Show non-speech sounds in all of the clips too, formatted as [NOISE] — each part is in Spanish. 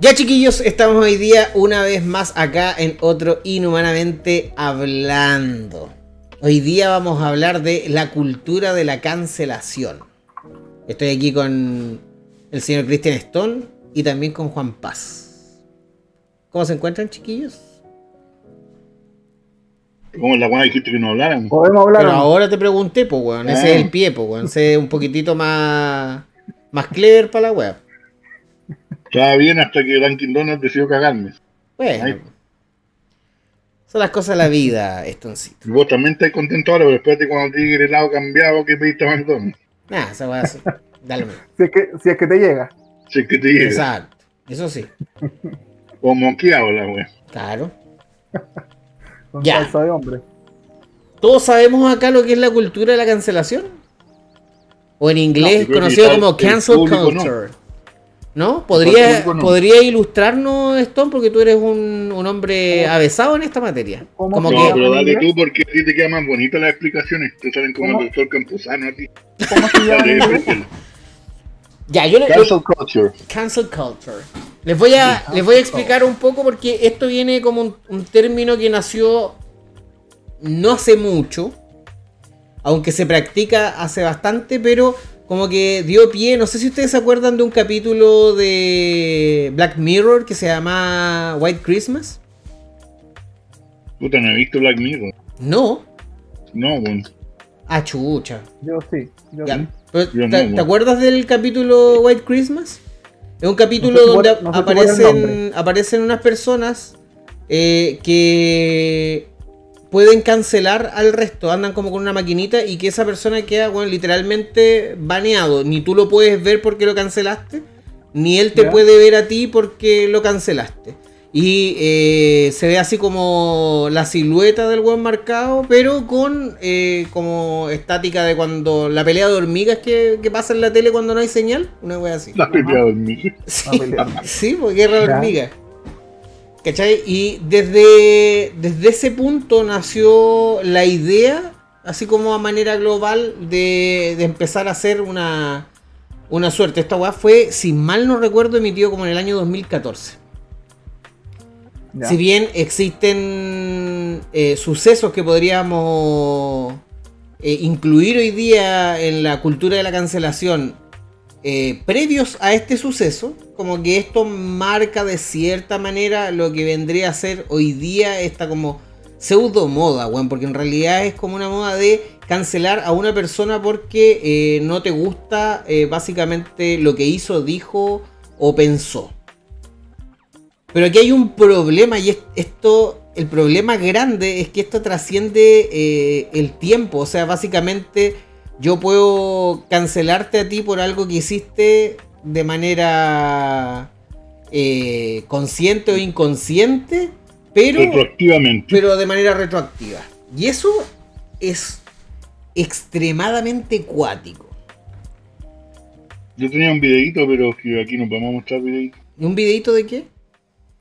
Ya chiquillos, estamos hoy día una vez más acá en otro Inhumanamente Hablando. Hoy día vamos a hablar de la cultura de la cancelación. Estoy aquí con el señor Christian Stone y también con Juan Paz. ¿Cómo se encuentran chiquillos? ¿Cómo la buena dijiste que no hablaran? Podemos hablar. Pero ahora te pregunté, pues weón. Ese Ah. es el pie, pues weón. Ese es un poquitito más, más clever para la web. Estaba bien hasta que Dunkin' Donuts decidió cagarme. Bueno. Son las cosas de la vida, Estoncito. Y vos también estás contento ahora, pero espérate cuando te llegue el helado cambiado que pediste a McDonald's. Nah, esa va a ser. Dale. Si es, que, si es que te llega. Si es que te llegue. Exacto. Eso sí. O moqueado la wea. Claro. [LAUGHS] Con Ya. salsa de hombre. ¿Todos sabemos acá lo que es la cultura de la cancelación? O en inglés que conocido como el cancel no. ¿No? ¿Podría. ¿Podría ilustrarnos, Stone? Porque tú eres un, un hombre avesado en esta materia. ¿Cómo Como No, que, pero dale tú porque a ti te quedan más bonitas las explicaciones. Te salen como ¿Cómo? el doctor Campuzano a ti. [LAUGHS] Ya, yo le, Cancel culture. Cancel culture. Les voy a, les voy a explicar un poco porque esto viene como un, un término que nació no hace mucho, aunque se practica hace bastante, pero como que dio pie, no sé si ustedes se acuerdan de un capítulo de Black Mirror que se llama White Christmas. Puta, no he visto Black Mirror. No. No, bueno. Ah, chucha. Yo sí. Yo Ya. sí. Pero, Yo ¿te, no, te bueno. acuerdas del capítulo White Christmas? Es un capítulo No sé si donde no sé aparecen, aparecen unas personas eh, que pueden cancelar al resto, andan como con una maquinita y que esa persona queda bueno, literalmente baneado. Ni tú lo puedes ver porque lo cancelaste, ni él te puede ver a ti porque lo cancelaste. Y eh, se ve así como la silueta del buen marcado, pero con eh, como estática de cuando la pelea de hormigas que, que pasa en la tele cuando no hay señal. Una wea así. La pelea de dormir. [LAUGHS] Sí, hormigas. [LAUGHS] sí, porque guerra de hormigas. ¿Cachai? Y desde, desde ese punto nació la idea, así como a manera global, de, de empezar a hacer una, una suerte. Esta weá fue, si mal no recuerdo, emitido como en el año 2014. Ya. Si bien existen eh, sucesos que podríamos eh, incluir hoy día en la cultura de la cancelación eh, previos a este suceso, como que esto marca de cierta manera lo que vendría a ser hoy día esta como pseudo moda, weón, porque en realidad es como una moda de cancelar a una persona porque eh, no te gusta eh, básicamente lo que hizo, dijo o pensó. Pero aquí hay un problema y es- esto, el problema grande es que esto trasciende el tiempo. O sea, básicamente yo puedo cancelarte a ti por algo que hiciste de manera eh, consciente o inconsciente, pero, Retroactivamente. pero de manera retroactiva. Y eso es extremadamente cuático. Yo tenía un videito, pero que aquí no podemos mostrar videito. ¿Y ¿Un videito de qué?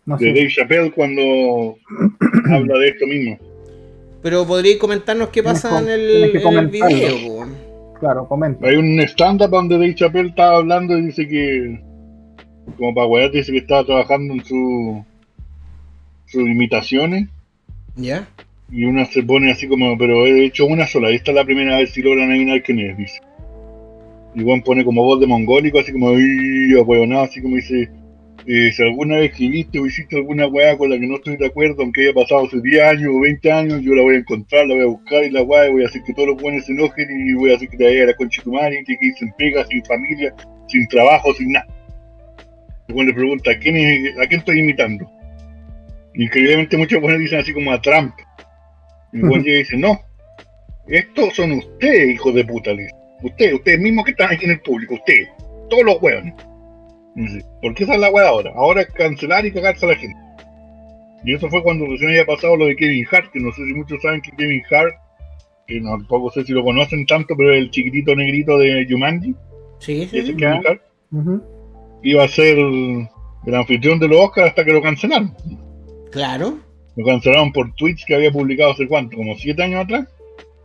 No De. Dave Chappelle cuando [CLEARS THROAT] habla de esto mismo. Pero podríais comentarnos qué pasa en el, en el video. Claro, comenta. Hay un stand-up donde Dave Chappelle estaba hablando y dice que, como para wear, dice que estaba trabajando en su sus imitaciones ¿Ya? y una se pone así como, pero he hecho una sola, esta es la primera vez si logran adivinar quién es, dice. Y Juan pone como voz de mongólico, así como, "Ey, ahueonado", así como dice, si alguna vez escribiste o hiciste alguna weá con la que no estoy de acuerdo, aunque haya pasado hace 10 años o 20 años, yo la voy a encontrar, la voy a buscar y la weá, voy a hacer que todos los buenos se enojen y voy a hacer que te vaya a la concha tu madre, y te quedes sin sin familia, sin trabajo, sin nada. Juan le pregunta, ¿a quién, es- ¿a quién estoy imitando? Increíblemente muchos buenos dicen así como a Trump. Y y dice, no, estos son ustedes, hijos de puta, le. Ustedes, ustedes mismos que están aquí en el público, ustedes, todos los hueones. Y dice, ¿por qué esa es la hueá ahora? Ahora es cancelar y cagarse a la gente. Y eso fue cuando recién había pasado lo de Kevin Hart, que no sé si muchos saben que Kevin Hart, que no, tampoco sé si lo conocen tanto, pero es el chiquitito negrito de Jumanji, Sí, sí, ese sí. Kevin Hart, iba a ser el, el anfitrión de los Oscars hasta que lo cancelaron. Claro. Lo cancelaron por tweets que había publicado hace cuánto, como siete años atrás,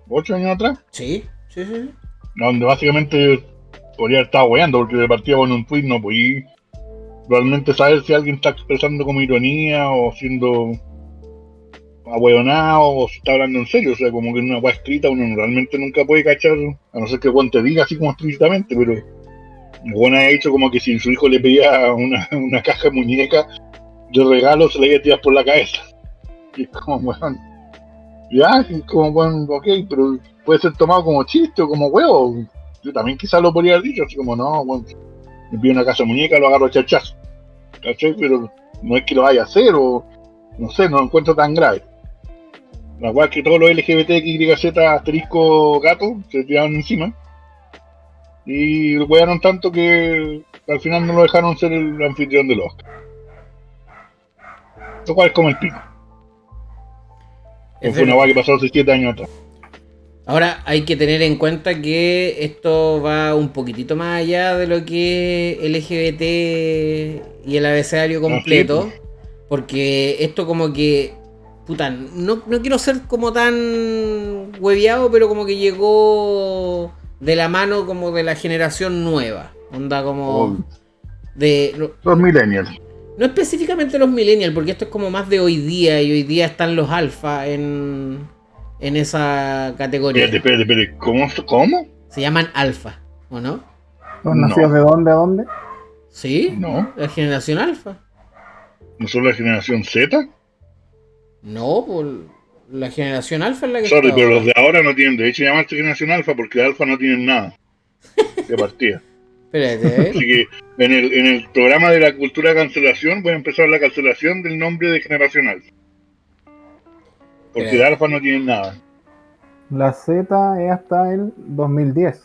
ocho años atrás. Sí, sí, sí. donde básicamente podría estar weando porque de partida con un tweet no podí realmente saber si alguien está expresando como ironía o siendo ahueonado o si está hablando en serio. O sea, como que en una weá escrita uno realmente nunca puede cachar, a no ser que weón te diga así como explícitamente, pero weón ha dicho como que si su hijo le pedía una, una caja de muñeca de regalo se le iba a tirar por la cabeza. Y es como, weón. Ya, es como, weón, ok, pero puede ser tomado como chiste o como huevo. Yo también quizás lo podría haber dicho, así como, no, weón, me pide una casa de muñeca, lo agarro a chachazo. ¿Cachai? Pero no es que lo vaya a hacer o no sé, no lo encuentro tan grave. La es que todos los LGBTXYZ asterisco gato se tiraron encima. Y lo wearon tanto que al final no lo dejaron ser el anfitrión del Oscar. Lo cual es como el pico. Es fue una weá que pasó hace 7 años atrás. Ahora hay que tener en cuenta que esto va un poquitito más allá de lo que es LGBT y el abecedario completo. Porque esto como que... Puta, no, no quiero ser como tan hueviado, pero como que llegó de la mano como de la generación nueva. Onda como... Oh. De, Los millennials. no específicamente los millennials, porque esto es como más de hoy día y hoy día están los alfa en, en esa categoría. Espérate, espérate, espérate. ¿Cómo? ¿Cómo? Se llaman alfa, ¿o no? ¿Los No. nacidos de dónde a dónde? ¿Sí? No. La generación alfa. ¿No son la generación Z? No, pues la generación alfa es la que Sorry, está pero ahora. los de ahora no tienen derecho a llamarse generación alfa porque de alfa no tienen nada. [LAUGHS] De partida. Espérate, ¿eh? Así que en el, en el programa de la cultura de cancelación voy a empezar la cancelación del nombre de generación alfa. Porque Bien. de alfa no tienen nada. La Z es hasta el 2010.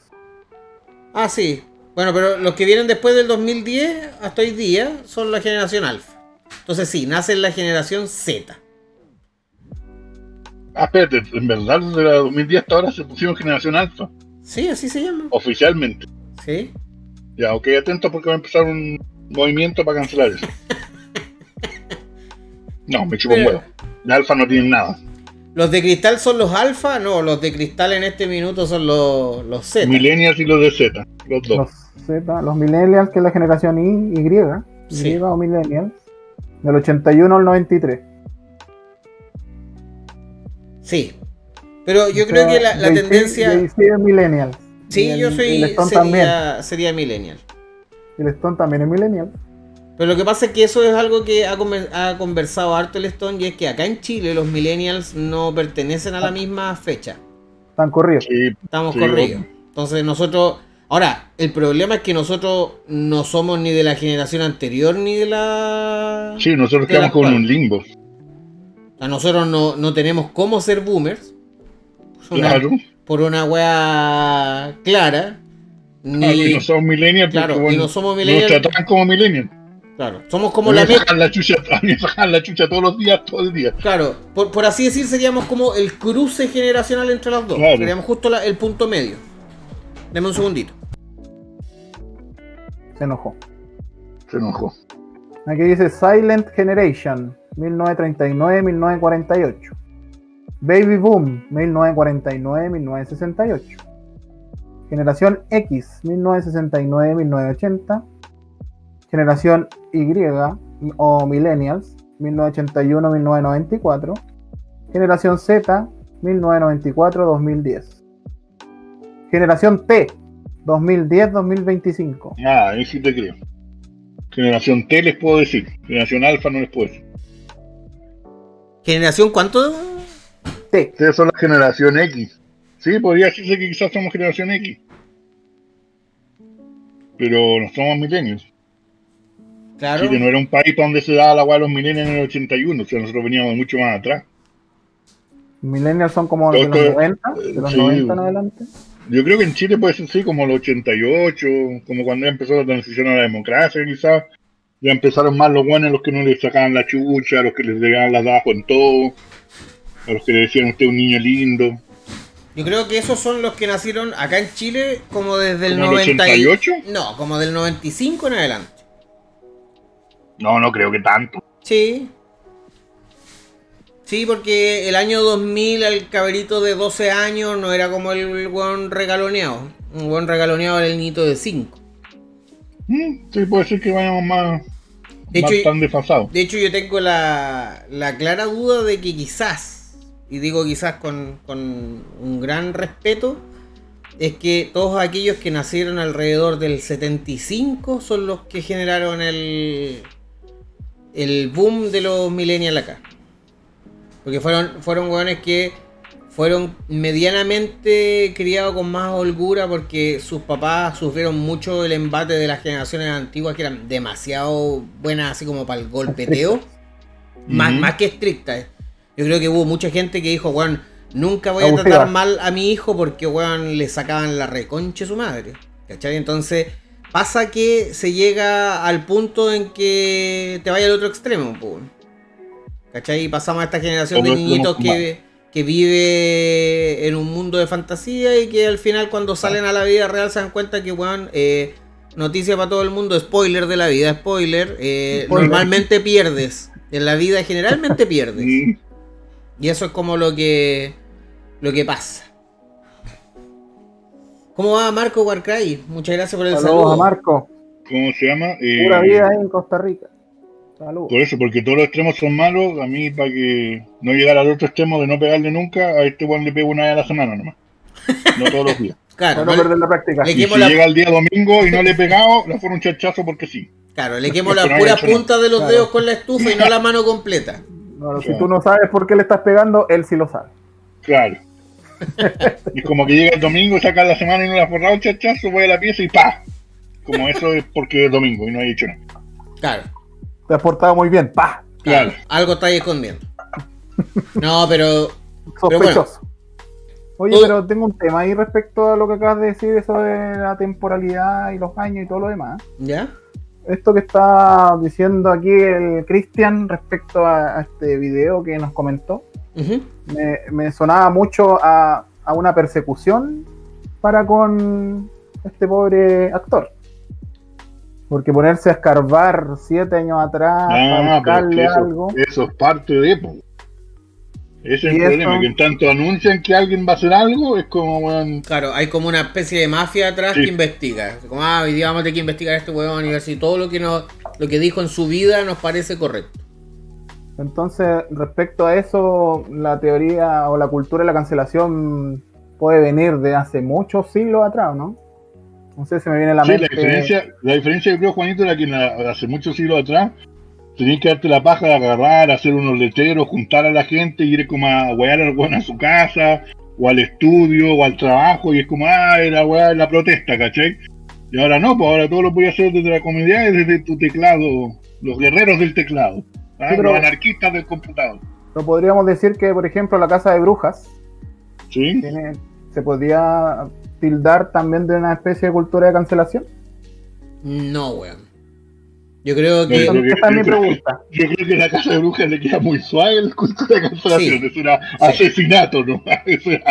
Ah, sí. Bueno, pero los que vienen después del 2010 hasta hoy día son la generación alfa. Entonces sí, nace en la generación Z. Ah, espérate, en verdad desde la 2010 hasta ahora se pusieron generación alfa, Sí, así se llama. oficialmente. Sí. Ya, ok, atento porque va a empezar un movimiento para cancelar eso. [LAUGHS] No, me chupo un huevo. De alfa no tienen nada. ¿Los de cristal son los alfa? No, los de cristal en este minuto son los, los Z. Millennials y los de Z, los dos. Los Z, los millennials, que es la generación Y, Y, Sí. Y o millennials, del 81 al 93. Sí. Pero yo O creo sea, que la, la Jay-Z tendencia... Es millennial. Sí, el- yo soy sería, sería millennial. El Stone también es millennial. Pero lo que pasa es que eso es algo que ha, conver- ha conversado harto el Stone y es que acá en Chile los millennials no pertenecen a la misma fecha. Están corridos. Sí, Estamos Sí, corridos. bueno. Entonces nosotros... Ahora, el problema es que nosotros no somos ni de la generación anterior ni de la... sí, nosotros quedamos con un limbo. O sea, nosotros no, no tenemos cómo ser boomers. Por una, Claro. por una wea clara. Ni, Claro, y no somos millennials Claro, porque y bueno, no somos nos millennials. tratan como millennials. Claro, somos como A mí la la chucha, a mí me sacan la chucha todos los días, todo el día. Claro, por, por así decir, seríamos como el cruce generacional entre las dos. Claro. Seríamos justo la- el punto medio. Deme un segundito. Se enojó. Se enojó. Aquí dice Silent Generation, 1939-1948. Baby Boom, 1949-1968. Generación X, 1969-1980. Generación Y o Millennials, 1981-1994. Generación Z, 1994-2010. Generación T, 2010-2025. Ah, ahí sí te creo. Generación T les puedo decir. Generación Alfa no les puedo decir. ¿Generación cuánto? T. Ustedes son la generación X. Sí, podría decirse que quizás somos generación X. Pero no somos millennials. Claro. Chile no era un país para donde se daba la agua a los millennials en el 81. O sea, nosotros veníamos mucho más atrás. Millennials son como de Yo los estoy- 90, de los sí. 90 en adelante. Yo creo que en Chile puede ser sí, como el 88, como cuando ya empezó la transición a la democracia, quizás. Ya empezaron más los buenos, los que no les sacaban la chucha, los que les llegaban las de abajo en todo, a los que le decían usted un niño lindo. Yo creo que esos son los que nacieron acá en Chile como desde el ¿Como el 90 y- 88? No, como del 95 en adelante. No, no creo que tanto. Sí. Sí, porque el año 2000 al cabrito de 12 años no era como el buen regaloneado. Un buen regaloneado era el niñito de 5. Mm, sí, puede ser que vayamos más, De hecho, están desfasados. De hecho, yo tengo la, la clara duda de que quizás, y digo quizás con, con un gran respeto, es que todos aquellos que nacieron alrededor del 75 son los que generaron el, el boom de los millennials acá. Porque fueron, fueron hueones que fueron medianamente criados con más holgura porque sus papás sufrieron mucho el embate de las generaciones antiguas que eran demasiado buenas así como para el golpeteo. Más, más que estrictas. Yo creo que hubo mucha gente que dijo, weón, nunca voy a Abusiva. tratar mal a mi hijo porque, weón, le sacaban la reconche a su madre. ¿Cachai? Entonces pasa que se llega al punto en que te vaya al otro extremo, po. ¿Cachai? Y pasamos a esta generación de niñitos que, que vive en un mundo de fantasía y que al final cuando salen a la vida real se dan cuenta que, weón, eh, noticia para todo el mundo, spoiler de la vida, spoiler, eh, Spoiler. normalmente pierdes. En la vida generalmente [LAUGHS] pierdes. Y eso es como lo que lo que pasa. ¿Cómo va Marco Warcry? Muchas gracias por el Saludos saludo. a Marco. ¿Cómo se llama? Eh, Pura vida ahí en Costa Rica. Saludos. Por eso, porque todos los extremos son malos, a mí para que no llegara al otro extremo de no pegarle nunca, a este weón le pego una vez a la semana nomás. No todos los días. [LAUGHS] Claro, Para no perder la práctica. Le- Y si la- llega el día domingo y no le he [LAUGHS] pegado, le fueron un chachazo porque sí. claro, le quemo la pura punta de los Claro. dedos con la estufa y no [LAUGHS] la mano completa. No, si tú no sabes por qué le estás pegando, él sí lo sabe. Claro. [LAUGHS] Y como que llega el domingo, saca la semana y no le ha forrado chachazo, voy a la pieza y ¡pa! Como eso es porque es domingo y no hay hecho nada. Claro, Te has portado muy bien. ¡Pah! claro. Claro. Algo está ahí escondiendo. No, pero Pero Sospechoso. Oye, pero tengo un tema ahí respecto a lo que acabas de decir, eso de la temporalidad y los años y todo lo demás. ¿ya? Esto que está diciendo aquí el Cristian respecto a, a este video que nos comentó, Me, me sonaba mucho a, a una persecución para con este pobre actor. Porque ponerse a escarbar siete años atrás para Ah, buscarle eso, algo. eso es parte de po. Ese es el Y problema, eso- que en tanto anuncian que alguien va a hacer algo, es como, weón, Claro, hay como una especie de mafia atrás Sí. que investiga. Como, ah, hoy día vamos a tener que investigar a este huevón y ver si todo lo que, nos, lo que dijo en su vida nos parece correcto. Entonces, respecto a eso, la teoría o la cultura de la cancelación puede venir de hace muchos siglos atrás, ¿no? No sé si me viene a la Sí, la mente. diferencia, la diferencia yo creo, Juanito, era que la- hace muchos siglos atrás tenías que darte la paja de agarrar, hacer unos letreros, juntar a la gente y ir como a wear al weón a su casa, o al estudio, o al trabajo, y es como, ah, era wear la protesta, ¿cachai? Y ahora no, pues ahora todo lo puedes hacer desde la comunidad y desde tu teclado, los guerreros del teclado, ¿ah? Sí, pero- los anarquistas del computador, Pero podríamos decir que, por ejemplo, la casa de brujas ¿sí? tiene, se podría tildar también de una especie de cultura de cancelación. No, weón. Yo creo No, que. yo creo que- Esa es mi pregunta. Yo creo que la casa de brujas le queda muy suave la cultura de cancelación, Sí. es [LAUGHS] una asesinato, ¿no?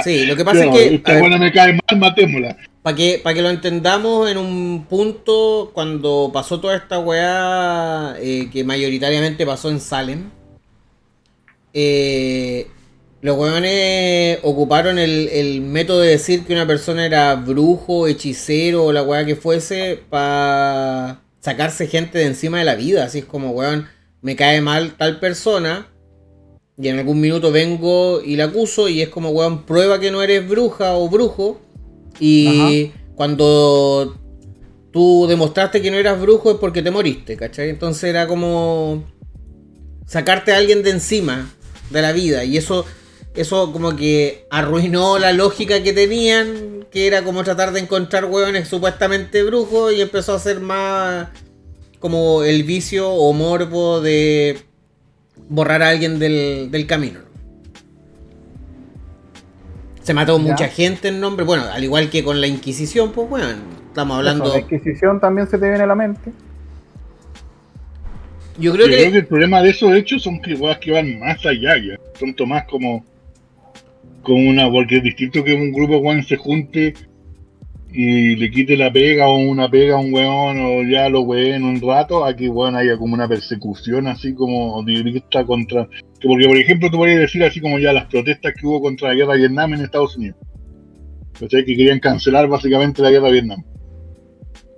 Sí, lo que pasa No, es que. Esta buena me cae mal, matémosla. Para que, para que lo entendamos en un punto, cuando pasó toda esta weá eh, que mayoritariamente pasó en Salem, eh, los weones ocuparon el, el método de decir que una persona era brujo, hechicero o la weá que fuese para sacarse gente de encima de la vida. Así es como, weón, me cae mal tal persona y en algún minuto vengo y la acuso y es como, weón, prueba que no eres bruja o brujo. Y cuando tú demostraste que no eras brujo es porque te moriste, ¿cachai? Entonces era como sacarte a alguien de encima de la vida. Y eso, eso como que arruinó la lógica que tenían, que era como tratar de encontrar hueones supuestamente brujos y empezó a ser más como el vicio o morbo de borrar a alguien del, del camino. Se mató Ya. mucha gente en nombre, bueno, al igual que con la Inquisición, pues bueno, estamos hablando... Eso, la Inquisición también se te viene a la mente. Yo Yo creo creo que... que el problema de esos hechos son que weas que van más allá ya. Son más como, como una, porque es distinto que un grupo weón se junte y le quite la pega o una pega a un weón o ya lo ween un rato, a que weón haya como una persecución así como directa contra. que Porque por ejemplo tú podrías decir así como ya las protestas que hubo contra la guerra de Vietnam en Estados Unidos. Que querían cancelar básicamente la guerra de Vietnam.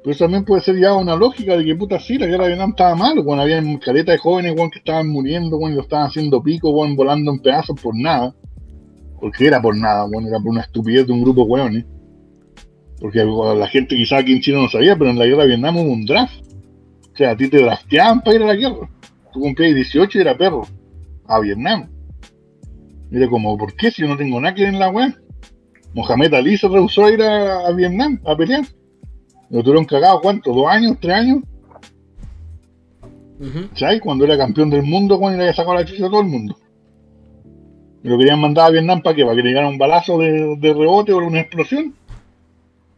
Pero eso también puede ser ya una lógica de que puta sí, la guerra de Vietnam estaba mal, cuando había caleta de jóvenes weón, que estaban muriendo, weón, y lo estaban haciendo pico, weón, volando en pedazos por nada. Porque era por nada, weón, era por una estupidez de un grupo de weones. Porque la gente quizás aquí en Chile no sabía, pero en la guerra de Vietnam hubo un draft. O sea, a ti te drafteaban para ir a la guerra. Tú cumplías 18 y era perro. A Vietnam. Mira como, ¿por qué si yo no tengo nada que ver en la weá? Mohamed Ali se rehusó a ir a, Vietnam a pelear. Lo tuvieron cagado, ¿cuánto? ¿Dos años? ¿Tres años? ¿Sabes? Cuando era campeón del mundo, cuando le había sacado la chicha a todo el mundo. Y lo querían mandar a Vietnam para qué? Para que le llegara un balazo de, de rebote o una explosión.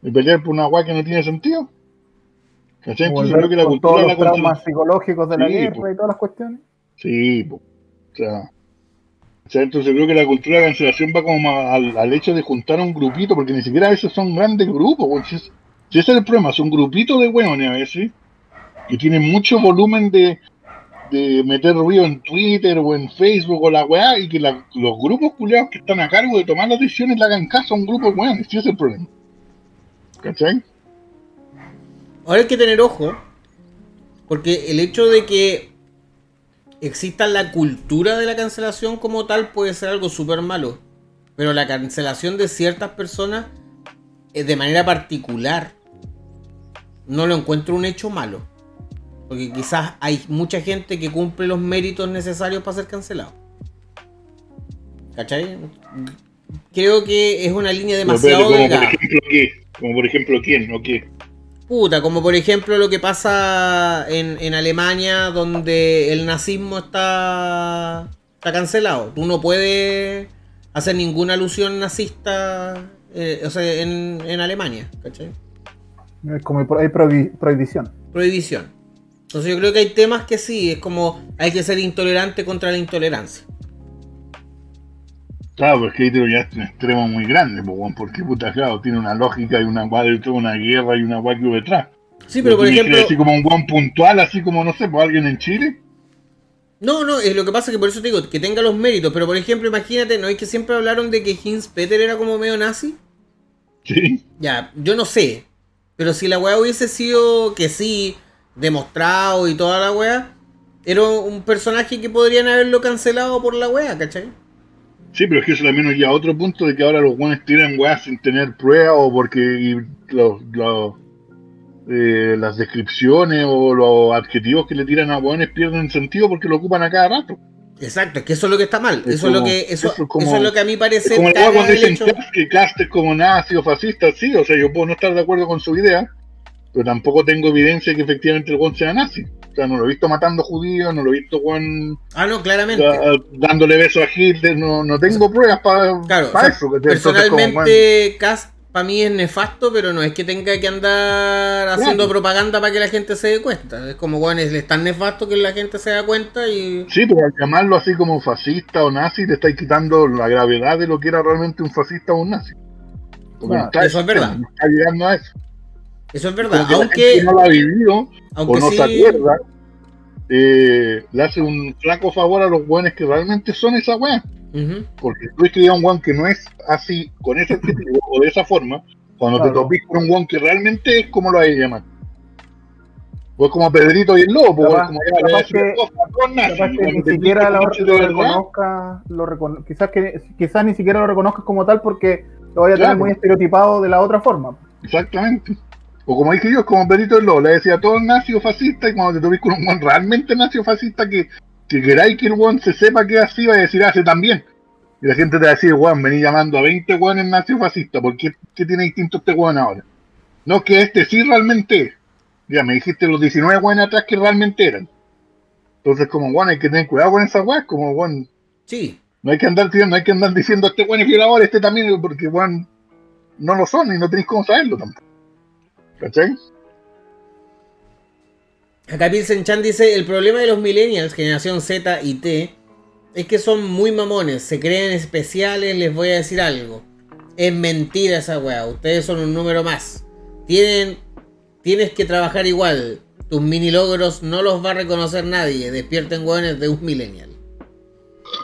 Y pelear por una weá que no tiene sentido. ¿Cachai? Entonces creo que la cultura todos los traumas psicológicos de la guerra y todas las cuestiones. Sí, pues. O sea, entonces creo que la cultura de cancelación va como al, hecho de juntar un grupito, porque ni siquiera a veces son grandes grupos. Si, ese es el problema, son grupitos de hueones a veces, que tienen mucho volumen de, de meter ruido en Twitter o en Facebook o la weá, y que los grupos culiados que están a cargo de tomar las decisiones le hagan caso a un grupo de hueones. Ese es el problema. ¿Cachai? Ahora hay que tener ojo, porque el hecho de que exista la cultura de la cancelación como tal puede ser algo súper malo. Pero la cancelación de ciertas personas eh, de manera particular no lo encuentro un hecho malo. Porque quizás hay mucha gente que cumple los méritos necesarios para ser cancelado. ¿Cachai? Creo que es una línea demasiado como Por ejemplo, Como por ejemplo, ¿quién o qué? Puta, como por ejemplo lo que pasa en, Alemania, donde el nazismo está, está cancelado. Tú no puedes hacer ninguna alusión nazista eh, o sea, en, Alemania, ¿cachai? Es como hay prohibición. Prohibición. Entonces yo creo que hay temas que sí, es como hay que ser intolerante contra la intolerancia. Claro, es que ahí te ya es un extremo muy grande, porque puta, claro, tiene una lógica y una una guerra y una guay detrás. Sí, pero, por ejemplo. Así como un guan puntual, así como, no sé, por alguien en Chile. No, no, es lo que pasa que por eso te digo, que tenga los méritos, pero por ejemplo, imagínate, ¿no es que siempre hablaron de que Hins Peter era como medio nazi? Sí. Ya, yo no sé, pero si la weá hubiese sido que sí, demostrado y toda la weá, era un personaje que podrían haberlo cancelado por la weá, ¿cachai? Sí, pero es que eso también nos lleva a otro punto de que ahora los buenos tiran weas sin tener pruebas o porque los, eh, las descripciones o los adjetivos que le tiran a weones pierden sentido porque lo ocupan a cada rato. Exacto, es que eso es lo que está mal. eso, es lo que, eso, es lo que a mí parece. como cuando dicen que Cast es como nazi o fascista, sí, o sea, yo puedo no estar de acuerdo con su idea, pero tampoco tengo evidencia de que efectivamente el weón sea nazi. Sea, no lo he visto matando judíos, no lo he visto Juan. Ah, no, claramente. dándole besos a Hitler, no, no tengo pruebas para claro, eso. personalmente, Cast para mí es nefasto, pero no es que tenga que andar haciendo propaganda para que la gente se dé cuenta. Es como, bueno, es tan nefasto que la gente se da cuenta y. Sí, pero al llamarlo así como fascista o nazi, te estáis quitando la gravedad de lo que era realmente un fascista o un nazi. eso es verdad. Está llegando a eso. Eso es verdad, aunque. no lo ha vivido o no se acuerda, eh, le hace un flaco favor a los buenos que realmente son esa weá. Porque tú escribías un guan que no es así, con ese objetivo o de esa forma, cuando te topís con un guan que realmente es como lo hay que llamar. Pues como Pedrito y el Lobo, pues como ya que, ni siquiera lo, reconozca, lo quizás que quizás ni siquiera lo reconozcas como tal porque lo vaya a tener muy estereotipado de la otra forma. Exactamente. O como dije yo, como Pedrito el Lobo, le decía todo nazi o fascista y cuando te tuviste con un guan realmente nazi o fascista que, que queráis que el guan se sepa que es así, va a decir, hace ah, también. Y la gente te va a decir, guan, vení llamando a 20 guanes nazi o fascista, ¿por qué, tiene distinto este guan ahora? No, que este sí realmente es. Ya, me dijiste los 19 guanes atrás que realmente eran. Entonces, como guan, hay que tener cuidado con esa guan, como guan. Sí. No hay que andar no hay que andar diciendo este guan es violador, este también, porque guan no lo son y no tenéis cómo saberlo tampoco. ¿Cachai? Acá Pilsen Chan dice, el problema de los millennials, generación Z y T, es que son muy mamones, se creen especiales, les voy a decir algo. Es mentira esa weá, ustedes son un número más. Tienen, tienes que trabajar igual. Tus mini logros no los va a reconocer nadie. Despierten weones de un millennial.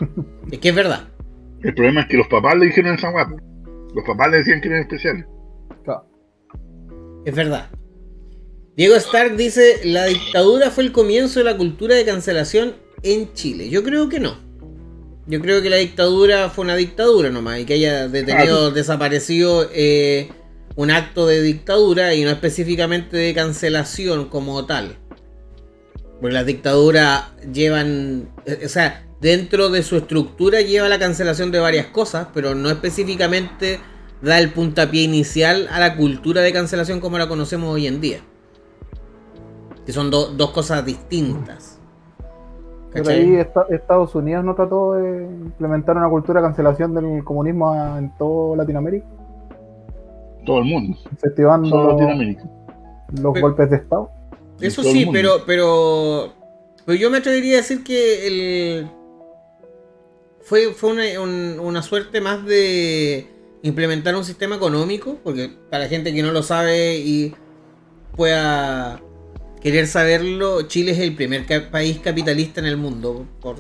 [LAUGHS] es que es verdad. El problema es que los papás le dijeron esa weá. Los papás le decían que eran especiales. Es verdad. Diego Stark dice, la dictadura fue el comienzo de la cultura de cancelación en Chile. Yo creo que no. Yo creo que la dictadura fue una dictadura nomás y que haya detenido, desaparecido eh, un acto de dictadura y no específicamente de cancelación como tal. Porque las dictaduras llevan, eh, o sea, dentro de su estructura lleva la cancelación de varias cosas, pero no específicamente da el puntapié inicial a la cultura de cancelación como la conocemos hoy en día. Que son dos cosas distintas. Pero ahí Estados Unidos no trató de implementar una cultura de cancelación del comunismo en toda Latinoamérica. Todo el mundo. Incentivando Latinoamérica. los golpes de Estado. Eso sí, pero, pero, pero yo me atrevería a decir que el fue, fue una, una suerte más de implementar un sistema económico, porque para gente que no lo sabe y pueda querer saberlo, Chile es el primer país capitalista en el mundo, por,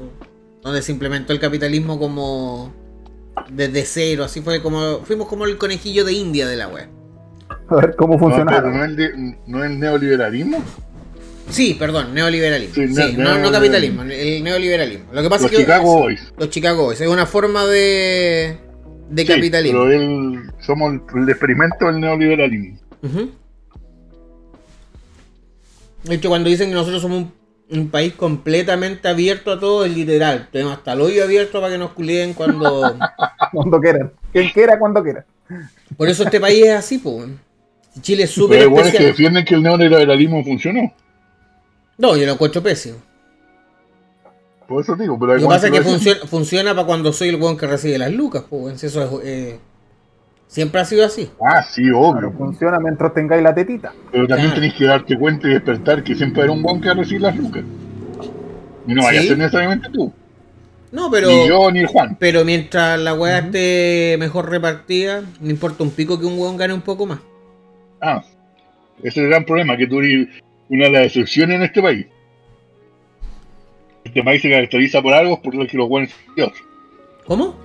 donde se implementó el capitalismo como desde cero, así fue como fuimos como el conejillo de India de la web. A ver cómo funciona. No, es neoliberalismo? Sí, perdón, neoliberalismo. Sí, no, capitalismo, el neoliberalismo. Lo que pasa los es que Chicago Boys. Los Chicago Boys, es una forma de de capitalismo. Pero somos el, experimento del neoliberalismo. De hecho, cuando dicen que nosotros somos un, país completamente abierto a todo, es literal. Tenemos hasta el hoyo abierto para que nos culien cuando... [LAUGHS] cuando quieran. Quien quiera, cuando quiera. Por eso este país es así, pues. Chile es súper Pero bueno, es que defienden que el neoliberalismo funcionó. No, yo lo encuentro pésimo. Por eso digo, pero Lo que pasa es que funciona, funciona, para cuando soy el weón que recibe las lucas, pues. Eso es, eh, Siempre ha sido así. Ah, sí, obvio. funciona mientras tengáis la tetita. Pero también tenéis que darte cuenta y despertar que siempre era un buen que recibir las lucas. Y no vaya a ser necesariamente tú. No, pero. Ni yo ni el Juan. Pero mientras la weá esté mejor repartida, no importa un pico que un weón gane un poco más. Ah, ese es el gran problema, que tú eres una de las excepciones en este país. Este país se caracteriza por algo por lo que los buenos. ¿Cómo?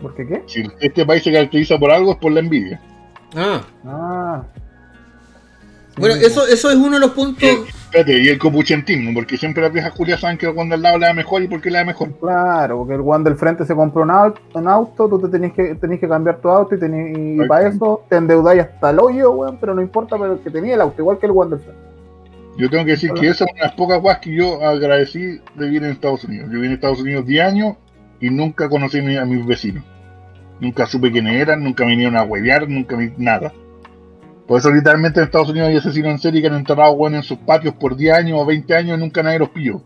¿Por qué qué? Si este país se caracteriza por algo es por la envidia. Ah. Ah. Bueno, eso, eso es uno de los puntos. espérate, y el copuchentismo, porque siempre las viejas culias saben que el Juan del lado le da mejor y por qué le da mejor. Claro, porque el Juan del frente se compró un auto, un auto tú te tenés que, tenés que cambiar tu auto y, y para eso te endeudáis hasta el hoyo, weón, pero no importa, pero que tenía el auto, igual que el Juan del frente. Yo tengo que decir que esa es una de las pocas cosas que yo agradecí de vivir en Estados Unidos. Yo viví en Estados Unidos 10 años y nunca conocí a mis vecinos. Nunca supe quiénes eran, nunca vinieron a huevear, nunca vi nada. Por eso literalmente en Estados Unidos hay asesinos en serie que han enterrado bueno en sus patios por 10 años o 20 años y nunca nadie los pilló.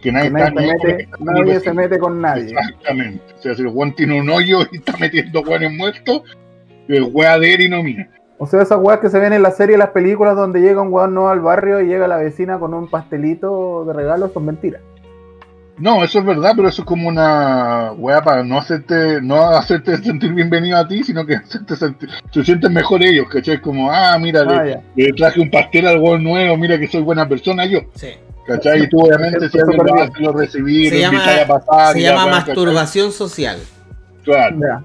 Que nadie, está, se, mete, nadie se mete con nadie. Exactamente. O sea, si el Juan tiene un hoyo [LAUGHS] y está metiendo hueones muertos, el hueá de él y no mía. O sea, esas weas que se ven en la serie y las películas donde llega un weón nuevo al barrio y llega la vecina con un pastelito de regalo son mentiras. No, eso es verdad, pero eso es como una weá para no hacerte, no hacerte [LAUGHS] sentir bienvenido a ti, sino que hacerte sentir, se sienten mejor ellos, ¿cachai? Como, ah, mira, le, ah, traje un pastel al weón nuevo, mira que soy buena persona yo. Sí. ¿Cachai? Y tú obviamente si alguien lo recibir, se llama, a pasar. Se llama masturbación social. Claro.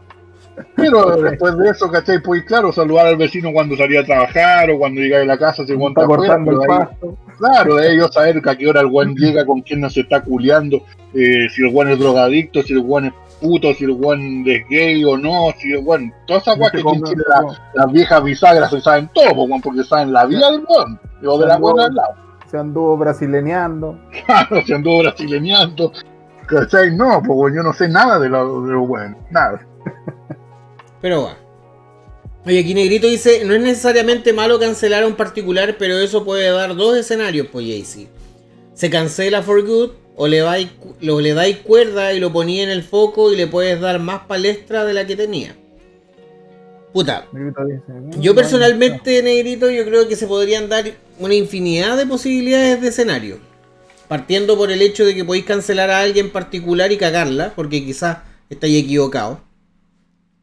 Pero después de eso, ¿cachai? Pues claro, saludar al vecino cuando salía a trabajar o cuando llegaba a la casa, se monta cortando el pasto. Claro, de ellos saber a qué hora el buen llega, con quién no se está culeando, eh, si el buen es drogadicto, si el buen es puto, si el buen es gay o no, si el buen. Todas esas cosas que tienen las viejas bisagras se saben todo, porque saben la vida del buen, o de la buena al lado. Se anduvo brasileñando. Claro, se anduvo brasileñando. ¿Cachai? No, pues yo no sé nada de lo, de lo bueno, nada. [LAUGHS] Pero bueno. Oye, aquí Negrito dice, no es necesariamente malo cancelar a un particular, pero eso puede dar dos escenarios, pues Jaycee. Se cancela for good, o le, dais, lo, le dais cuerda y lo ponía en el foco y le puedes dar más palestra de la que tenía. Puta. Yo personalmente, Negrito, yo creo que se podrían dar una infinidad de posibilidades de escenario. Partiendo por el hecho de que podéis cancelar a alguien particular y cagarla, porque quizás estáis equivocados.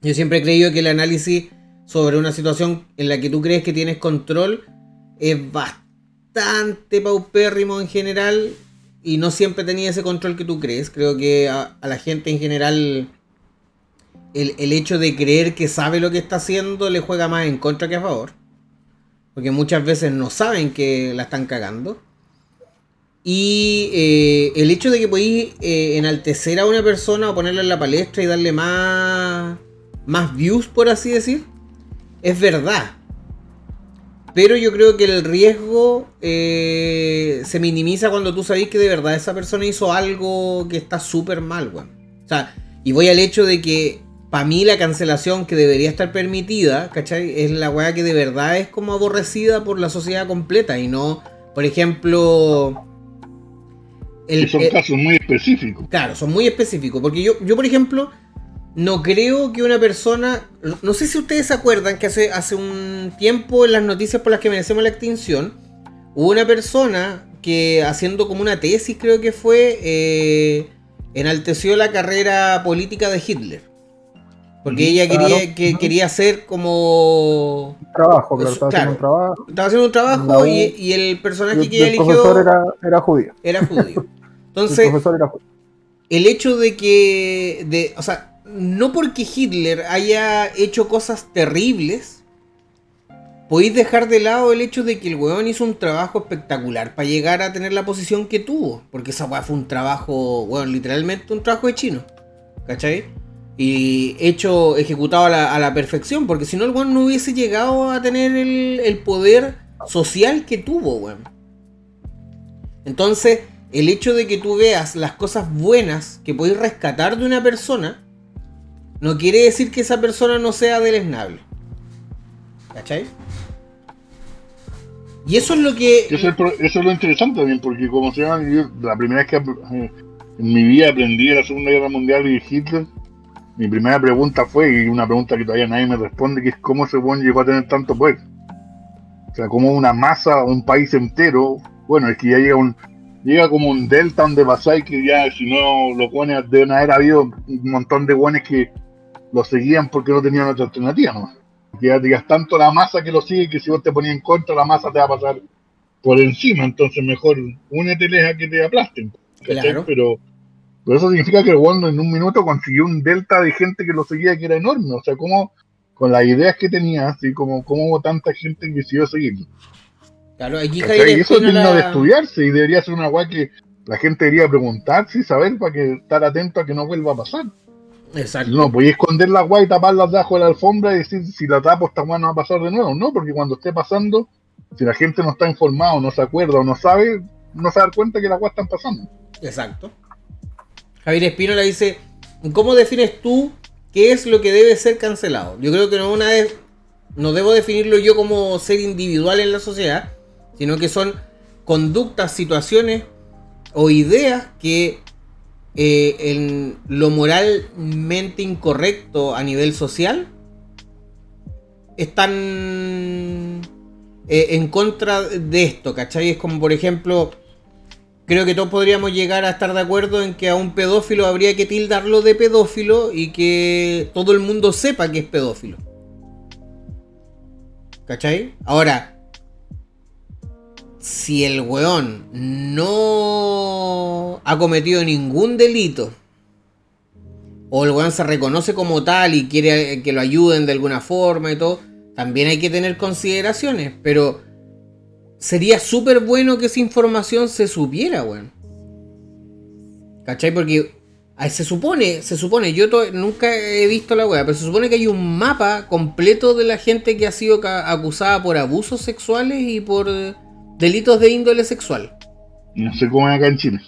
Yo siempre he creído que el análisis sobre una situación en la que tú crees que tienes control es bastante paupérrimo en general y no siempre tenía ese control que tú crees. Creo que a, la gente en general el, hecho de creer que sabe lo que está haciendo le juega más en contra que a favor. porque muchas veces no saben que la están cagando. Y eh, el hecho de que podéis eh, enaltecer a una persona o ponerla en la palestra y darle más, más views, por así decir, es verdad. Pero yo creo que el riesgo eh, se minimiza cuando tú sabes que de verdad esa persona hizo algo que está súper mal, weón. O sea, y voy al hecho de que para mí la cancelación que debería estar permitida, ¿cachai? Es la weá que de verdad es como aborrecida por la sociedad completa y no, por ejemplo son casos muy específicos. Claro, son muy específicos. Porque yo, yo, por ejemplo, no creo que una persona. No sé si ustedes se acuerdan que hace, hace un tiempo en las noticias por las que merecemos la extinción, hubo una persona que haciendo como una tesis, creo que fue, eh, enalteció la carrera política de Hitler. Porque ella quería, que, quería hacer como. Trabajo, claro, estaba haciendo un trabajo. Estaba haciendo un trabajo y, el personaje que ella eligió. Era, era judío. Era judío. [LAUGHS] Entonces, el, hecho de que, de, o sea, no porque Hitler haya hecho cosas terribles, podéis dejar de lado el hecho de que el weón hizo un trabajo espectacular para llegar a tener la posición que tuvo. Porque esa weá fue un trabajo, bueno, literalmente un trabajo de chino. ¿Cachai? Y hecho, ejecutado a la, perfección. Porque si no, el weón no hubiese llegado a tener el, el poder social que tuvo, weón. Entonces, el hecho de que tú veas las cosas buenas que podéis rescatar de una persona, no quiere decir que esa persona no sea deleznable. ¿Cachai? Y eso es lo que. Eso es, lo interesante también, porque como se llama, la primera vez que eh, en mi vida aprendí de la Segunda Guerra Mundial y Hitler, mi primera pregunta fue, y una pregunta que todavía nadie me responde, que es cómo ese buen llegó a tener tanto poder. O sea, como una masa, un país entero, bueno, es que ya llega un, llega como un delta donde pasáis que ya si no lo pones deben haber habido un montón de buenos que lo seguían porque no tenían otra alternativa ¿no? que ya digas tanto la masa que lo sigue que si vos te ponías en contra la masa te va a pasar por encima entonces mejor únete a que te aplasten claro. pero, pero eso significa que el Wanda en un minuto consiguió un delta de gente que lo seguía que era enorme o sea como con las ideas que tenía así como como tanta gente que decidió seguirlo Claro, aquí Y eso tiene de estudiarse y debería ser una guay que la gente debería preguntarse y saber para que estar atento a que no vuelva a pasar. Exacto. No, podéis esconder la guay y taparlas debajo de la alfombra y decir si la tapo esta guay no va a pasar de nuevo. No, porque cuando esté pasando, si la gente no está informada, no se acuerda o no sabe, no se da cuenta que las guay están pasando. Exacto. Javier Espino dice, ¿cómo defines tú qué es lo que debe ser cancelado? Yo creo que no una vez, no debo definirlo yo como ser individual en la sociedad, sino que son conductas, situaciones o ideas que eh, en lo moralmente incorrecto a nivel social están eh, en contra de esto, ¿cachai? Es como por ejemplo, creo que todos podríamos llegar a estar de acuerdo en que a un pedófilo habría que tildarlo de pedófilo y que todo el mundo sepa que es pedófilo. ¿Cachai? Ahora, si el weón no ha cometido ningún delito, o el weón se reconoce como tal y quiere que lo ayuden de alguna forma y todo, también hay que tener consideraciones, pero sería súper bueno que esa información se supiera, weón. ¿Cachai? Porque se supone, se supone, yo nunca he visto la weá, pero se supone que hay un mapa completo de la gente que ha sido acusada por abusos sexuales y por delitos de índole sexual. No sé cómo es acá en Chile.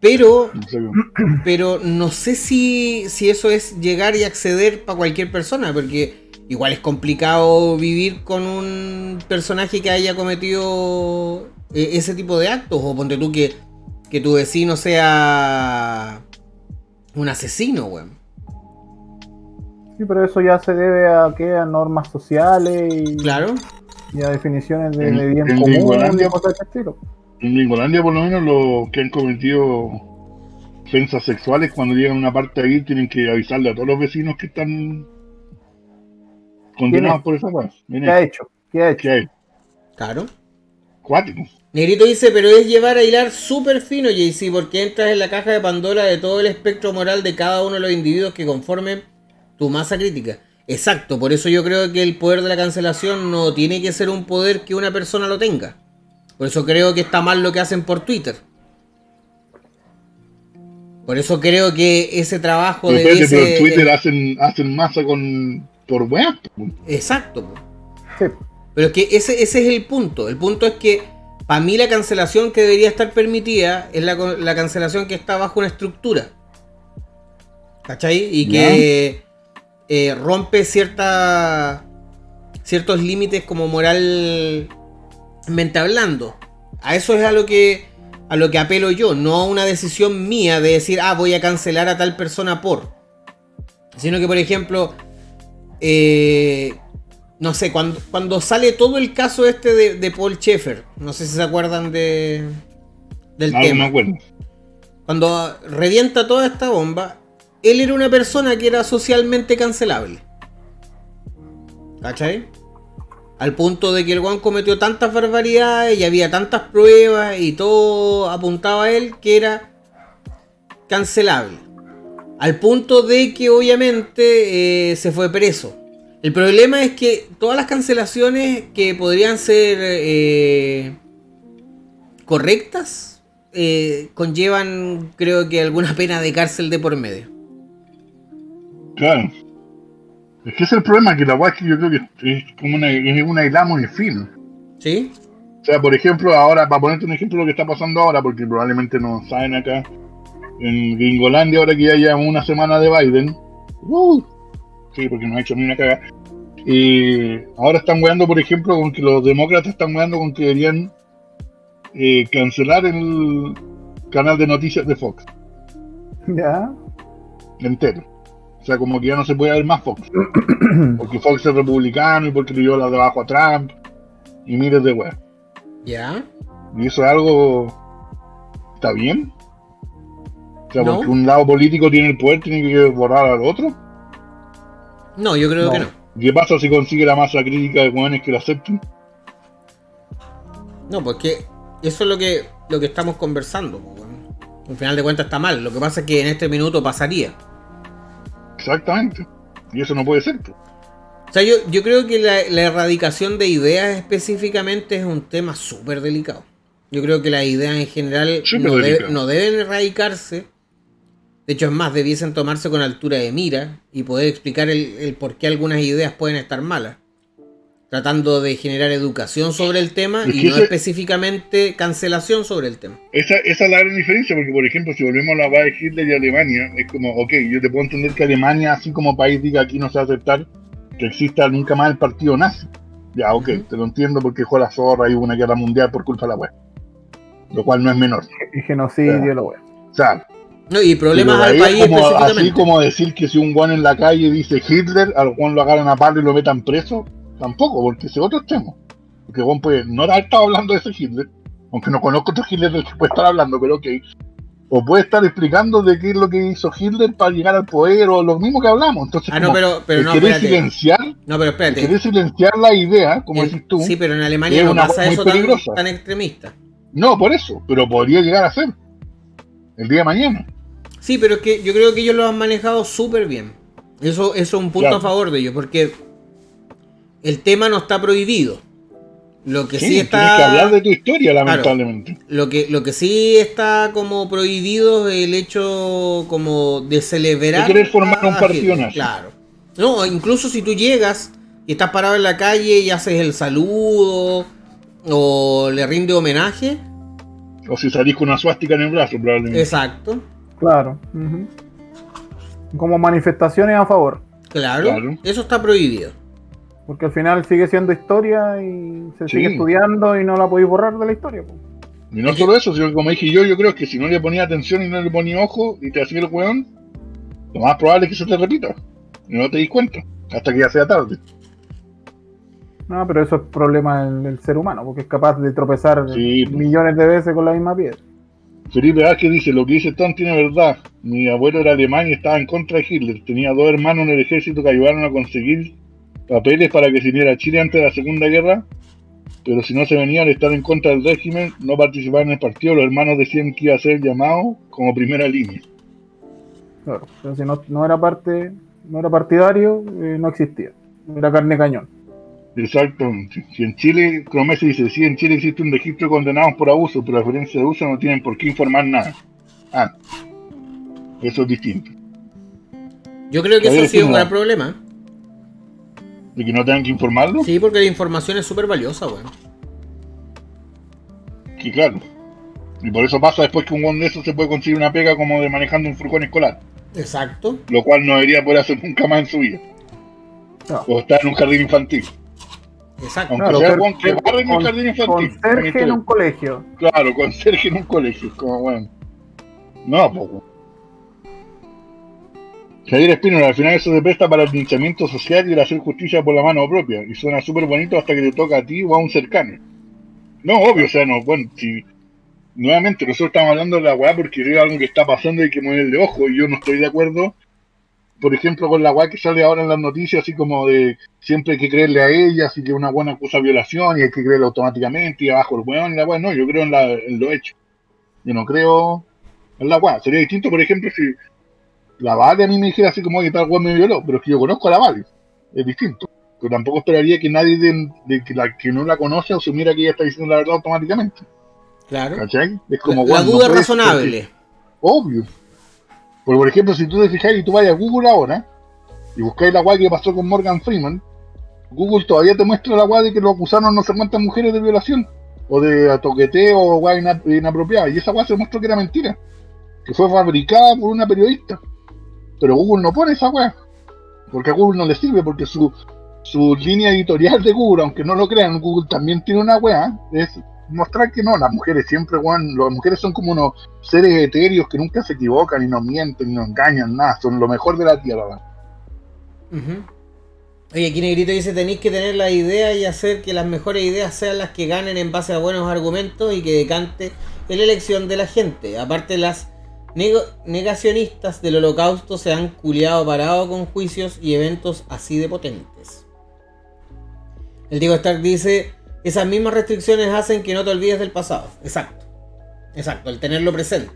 Pero no sé, [CLEARS THROAT] pero no sé si, si eso es llegar y acceder para cualquier persona, porque igual es complicado vivir con un personaje que haya cometido eh, ese tipo de actos. O ponte tú que, que tu vecino sea un asesino, weón. Sí, pero eso ya se debe a que a normas sociales y. Claro y a definiciones de, bien en común Gringolandia, En Gringolandia, por lo menos, los que han cometido ofensas sexuales, cuando llegan a una parte ahí, tienen que avisarle a todos los vecinos que están condenados por esa cosa. ¿Qué ha hecho? ¿Qué ha hecho? Claro. Cuático. Negrito dice, pero es llevar a hilar súper fino, JC, porque entras en la caja de Pandora de todo el espectro moral de cada uno de los individuos que conformen tu masa crítica. Exacto, por eso yo creo que el poder de la cancelación no tiene que ser un poder que una persona lo tenga. Por eso creo que está mal lo que hacen por Twitter. Por eso creo que ese trabajo Pero, de espérate, pero en Twitter hacen, hacen masa con por web. Exacto. Sí. Pero es que ese, ese es el punto. El punto es que para mí la cancelación que debería estar permitida es la, la cancelación que está bajo una estructura. ¿Cachai? Y que eh, rompe cierta, ciertos límites como moralmente hablando. A eso es a lo que a lo que apelo yo, no a una decisión mía de decir, ah, voy a cancelar a tal persona por. Sino que, por ejemplo, eh, no sé, cuando, cuando sale todo el caso este de, de Paul Schaeffer, no sé si se acuerdan de, del No, no tema. me acuerdo. Cuando revienta toda esta bomba, él era una persona que era socialmente cancelable. ¿Cachai? Al punto de que el Juan cometió tantas barbaridades y había tantas pruebas y todo apuntaba a él que era cancelable. Al punto de que obviamente eh, se fue preso. El problema es que todas las cancelaciones que podrían ser eh, correctas eh, conllevan creo que alguna pena de cárcel de por medio. Claro. Es que ese es el problema, que la guay que yo creo que es como una, es una hilada muy fina. ¿Sí? O sea, por ejemplo, ahora, para ponerte un ejemplo de lo que está pasando ahora, porque probablemente no saben acá, en Gringolandia, ahora que ya llevamos una semana de Biden, ¡uh! sí, porque no ha hecho ni una caga, y ahora están weando, por ejemplo, con que los demócratas están weando con que deberían eh, cancelar el canal de noticias de Fox Ya. entero. O sea, como que ya no se puede ver más Fox. [CLEARS THROAT] Porque Fox es republicano y porque le dio la de abajo a Trump y miles de weas. ¿Ya? Y eso es algo. ¿Está bien? O sea, No. porque un lado político tiene el poder, tiene que borrar al otro. No, yo creo No. que no. ¿Y ¿Qué pasa si consigue la masa crítica de hueones que lo acepten? No, porque eso es lo que, lo que estamos conversando. Al final de cuentas está mal. Lo que pasa es que en este minuto pasaría. Exactamente. Y eso no puede ser. pues. O sea, yo, yo creo que la, la erradicación de ideas específicamente es un tema súper delicado. Yo creo que las ideas en general no, debe- no deben erradicarse. De hecho, es más, debiesen tomarse con altura de mira y poder explicar el, el por qué algunas ideas pueden estar malas. Tratando de generar educación sobre el tema Es y no ese- específicamente cancelación sobre el tema. Esa, esa es la gran diferencia, porque por ejemplo, si volvemos a la base de Hitler y Alemania, es como, ok, yo te puedo entender que Alemania, así como país, diga aquí no se va a aceptar que exista nunca más el partido nazi. Ya, ok, te lo entiendo porque dejó la zorra y hubo una guerra mundial por culpa de la web. Lo cual no es menor. Y genocidio, lo wea. O sea, No, y problemas al país como, específicamente. así como decir que si un guan en la calle dice Hitler, al guan lo agarran a palo y lo metan preso, tampoco, porque ese es otro tema. Porque Juan puede no haber estado hablando de ese Hitler, aunque no conozco otro Hitler del que puede estar hablando, pero ok. O puede estar explicando de qué es lo que hizo Hitler para llegar al poder, o lo mismo que hablamos. Entonces, Ah, no, como pero, pero el no, espérate. silenciar, No, pero el espérate. querer silenciar la idea, como En- decís tú, sí, pero en Alemania es no una pasa eso tan, tan extremista. no por eso, pero podría llegar a ser el día de mañana. Sí, pero es que yo creo que ellos lo han manejado súper bien. Eso, eso es un punto Claro. a favor de ellos, porque el tema no está prohibido. Lo que sí, Sí, está. tienes que hablar de tu historia, lamentablemente. Lo que, lo que sí está como prohibido es el hecho como de celebrar. De querer formar un partido nazi. Claro. No, incluso si tú llegas y estás parado en la calle y haces el saludo o le rinde homenaje. O si salís con una suástica en el brazo, probablemente. Exacto. Claro. Como manifestaciones a favor. Claro, Claro. Eso está prohibido. Porque al final sigue siendo historia y se Sí. sigue estudiando y no la podéis borrar de la historia. po. Y no solo eso, sino que como dije yo, yo creo que si no le ponía atención y no le ponía ojo y te hacía el weón, lo más probable es que se te repita. Y no te dis cuenta, hasta que ya sea tarde. No, pero eso es problema del, del ser humano, porque es capaz de tropezar Sí. millones de veces con la misma piedra. Felipe Vázquez dice, lo que dice Tom tiene verdad. Mi abuelo era alemán y estaba en contra de Hitler. Tenía dos hermanos en el ejército que ayudaron a conseguir papeles para que se uniera a Chile antes de la Segunda Guerra. Pero si no se venía al estar en contra del régimen, no participar en el partido, los hermanos decían que iba a ser llamado como primera línea. Claro. Pero si no, no era parte, no era partidario, eh, no existía. Era carne cañón. Exacto. Si en Chile, Cromese dice, sí, en Chile existe un registro de condenados por abuso, pero a diferencia de uso no tienen por qué informar nada. Ah, eso es distinto. Yo creo que eso ha sido un gran problema. De que no tengan que informarlo, Sí, porque la información es súper valiosa, weón. que claro. Y por eso pasa después que un buen de esos se puede conseguir una pega como de manejando un furgón escolar, Exacto. lo cual no debería poder hacer nunca más en su vida. No. O estar en un jardín infantil. Exacto. Aunque Claro, sea ser- buen que en un con- jardín infantil. Conserje en un colegio. Claro, conserje en un colegio, es como bueno. No, poco. Javier Espino, al final eso se presta para el linchamiento social y el hacer justicia por la mano propia. Y suena súper bonito hasta que te toca a ti o a un cercano. No, obvio, o sea, no, bueno, si. Nuevamente, nosotros estamos hablando de la weá porque es algo que está pasando y hay que moverle ojo. Y yo no estoy de acuerdo, por ejemplo, con la weá que sale ahora en las noticias, así como de siempre hay que creerle a ella, así que una buena acusa violación y hay que creerle automáticamente y abajo el weón y la weá. No, yo creo en, la, en lo hecho. Yo no creo en la weá. Sería distinto, por ejemplo, si la Vale a mí me dijera así como que tal weón me violó, pero es que yo conozco a la Vale. Es distinto. Pero tampoco esperaría que nadie de, de que, la, que no la conoce asumiera que ella está diciendo la verdad automáticamente. Claro. ¿Cachai? Es La, como la no duda razonable. Obvio. Porque, por ejemplo, si tú te fijas y tú vayas a Google ahora y buscáis la weá que pasó con Morgan Freeman, Google todavía te muestra la weá de que lo acusaron no sé cuántas mujeres de violación o de toqueteo o ina- inapropiada. Y esa weá se mostró que era mentira. Que fue fabricada por una periodista. Pero Google no pone esa weá. Porque a Google no le sirve, porque su, su línea editorial de Google, aunque no lo crean, Google también tiene una weá, es mostrar que no, las mujeres siempre, weón, las mujeres son como unos seres etéreos que nunca se equivocan y no mienten, y no engañan, nada, son lo mejor de la tierra. weón. Ujú. Oye, aquí Negrito dice, tenéis que tener la idea y hacer que las mejores ideas sean las que ganen en base a buenos argumentos y que decante la elección de la gente. Aparte, las negacionistas del holocausto se han culiado parado con juicios y eventos así de potentes. El Diego Stark dice, esas mismas restricciones hacen que no te olvides del pasado. Exacto. Exacto, el tenerlo presente.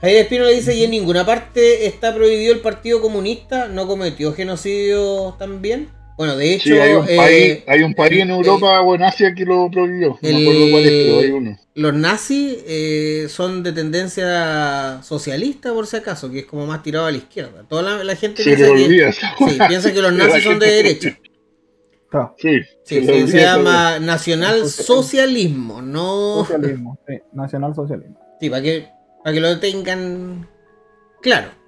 Javier Espino le dice, y en ninguna parte está prohibido el Partido Comunista, no cometió genocidio también. Bueno, de hecho, Sí, hay un, eh, país, hay un país en eh, Europa o en Asia que lo prohibió. No el- me acuerdo cuál es, pero hay uno. los nazis eh, son de tendencia socialista, por si acaso, que es como más tirado a la izquierda. Toda la, la gente Se le piensa que, sí, piensa que los [LAUGHS] nazis son de derecha. Sí, se llama nacional socialismo, no... socialismo, sí, nacional socialismo. Sí, para que, para que lo tengan claro.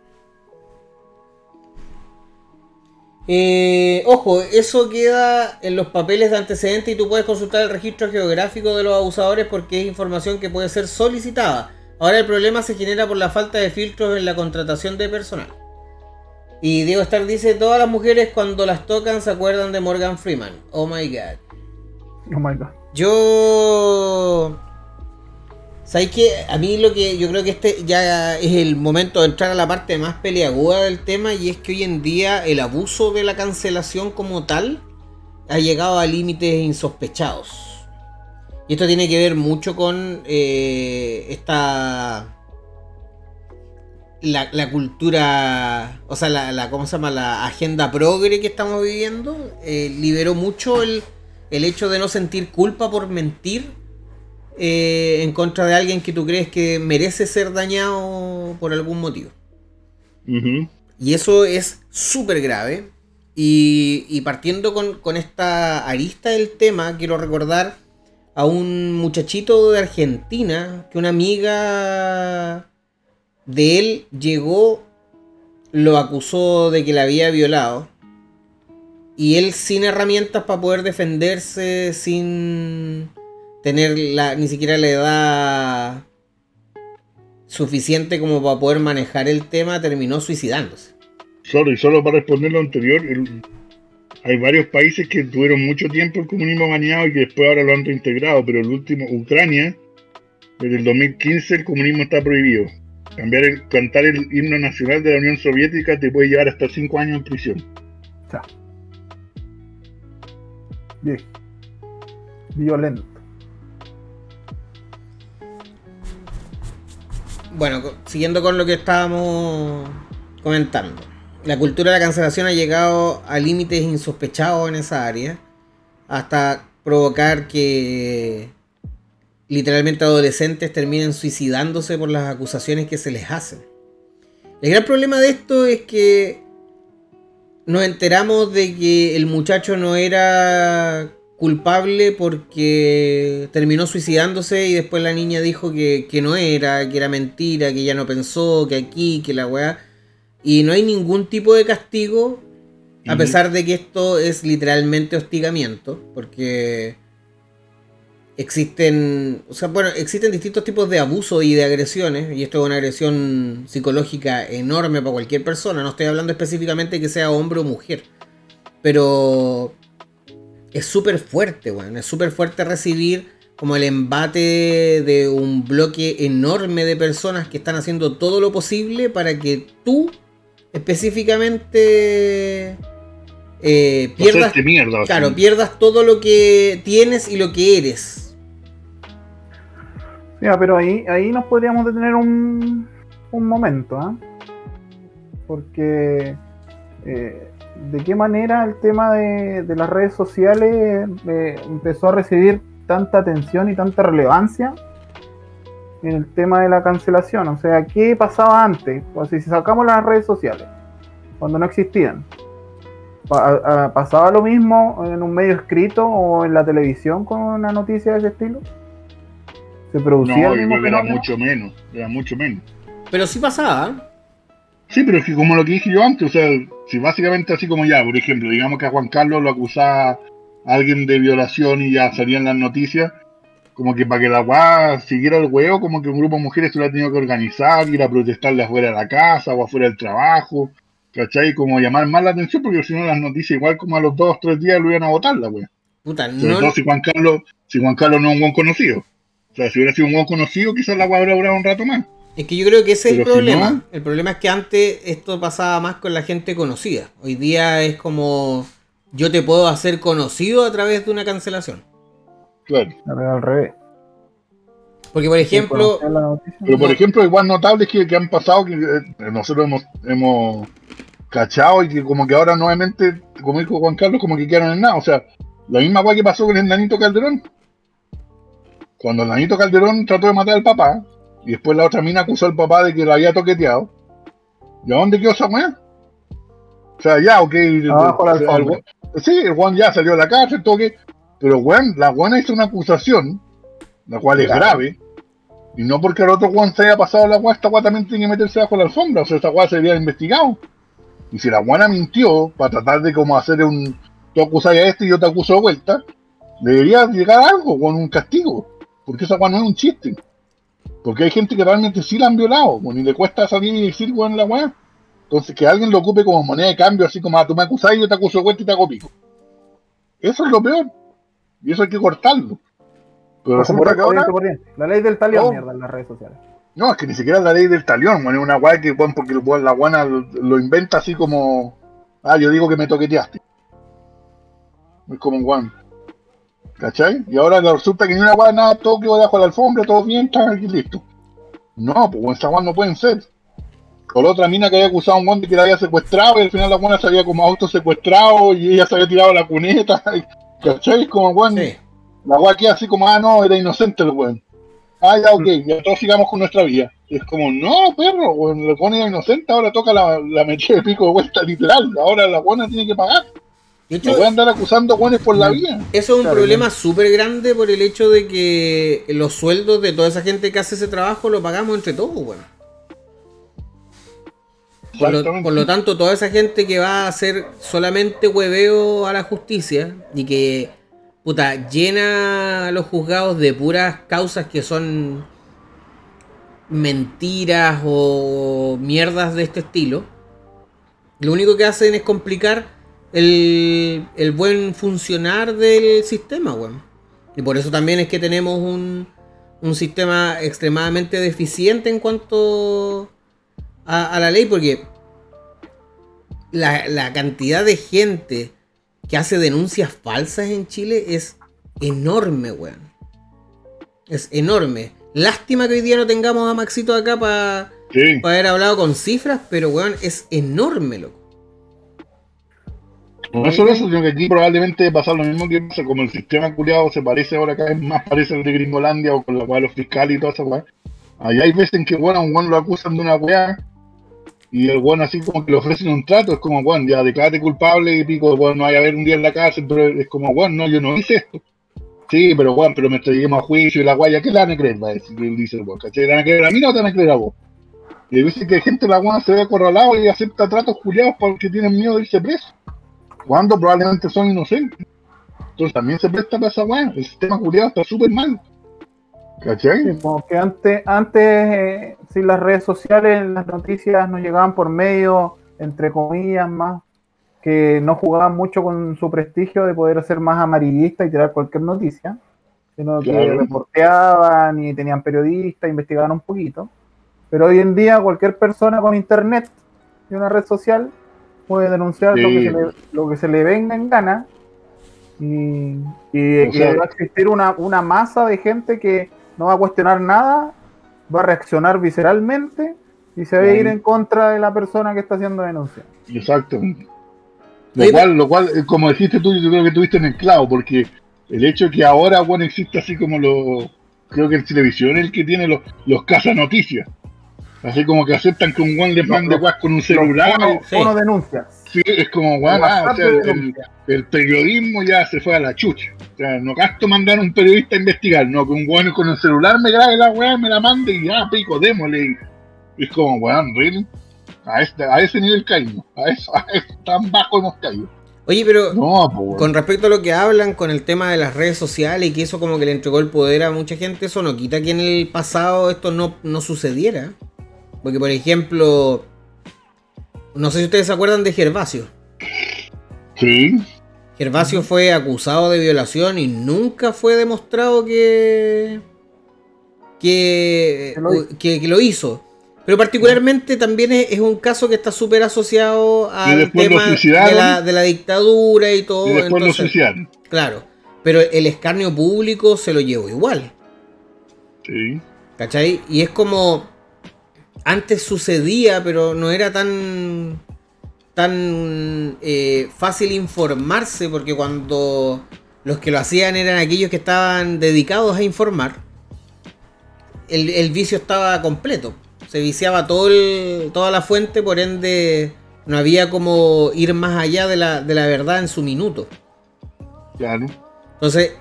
Eh, ojo, eso queda en los papeles de antecedentes y tú puedes consultar el registro geográfico de los abusadores porque es información que puede ser solicitada. Ahora el problema se genera por la falta de filtros en la contratación de personal. Y Diego Star dice, todas las mujeres cuando las tocan se acuerdan de Morgan Freeman. Oh my god. Oh my god. Yo. ¿Sabéis que A mí lo que yo creo que este ya es el momento de entrar a la parte más peleaguda del tema y es que hoy en día el abuso de la cancelación como tal ha llegado a límites insospechados. Y esto tiene que ver mucho con eh, esta... La, cultura, o sea, la, la- ¿cómo se llama? La agenda progre que estamos viviendo eh, liberó mucho el, el hecho de no sentir culpa por mentir eh, en contra de alguien que tú crees que merece ser dañado por algún motivo. Y eso es súper grave. Y, y partiendo con, con esta arista del tema, quiero recordar a un muchachito de Argentina que una amiga de él llegó, lo acusó de que la había violado. Y él sin herramientas para poder defenderse, sin tener la, ni siquiera la edad suficiente como para poder manejar el tema, terminó suicidándose. Solo, y solo para responder lo anterior, el- hay varios países que tuvieron mucho tiempo el comunismo baneado y que después ahora lo han reintegrado, pero el último, Ucrania, desde el 2015 el comunismo está prohibido. Cambiar el, cantar el himno nacional de la Unión Soviética te puede llevar hasta 5 años en prisión. Chao. Bien. Violento. Bueno, siguiendo con lo que estábamos comentando. la cultura de la cancelación ha llegado a límites insospechados en esa área, hasta provocar que literalmente adolescentes terminen suicidándose por las acusaciones que se les hacen. El gran problema de esto es que nos enteramos de que el muchacho no era culpable porque terminó suicidándose y después la niña dijo que, que, no era, que era mentira, que ella no pensó, que aquí, que la weá. Y no hay ningún tipo de castigo, a pesar de que esto es literalmente hostigamiento, porque existen, o sea, bueno, existen distintos tipos de abusos y de agresiones, y esto es una agresión psicológica enorme para cualquier persona, no estoy hablando específicamente que sea hombre o mujer, pero es súper fuerte, weón, es súper fuerte recibir como el embate de un bloque enorme de personas que están haciendo todo lo posible para que tú específicamente eh, pierdas, claro, pierdas todo lo que tienes y lo que eres. Mira, pero ahí, ahí nos podríamos detener un, un momento, ¿ah? Porque eh, de qué manera el tema de, las redes sociales eh, empezó a recibir tanta atención y tanta relevancia en el tema de la cancelación. O sea, ¿qué pasaba antes? Pues si sacamos las redes sociales, cuando no existían, ¿pasaba lo mismo en un medio escrito o en la televisión con una noticia de ese estilo? ¿Se producía el mismo era mucho menos, era mucho menos. Pero sí pasaba. Sí, pero es que como lo que dije yo antes, o sea, si básicamente así como ya, por ejemplo, digamos que a Juan Carlos lo acusaba alguien de violación y ya salían las noticias, como que para que la guá siguiera el huevo, como que un grupo de mujeres se lo ha tenido que organizar, ir a protestarle afuera de la casa o afuera del trabajo, ¿cachai? Como llamar más la atención, porque si no las noticias igual como a los dos o tres días lo iban a votar la weá. Puta, no... si Juan Carlos, si Juan Carlos no es un buen conocido. O sea, si hubiera sido un buen conocido, quizás la hubiera durado un rato más. Es que yo creo que ese es el problema. El problema es que antes esto pasaba más con la gente conocida. Hoy día es como yo te puedo hacer conocido a través de una cancelación. Claro. al revés. Porque por ejemplo. Pero por ejemplo, igual notables que, que han pasado que eh, nosotros hemos, hemos cachado y que como que ahora nuevamente, como dijo Juan Carlos, como que quedaron en nada. O sea, la misma guay que pasó con el Nanito Calderón. Cuando Nanito Calderón trató de matar al papá, y después la otra mina acusó al papá de que lo había toqueteado, ¿y a dónde quedó esa weá? O sea, ya, ok. sí, el Juan ya salió de la cárcel, toque. Pero Juan, la Juana hizo una acusación, la cual es grave, y no porque el otro Juan se haya pasado la weá, esta weá también tiene que meterse bajo la alfombra, o sea, esta weá se había investigado. Y si la Juana mintió para tratar de como hacer un. Tú acusas a este y yo te acuso de vuelta, debería llegar algo con un castigo. Porque esa weá no es un chiste. Porque hay gente que realmente sí la han violado, bueno, y le cuesta salir y decir, weón, la weá. Entonces, que alguien lo ocupe como moneda de cambio, así como, ah, tú me acusas y yo te acuso de vuelta y te hago pico. Eso es lo peor. Y eso hay que cortarlo. Pero por que ahora... La ley del talión, mierda, en las redes sociales. No, es que ni siquiera es la ley del talión, bueno, es una weá que, bueno, porque la guana lo, inventa así como, ah, yo digo que me toqueteaste. Es como un guan. ¿Cachai? Y ahora resulta que ni una weá nada toque debajo de la alfombra, todo bien, está aquí listo. No, pues esa weá no pueden ser. Con la otra mina que había acusado a un hombre que la había secuestrado y al final la buena se había como auto secuestrado y ella se había tirado la cuneta. [LAUGHS] ¿Cachai? Como weón. La weá queda así como, ah, no, era inocente el weón. Ah, ya, ok, ya todos sigamos con nuestra vida. es como, no, perro, weón, le pone inocente, ahora toca la, la de pico de vuelta literal. Ahora la buena tiene que pagar. De hecho, no a andar acusando guanes por la vida. Eso es un problema súper grande por el hecho de que los sueldos de toda esa gente que hace ese trabajo lo pagamos entre todos, bueno. Por lo, por lo, tanto, toda esa gente que va a hacer solamente hueveo a la justicia y que puta, llena a los juzgados de puras causas que son mentiras o mierdas de este estilo, lo único que hacen es complicar el, el buen funcionar del sistema, weón. Y por eso también es que tenemos un, un sistema extremadamente deficiente en cuanto a, la ley, porque la, la, cantidad de gente que hace denuncias falsas en Chile es enorme, weón. Es enorme. Lástima que hoy día no tengamos a Maxito acá para haber hablado con cifras, pero weón, es enorme, loco. No solo eso, sino que aquí probablemente pasa lo mismo que pasa, como el sistema culiado se parece ahora cada vez más parece al de Gringolandia o con la cual los fiscales y toda esa weá. Allá hay veces en que bueno, a un weón lo acusan de una weá y el weón así como que le ofrecen un trato, es como weón, ya declárate culpable y pico, weón, no vaya a haber un día en la cárcel, pero es como weón, no, yo no hice esto. Sí, pero weón, pero me traigamos a juicio y la guaya, ¿qué le van a creer? Va a decir, dice el weón, ¿cachai? ¿Le van a creer a mí o te van a creer a vos? Y dice que gente la weón se ve acorralado y acepta tratos culiados porque tienen miedo de irse preso cuando probablemente son inocentes. Entonces también se presta para esa weá. El sistema culiado está súper mal. ¿Cachai? Sí, porque antes, antes eh, si las redes sociales, las noticias nos llegaban por medio, entre comillas, más, que no jugaban mucho con su prestigio de poder ser más amarillista y tirar cualquier noticia, sino que Claro. reporteaban y tenían periodistas, investigaban un poquito. Pero hoy en día cualquier persona con internet y una red social puede denunciar lo, que se le, lo que se le venga en gana y, y- O y sea- va a existir una, una masa de gente que no va a cuestionar nada, va a reaccionar visceralmente y se va a ir en contra de la persona que está haciendo denuncia. Exacto. Lo cual, lo cual, eh, como dijiste tú, yo creo que tuviste en el clavo, porque el hecho que ahora, bueno, existe así como lo. Creo que el televisión es el que tiene los, los noticias Así como que aceptan que un guan les mande guas con un celular. Uno, sí. uno denuncia. Sí, es como, guan, ah, o sea, el, periodismo ya se fue a la chucha. O sea, no gasto mandar a un periodista a investigar, no, que un guan con el celular me grabe la weá, me la mande y ya, pico, démosle. Y es como, weón, really? A, este, a ese nivel caímos, a eso, a eso tan bajo hemos caído. Oye, pero No, pues, con respecto a lo que hablan con el tema de las redes sociales y que eso como que le entregó el poder a mucha gente, eso no quita que en el pasado esto no, no sucediera. Porque, por ejemplo, no sé si ustedes se acuerdan de Gervasio. Sí, Gervasio fue acusado de violación y nunca fue demostrado que que, Que lo hizo. que- que lo hizo. Pero particularmente también es, es un caso que está súper asociado al tema de la, de la dictadura y todo. y después lo entonces- suicidaron. Claro. Pero el escarnio público se lo llevó igual. Sí, ¿Cachai? Y es como. Antes sucedía, pero no era tan. tan eh, fácil informarse, porque cuando los que lo hacían eran aquellos que estaban dedicados a informar, el, el vicio estaba completo. Se viciaba todo el- toda la fuente, por ende no había como ir más allá de la, de la verdad en su minuto. claro. Entonces,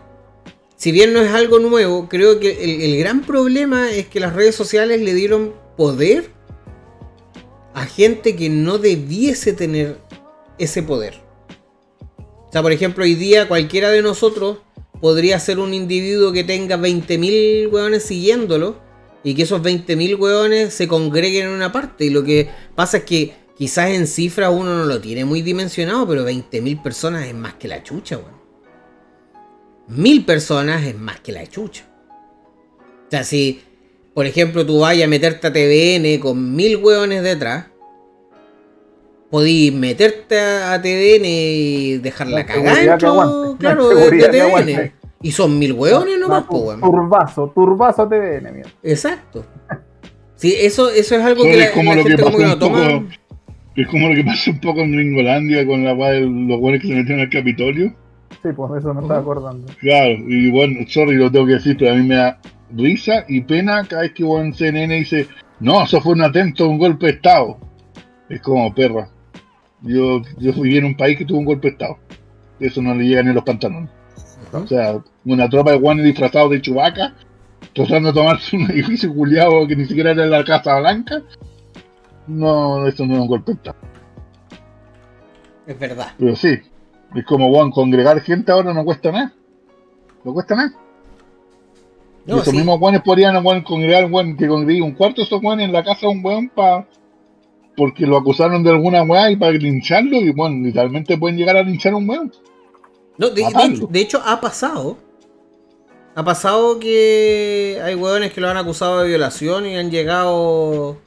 si bien no es algo nuevo, creo que el, el gran problema es que las redes sociales le dieron poder a gente que no debiese tener ese poder. O sea, por ejemplo, hoy día cualquiera de nosotros podría ser un individuo que tenga 20.000 hueones siguiéndolo y que esos 20.000 hueones se congreguen en una parte. Y lo que pasa es que quizás en cifras uno no lo tiene muy dimensionado, pero 20.000 personas es más que la chucha, weón mil personas es más que la chucha. O sea, si, por ejemplo, tú vayas a meterte a TVN con mil hueones detrás, podís meterte a, TVN y dejar la cagada que claro, de, que TVN. Y son mil hueones nomás, No, po, weón. Turbazo, turbazo TVN, mira. Exacto. Sí, eso, eso es algo que es la, como la lo que gente como que no un toma. poco- Es como lo que pasó un poco en Gringolandia con la de los buenos que se metieron al Capitolio. Sí, pues eso me estaba acordando. Claro, y bueno, sorry, lo tengo que decir, pero a mí me da risa y pena cada vez que bueno, CNN dice, no, eso fue un atento, un golpe de Estado. Es como perra. Yo, yo viví en un país que tuvo un golpe de Estado. Eso no le llega ni a los pantalones. O sea, una tropa de guanes disfrazados de chubaca, tratando de tomarse un [LAUGHS] edificio culiado que ni siquiera era la Casa Blanca. No, eso no es un golpe de Estado. Es verdad. Pero sí, es como, bueno, congregar gente ahora no cuesta nada. No cuesta nada. No, esos sí. mismos guanes podrían weón, congregar weón, que congregue un cuarto de esos guanes en la casa de un weón pa, porque lo acusaron de alguna weá y para lincharlo y bueno, literalmente pueden llegar a linchar a un weón. No, de, hecho, de hecho, ha pasado. Ha pasado que hay hueones que lo han acusado de violación y han llegado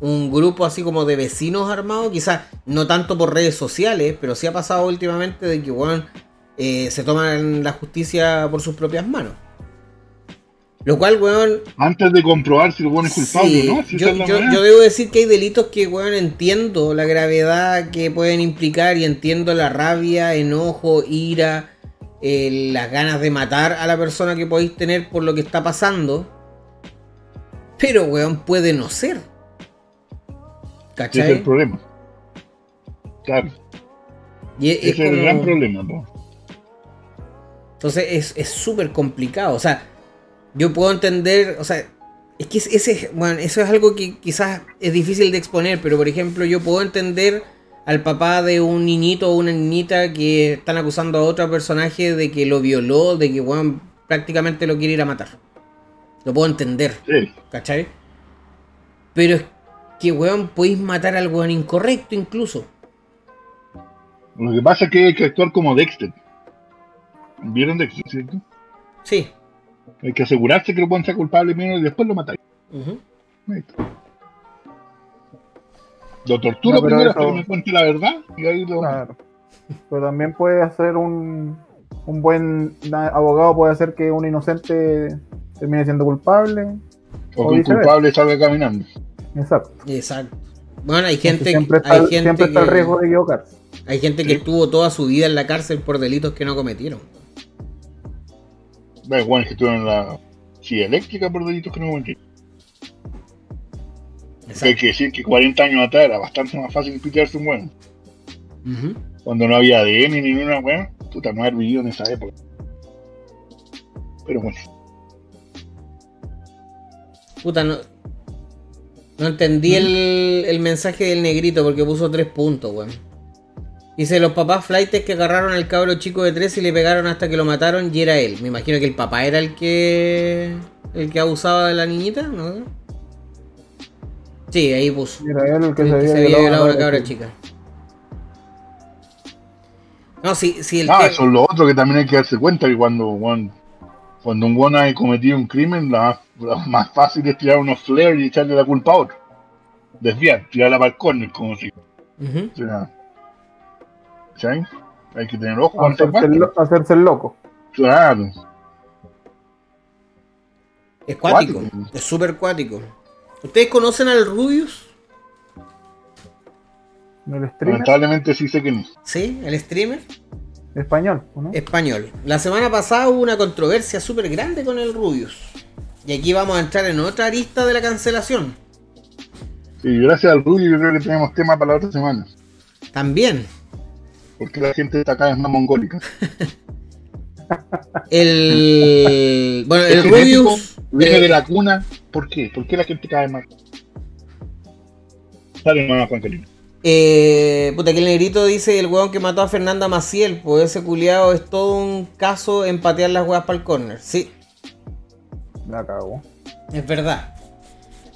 un grupo así como de vecinos armados, quizás no tanto por redes sociales, pero sí ha pasado últimamente de que hueón, eh, se toman la justicia por sus propias manos. Lo cual, weón. Antes de comprobar si el weón es culpable sí, o no. si yo, yo- yo debo decir que hay delitos que, weón, entiendo la gravedad que pueden implicar y entiendo la rabia, enojo, ira, eh, las ganas de matar a la persona que podéis tener por lo que está pasando. Pero, weón, puede no ser. Ese es el ¿Cachai? problema. Claro, Y es- ese es el gran problema. po. Entonces es- es súper complicado. O sea, yo puedo entender, o sea, es que ese, bueno, eso es algo que quizás es difícil de exponer, pero por ejemplo yo puedo entender al papá de un niñito o una niñita que están acusando a otro personaje de que lo violó, de que, bueno, prácticamente lo quiere ir a matar. Lo puedo entender, Sí, ¿cachai? Pero es que, weón, podéis matar al weón incorrecto incluso. Lo que pasa es que hay que actuar como Dexter. ¿Vieron Dexter, cierto? Sí. Hay que asegurarse que el weón sea culpable primero y después lo matáis. Ahí está. Lo torturo No, pero primero eso- hasta que me cuente la verdad y ahí lo. Claro. Pero también puede hacer un, un buen abogado, puede hacer que un inocente termine siendo culpable. O o que un culpable salga caminando. Exacto. Exacto. Bueno, hay Porque gente, siempre está, hay el- gente siempre está el riesgo de equivocarse. Hay gente que Sí. estuvo toda su vida en la cárcel por delitos que no cometieron. Bueno, es que estuvieron en la silla eléctrica por delitos que no cometieron. Hay que decir que 40 años atrás era bastante más fácil pillarse un weón. Ujú. Cuando no había ADN ni una weón. Puta, no haber vivido en esa época. Pero bueno. Puta, no. No entendí el, el mensaje del negrito porque puso tres puntos, weón. Dice, los papás flightes que agarraron al cabro chico de tres y le pegaron hasta que lo mataron y era él. Me imagino que el papá era el que... El que abusaba de la niñita, ¿no? Sí, ahí puso. Era él el que El se que había se había violado a una cabra chica. No, sí, sí, el Ah, te- eso es lo otro que también hay que darse cuenta que cuando, cuando un weón ha cometido un crimen, la más, la más fácil es tirar unos flares y echarle la culpa a otro. Desviar, tirarla para el corner, como si. Ujú. O sea, Hay que tener ojo Hacerse, el, parte. lo- hacerse el loco. Claro. Es cuático, Cuático. es súper cuático. ¿Ustedes conocen al Rubius? El streamer Lamentablemente sí sé que no. Sí, el streamer español, ¿o ¿no? español. La semana pasada hubo una controversia súper grande con el Rubius. Y aquí vamos a entrar en otra arista de la cancelación. Sí, gracias al Rubio yo creo que tenemos tema para la otra semana. También. Porque la gente está cada vez más mongólica. El. Bueno, el Es genético, Rubius. Viene eh, de la cuna. ¿Por qué? ¿Por qué la gente cae más? Dale, mamá Juan Calino. eh, puta, que el negrito dice el weón que mató a Fernanda Maciel. Pues ese culiado es todo un caso en patear las weas para el corner. Sí, La cagó. es verdad.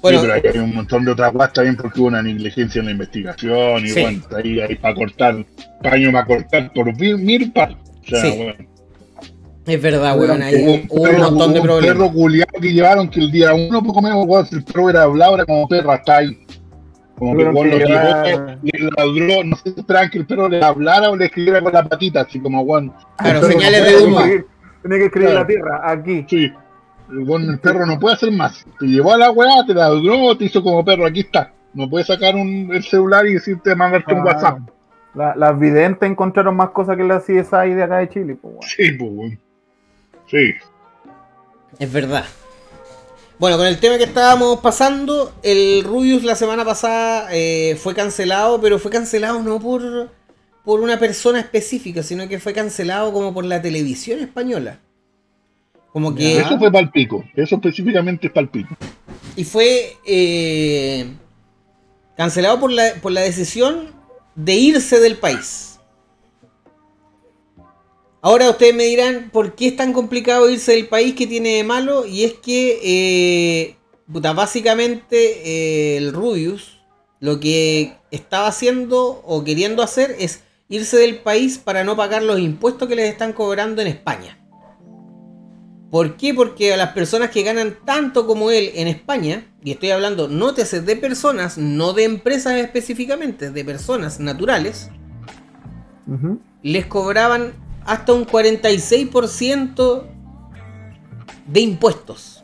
Bueno, sí, pero hay, hay un montón de otras cosas también porque hubo una negligencia en la investigación y Sí. bueno, ahí, ahí para cortar, paño para cortar por mil, mil par. O sea, Sí. bueno, es verdad, weón. un Ahí hubo un perro- montón de un problemas. perro culiado que llevaron que el día uno poco menos, weón, si el perro era hablado, era como perra, hasta ahí. Como que weón, que lo llevó, le ladró, no sé si esperaban que el perro le hablara o le escribiera con la patita, así como Juan. Claro, señales de humo. Tiene que escribir Claro. la tierra, aquí. Sí. El, weón, el perro no puede hacer más. Te llevó a la weá, te ladró, te hizo como perro, aquí está. No puede sacar un, el celular y decirte mandarte un Ah, WhatsApp. la- las videntes encontraron más cosas que las CSI de acá de Chile. Pues, weón. Sí, pues, weón. Sí. Es verdad. Bueno, con el tema que estábamos pasando, el Rubius la semana pasada eh, fue cancelado, pero fue cancelado no por, por una persona específica, sino que fue cancelado como por la televisión española. Como que... Eso fue palpico. Eso específicamente es palpico. Y fue eh, cancelado por la, por la decisión de irse del país. Ahora ustedes me dirán, ¿por qué es tan complicado irse del país? ¿Qué tiene de malo? Y es que, eh, puta, básicamente eh, el Rubius lo que estaba haciendo o queriendo hacer es irse del país para no pagar los impuestos que les están cobrando en España. ¿Por qué? Porque a las personas que ganan tanto como él en España, y estoy hablando, nótese, de personas, no de empresas específicamente, de personas naturales, les cobraban hasta un 46% de impuestos.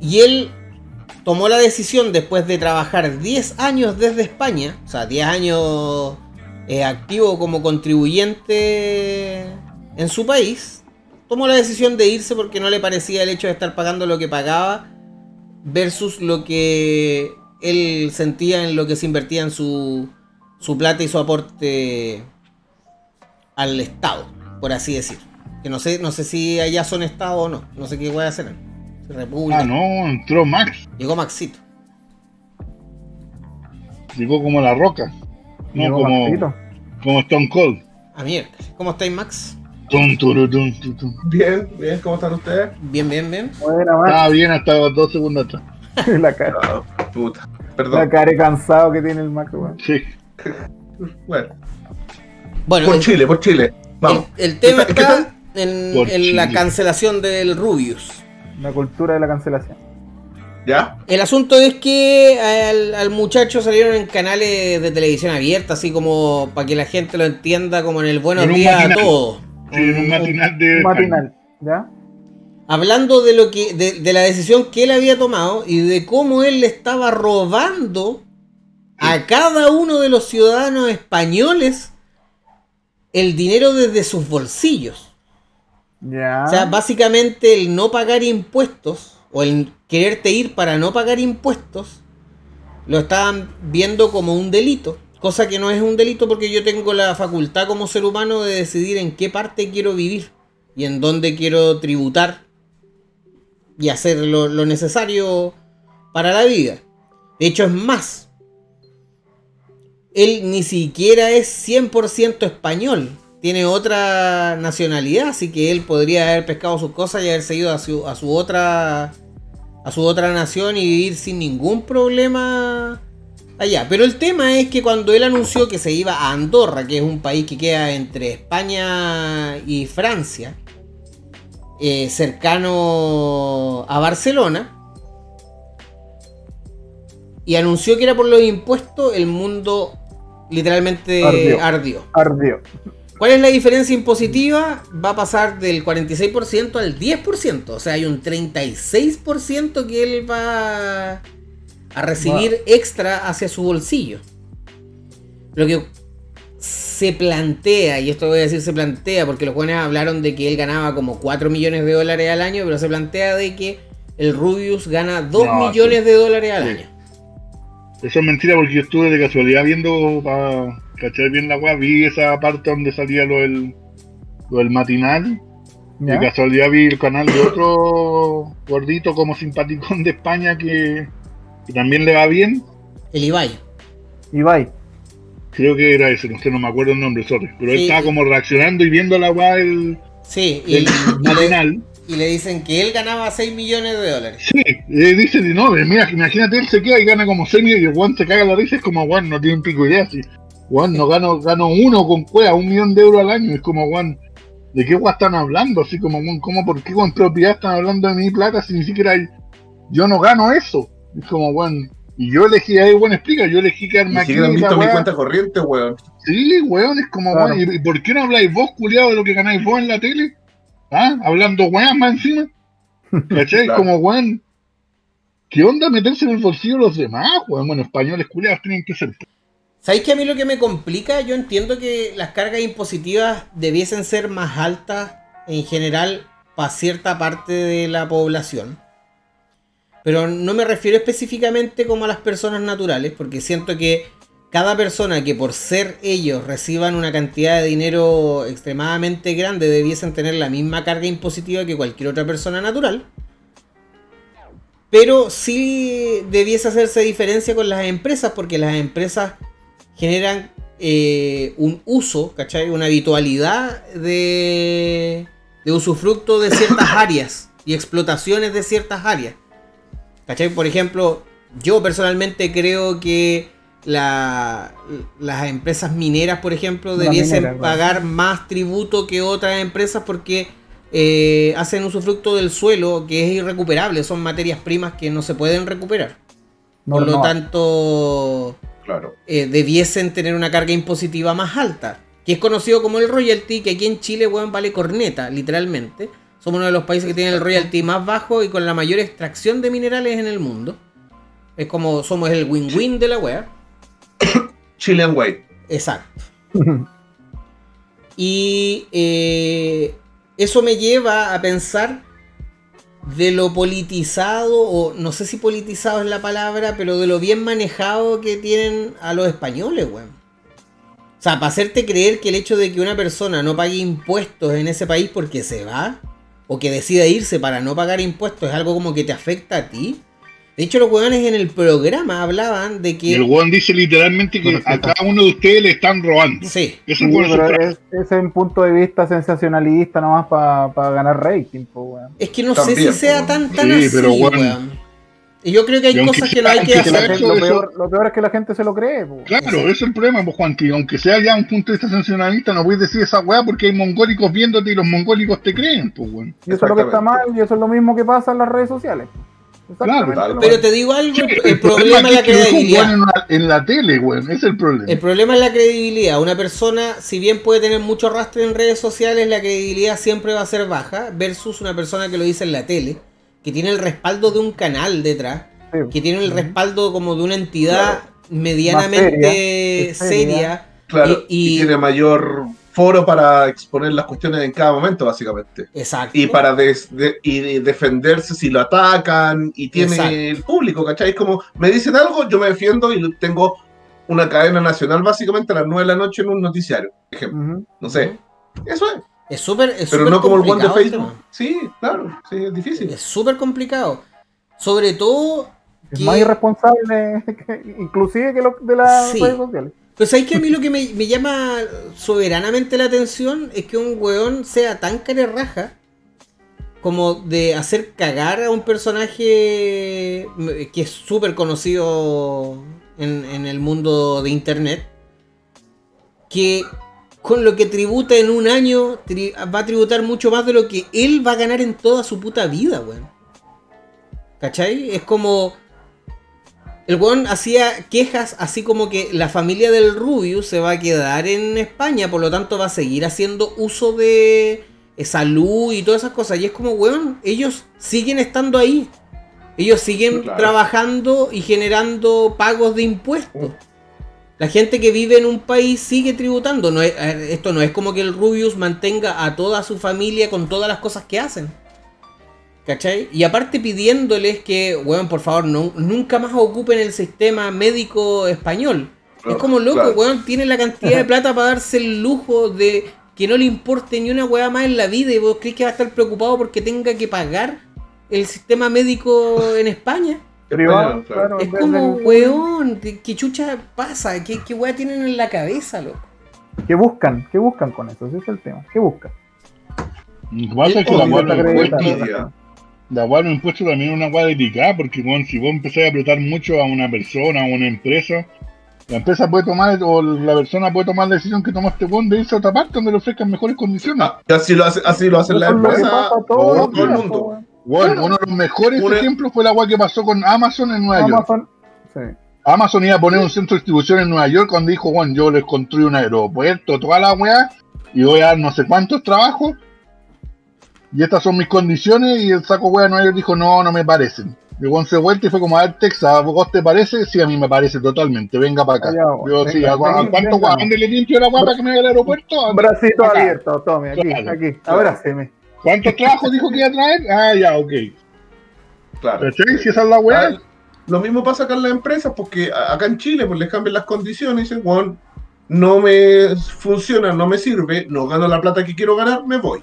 Y él tomó la decisión después de trabajar 10 años desde España, o sea, 10 años eh, activo como contribuyente en su país, tomó la decisión de irse porque no le parecía el hecho de estar pagando lo que pagaba versus lo que él sentía en lo que se invertía en su, su plata y su aporte al Estado, por así decir. Que no sé, no sé si allá son Estado o no, no sé qué voy a hacer. República. Ah, no, entró Max. Llegó Maxito. Llegó como la roca. No, como, como Stone Cold. Ah, mierda. ¿Cómo estáis, Max? Bien, bien, ¿cómo están ustedes? Bien, bien, bien. Ah, bien hasta dos segundos atrás. [LAUGHS] la cara. Ah, puta. Perdón. La cara cansado que tiene el Max, Sí. bueno. Bueno. Por Chile, por Chile. Vamos. El, tema está, en, la cancelación del Rubius. La cultura de la cancelación. ¿Ya? El asunto es que al, muchacho salieron en canales de televisión abierta, así como para que la gente lo entienda, como en el Buenos Días a todos. Sí, un matinal de. matinal, ¿ya? Hablando de lo que. De, la decisión que él había tomado y de cómo él le estaba robando a cada uno de los ciudadanos españoles el dinero desde sus bolsillos. Ya. O sea, básicamente el no pagar impuestos o el quererte ir para no pagar impuestos lo estaban viendo como un delito. Cosa que no es un delito porque yo tengo la facultad como ser humano de decidir en qué parte quiero vivir y en dónde quiero tributar y hacer lo, necesario para la vida. De hecho, es más. Él ni siquiera es 100% español tiene otra nacionalidad, así que él podría haber pescado sus cosas y haberse ido a su, a su otra a su otra nación y vivir sin ningún problema allá. Pero el tema es que cuando él anunció que se iba a Andorra, que es un país que queda entre España y Francia, eh, cercano a Barcelona, y anunció que era por los impuestos, el mundo literalmente ardió. ardió. ¿Cuál es la diferencia impositiva? Va a pasar del 46% al 10%. O sea, hay un 36% que él va a recibir extra hacia su bolsillo. Lo que se plantea, y esto voy a decir se plantea, porque los jóvenes hablaron de que él ganaba como 4 millones de dólares al año, pero se plantea de que el Rubius gana 2 millones de dólares al año. Eso es mentira porque yo estuve de casualidad viendo para cachar bien la weá, vi esa parte donde salía lo del, lo del matinal. De casualidad vi el canal de otro gordito como simpaticón de España que, también le va bien. El Ibai. Ibai. Creo que era ese, no sé, no me acuerdo el nombre, sorry. Pero él estaba como reaccionando y viendo la weá del, sí, el matinal [LAUGHS] y le dicen que él ganaba 6 millones de dólares. Sí, le dicen, no, mira, imagínate, él se queda y gana como 6 millones y el Juan se caga la risa, es como Juan no tiene un pico idea, así. Juan no gano, gano uno con cueva, un millón de euros al año, es como Juan, ¿de qué Juan están hablando? Así como, ¿cómo, por qué con propiedad están hablando de mi plata si ni siquiera hay, yo no gano eso? Es como, Juan, y yo elegí, ahí Juan explica, yo elegí quedarme aquí. han visto mi cuenta corriente, weón. Sí, weón, es como, claro. ¿y por qué no habláis vos, culiado, de lo que ganáis vos en la tele? ¿Ah? Hablando weón más encima. ¿Cachai? Como, weón, ¿qué onda meterse en el bolsillo de los demás, weón? Bueno, españoles culiados tienen que ser. ¿Sabéis que a mí lo que me complica? Yo entiendo que las cargas impositivas debiesen ser más altas en general para cierta parte de la población. Pero no me refiero específicamente como a las personas naturales, porque siento que cada persona que por ser ellos reciban una cantidad de dinero extremadamente grande debiesen tener la misma carga impositiva que cualquier otra persona natural. Pero sí debiese hacerse diferencia con las empresas porque las empresas generan eh, un uso, ¿cachai? Una habitualidad de, de usufructo de ciertas áreas y explotaciones de ciertas áreas. ¿Cachai? Por ejemplo, yo personalmente creo que las empresas mineras, por ejemplo, debiesen pagar más tributo que otras empresas porque eh, hacen usufructo del suelo que es irrecuperable, son materias primas que no se pueden recuperar. por lo tanto, claro. Eh, debiesen tener una carga impositiva más alta, que es conocido como el royalty, que aquí en Chile, vale corneta, literalmente. Somos uno de los países que tiene el royalty más bajo y con la mayor extracción de minerales en el mundo. Es como somos el win-win de la wea. [COUGHS] Chilean Way. Exacto. [LAUGHS] Y eh, eso me lleva a pensar de lo politizado, o no sé si politizado es la palabra, pero de lo bien manejado que tienen a los españoles, weón. O sea, para hacerte creer que el hecho de que una persona no pague impuestos en ese país porque se va, o que decida irse para no pagar impuestos, es algo como que te afecta a ti. De hecho, los weones en el programa hablaban de que. Y el weón dice literalmente que a cada uno de ustedes le están robando. Sí. Eso Sí, pero es, ese es un punto de vista sensacionalista nomás para ganar rating, po, weón. Es que no También, sé si sea po, tan, tan Sí, así, pero bueno. weón. Y yo creo que hay cosas que no hay que hacer. lo, eso- peor, lo peor es que la gente se lo cree, po. Claro, ese es el problema, pues Juan, que aunque sea ya un punto de vista sensacionalista, no puedes decir esa weá porque hay mongólicos viéndote y los mongólicos te creen, pues weón. Y eso es lo que está mal y eso es lo mismo que pasa en las redes sociales. Exactamente Claro, lo Pero te digo algo, Sí, el, problema es la credibilidad. en, una- en la tele, weón, es el problema. El problema es la credibilidad. Una persona, si bien puede tener mucho rastre en redes sociales, la credibilidad siempre va a ser baja, versus una persona que lo dice en la tele, que tiene el respaldo de un canal detrás, Sí. que tiene el respaldo como de una entidad Claro. medianamente seria. Claro. Y- Y, y- tiene mayor foro para exponer las cuestiones en cada momento, básicamente. Exacto. Y para des- de- y de- defenderse si lo atacan. Y tiene Exacto. el público, ¿cachai? Es como, me dicen algo, yo me defiendo y tengo una cadena nacional, básicamente a las 9 de la noche en un noticiario. Ejemplo. No sé. Eso es. Es súper es Pero súper no como el one de Facebook. tema. Sí, claro. Sí, es difícil. Es súper complicado. Sobre todo Es que- más irresponsable que- inclusive que lo de las Sí. redes sociales. Pues hay que a mí lo que me, me llama soberanamente la atención es que un weón sea tan carerraja como de hacer cagar a un personaje mm, que es súper conocido en, en el mundo de internet. Que con lo que tributa en un año tri- va a tributar mucho más de lo que él va a ganar en toda su puta vida, weón. ¿Cachai? Es como... El weón hacía quejas así como que la familia del Rubius se va a quedar en España, por lo tanto va a seguir haciendo uso de eh, salud y todas esas cosas. Y es como, weón, ellos siguen estando ahí. Ellos siguen Claro. trabajando y generando pagos de impuestos. La gente que vive en un país sigue tributando. No es- esto no es como que el Rubius mantenga a toda su familia con todas las cosas que hacen. ¿Cachai? Y aparte pidiéndoles que, weón, por favor, no, nunca más ocupen el sistema médico español. es como loco, Claro. weón, tiene la cantidad de plata para darse el lujo de que no le importe ni una weá más en la vida y vos crees que va a estar preocupado porque tenga que pagar el sistema médico en España. Privado, España, claro. claro, Es como, weón, ¿qué, qué chucha pasa? ¿Qué, qué weá tienen en la cabeza, loco? ¿Qué buscan? ¿Qué buscan con eso? Ese es el tema. ¿Qué buscan? Lo que es que la sí, weá está de los acreditada. impuestos- Envidia. la impuestos también es una weá delicada, porque weón, si vos empezás a apretar mucho a una persona, a una empresa, la empresa puede tomar, o la persona puede tomar la decisión que tomó este weón de irse a otra parte donde le ofrezcan mejores condiciones. Ah, y así lo hace, así lo hacen las es lo que empresas. todo el mundo. Bueno, uno de los mejores Una- ejemplos fue la weá que pasó con Amazon en Nueva York. Amazon, sí. Amazon iba a poner un centro de distribución en Nueva York cuando dijo, bueno, yo les construí un aeropuerto, toda la weá, y voy a dar no sé cuántos trabajos, y estas son mis condiciones, y el saco weá de Nueva York dijo, no, no me parecen. Y Juan se vuelta y fue como, a ver, Texas, ¿a vos te parece? Sí, a mí me parece totalmente, venga para acá. Allá, yo, sí, venga, ¿a, venga, cuánto venga. le limpio la weá para que me haga el aeropuerto? Bracito Acá. abierto, tome, aquí, Claro, aquí. claro. Abráceme. ¿Cuántos trabajos dijo que iba a traer? Ah, ya, ok. Claro. Si esa es la weá. Ah, Lo mismo pasa acá en las empresas, porque acá en Chile pues les cambian las condiciones y dicen, "Weón, no me funciona, no me sirve, no gano la plata que quiero ganar, me voy.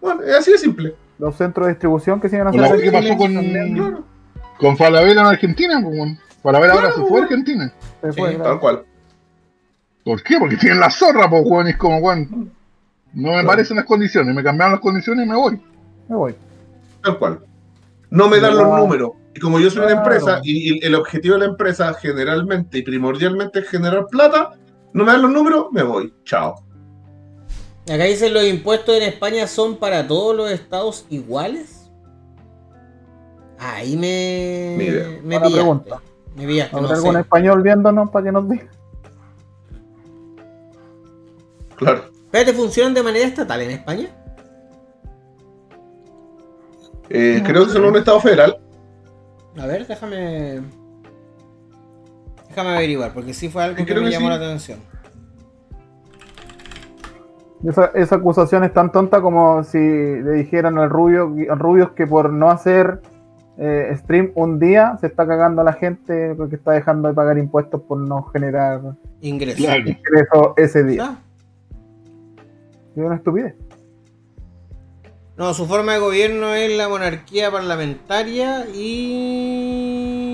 Bueno, es así de simple. Los centros de distribución que siguen haciendo. ¿qué pasó con- Claro, Con Falabella en Argentina, pues, weón. Falabella ahora se fue a. Argentina. se fue, Sí, claro. tal cual. ¿Por qué? Porque tienen la zorra, pues, weón. Es como, weón. No me Claro. parecen las condiciones. Me cambiaron las condiciones y me voy. Me voy. Tal cual. No me dan los números. Y como yo soy una empresa y, y el objetivo de la empresa generalmente y primordialmente es generar plata, no me dan los números, me voy. Chao. Acá dicen los impuestos en España son para todos los estados iguales. Ahí me. Me pillaste. pregunta. Me pillaste, ¿Habrá no algún sé. español viéndonos para que nos diga? Claro. Espérate, ¿funcionan de manera estatal en España? Eh, creo que son un estado federal. A ver, déjame. Déjame averiguar, porque sí fue algo Sí, que me que llamó sí. la atención. Esa, esa acusación es tan tonta como si le dijeran al Rubio, al Rubius que por no hacer eh, stream un día se está cagando a la gente porque está dejando de pagar impuestos por no generar Ingreso. Ingresos ese día. Ah, Es una estupidez. No, su forma de gobierno es la monarquía parlamentaria y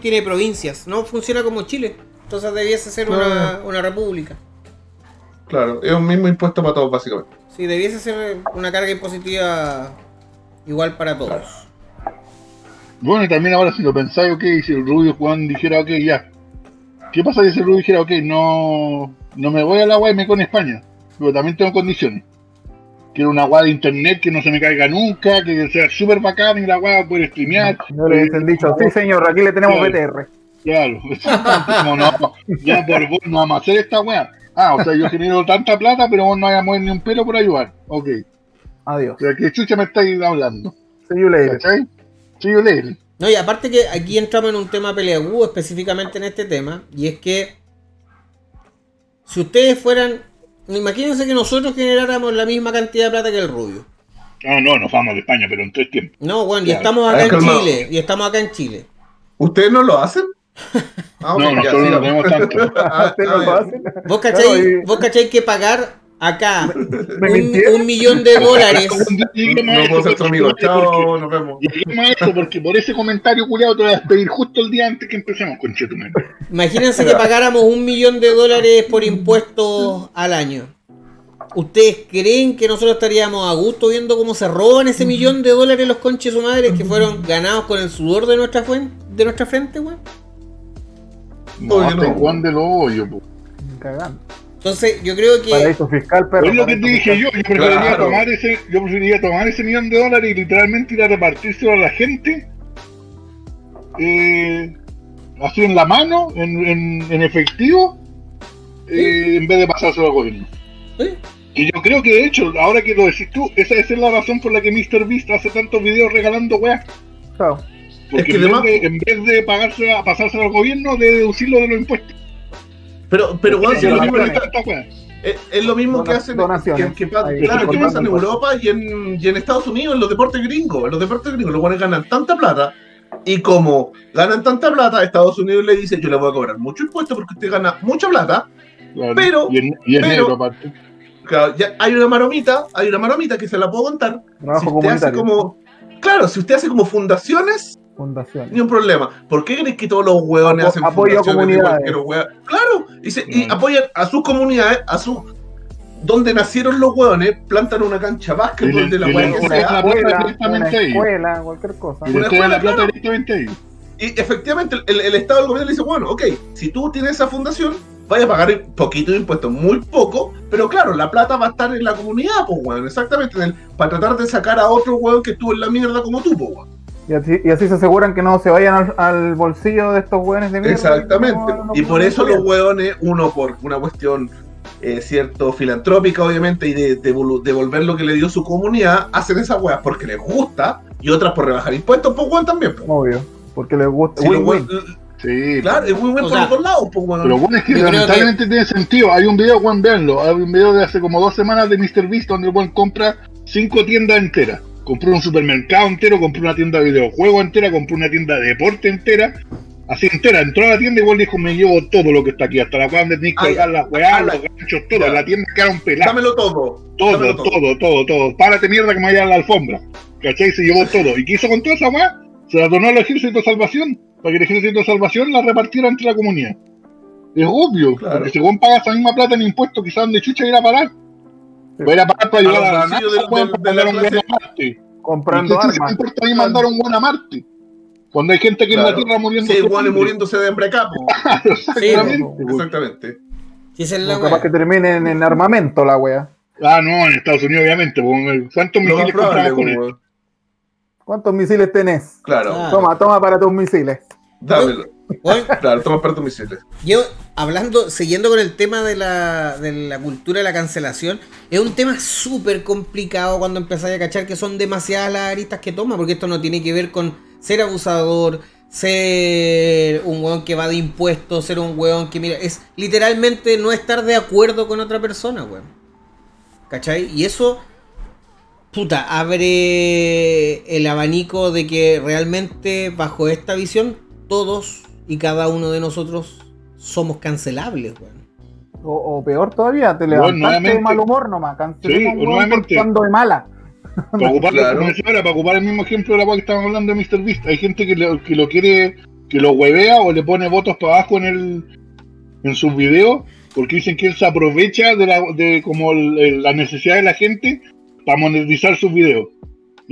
tiene provincias. No funciona como Chile. Entonces debiese ser una, una república. Claro, es un mismo impuesto para todos, básicamente. Sí, debiese ser una carga impositiva igual para todos. Bueno, y también ahora si lo pensáis, ok, si el Rubio Juan dijera, ok, ya. ¿Qué pasa si el Rubio dijera, ok, no, no me voy a la y me con España? Pero también tengo condiciones. Quiero una web de internet que no se me caiga nunca, que sea súper bacán y la web poder streamear. No le hubiesen dicho, sí señor, aquí le tenemos Claro. BTR. Claro, [LAUGHS] como no, ya por vos no vamos a hacer esta weá. Ah, o sea, yo genero tanta plata, pero vos no vas a mover ni un pelo por ayudar. Ok. Adiós. O sea, ¿qué chucha me estáis hablando? See you later. ¿Cachai? Sí, yo leí. No, y aparte que aquí entramos en un tema peleagudo específicamente en este tema, y es que si ustedes fueran, imagínense que nosotros generáramos la misma cantidad de plata que el rubio. Ah, no, nos vamos de España, pero en tres tiempos. No, bueno, y estamos acá ver, en. Chile, y estamos acá en Chile. ¿Ustedes no lo hacen? [LAUGHS] Ah, ok, No, ya, nosotros no sigamos. tenemos tanto. [LAUGHS] Ah, ¿Ustedes ah, no lo ya. hacen? ¿Vos cacháis, Claro, y- vos cacháis que pagar acá ¿Me un, millón de dólares? [LAUGHS] No ser tu amigo. Chao, nos vemos. Eso porque por ese comentario culiado te voy a despedir justo el día antes que empecemos con Chetumal. Imagínense que pagáramos un millón de dólares por impuestos al año. ¿Ustedes creen que nosotros estaríamos a gusto viendo cómo se roban ese millón de dólares los conches su madres que fueron ganados con el sudor de nuestra, fuen- de nuestra frente, weón? No, Oye, hasta no. Juan de los hoyos, po. Cagando. Entonces, yo creo que. Paraíso fiscal, perro. Es lo que te dije fiscal. yo, yo preferiría, Claro. tomar ese, yo preferiría tomar ese millón de dólares y literalmente ir a repartírselo a la gente, eh, así en la mano, en, en, en efectivo, eh, en vez de pasárselo al gobierno. ¿Eh? Que yo creo que de hecho, ahora que lo decís tú, esa, esa es la razón por la que MrBeast hace tantos videos regalando weas. Chao. Porque que en, vez además- de, en vez de pagarse a, pasárselo al gobierno, de deducirlo de los impuestos. Pero, pero si es es, es lo mismo que hacen donaciones. que, que claro, que pasa en Europa y en, y en Estados Unidos en los deportes gringos. En los deportes gringos los buenos ganan tanta plata y como ganan tanta plata, Estados Unidos le dice yo le voy a cobrar mucho impuesto porque usted gana mucha plata. Claro. Pero- y en, y en pero- negro aparte. Claro, ya hay una maromita, hay una maromita que se la puedo contar. Trabajo si usted hace como, claro, si usted hace como fundaciones, Fundación. ni un problema. ¿Por qué crees que todos los hueones hacen apoyo a fundaciones de comunidades. Claro, y, se- y Claro. apoyan a sus comunidades, a su donde nacieron los hueones, plantan una cancha Y básquetbol de la y hueá que sea. la plata Escuela, directamente una ahí. escuela, cualquier cosa. Y Una entregan la escuela, plata claro. directamente ahí. Y efectivamente el, el Estado del gobierno le dice, bueno, ok, si tú tienes esa fundación, vaya a pagar poquito de impuestos, muy poco, pero claro, la plata va a estar en la comunidad, pues, weón, exactamente, en el- para tratar de sacar a otro weón que estuvo en la mierda como tú, pues, weón. Y así, y así se aseguran que no se vayan al, al bolsillo de estos hueones de mierda. Exactamente. No, no, y por no, eso no, los hueones, uno por una cuestión eh, cierto filantrópica, obviamente, y de, devolver lo que le dio su comunidad, hacen esas weas porque les gusta y otras por rebajar impuestos, pues weón también. pues. Obvio. Porque les gusta. Los Win-win. weón- Sí. claro, es win-win O por sea, los dos lados, pues weón. Pero bueno, es que lamentablemente tiene sentido. Hay un video, Juan, véanlo. Hay un video de hace como dos semanas de MrBeast donde Juan compra cinco tiendas enteras. Compró un supermercado entero, compró una tienda de videojuegos entera, compró una tienda de deporte entera. Así entera, entró a la tienda y igual dijo, me llevo todo lo que está aquí, hasta la cual donde tenéis que colgar las Ah, los ganchos, todo. ya. La tienda quedaron peladas. Dámelo todo. Todo, dámelo todo, todo, todo, Párate mierda que me vaya a la alfombra. ¿Cachai? Se llevó todo. ¿Y qué hizo con toda esa weá? Se la donó al ejército de salvación. Para que el ejército de salvación la repartiera entre la comunidad. Es obvio. Claro. Porque si Juan paga esa misma plata en impuestos, quizás donde chucha irá a parar. Va a a parar para ayudar los a, la NASA, mandar un buen clase- a Marte. Comprando ¿Y qué chucha armas. le importa a mí mandar un buen a Marte? Cuando hay gente que en la Tierra muriendo. Sí, weones muriéndose de hambre pues. [LAUGHS] Exactamente. Sí. Exactamente. Es la capaz que terminen en armamento la wea. Ah, no, en Estados Unidos, obviamente. ¿Cuántos Lo misiles probable, compramos con él? ¿Cuántos misiles tenés? Claro, Ah. Toma, toma para tus misiles. dámelo. [LAUGHS] Claro, toma parte misiles. Yo, hablando, siguiendo con el tema de la, de la cultura de la cancelación, es un tema súper complicado cuando empezáis a cachar que son demasiadas las aristas que toma, porque esto no tiene que ver con ser abusador, ser un weón que va de impuestos, ser un weón que mira, es literalmente no estar de acuerdo con otra persona, weón. ¿Cachai? Y eso, puta, abre el abanico de que realmente bajo esta visión todos y cada uno de nosotros somos cancelables, weón. O, o peor todavía, te Bueno, levantaste de nuevamente- mal humor nomás, cancelemos Sí, nuevamente. cuando de mala. Para [LAUGHS] ocupar, Claro. para ocupar el mismo ejemplo de la cual que estábamos hablando de Mr. Beast, hay gente que lo, que lo quiere, que lo huevea o le pone votos para abajo en el en sus videos, porque dicen que él se aprovecha de la de como el- el- la necesidad de la gente para monetizar sus videos.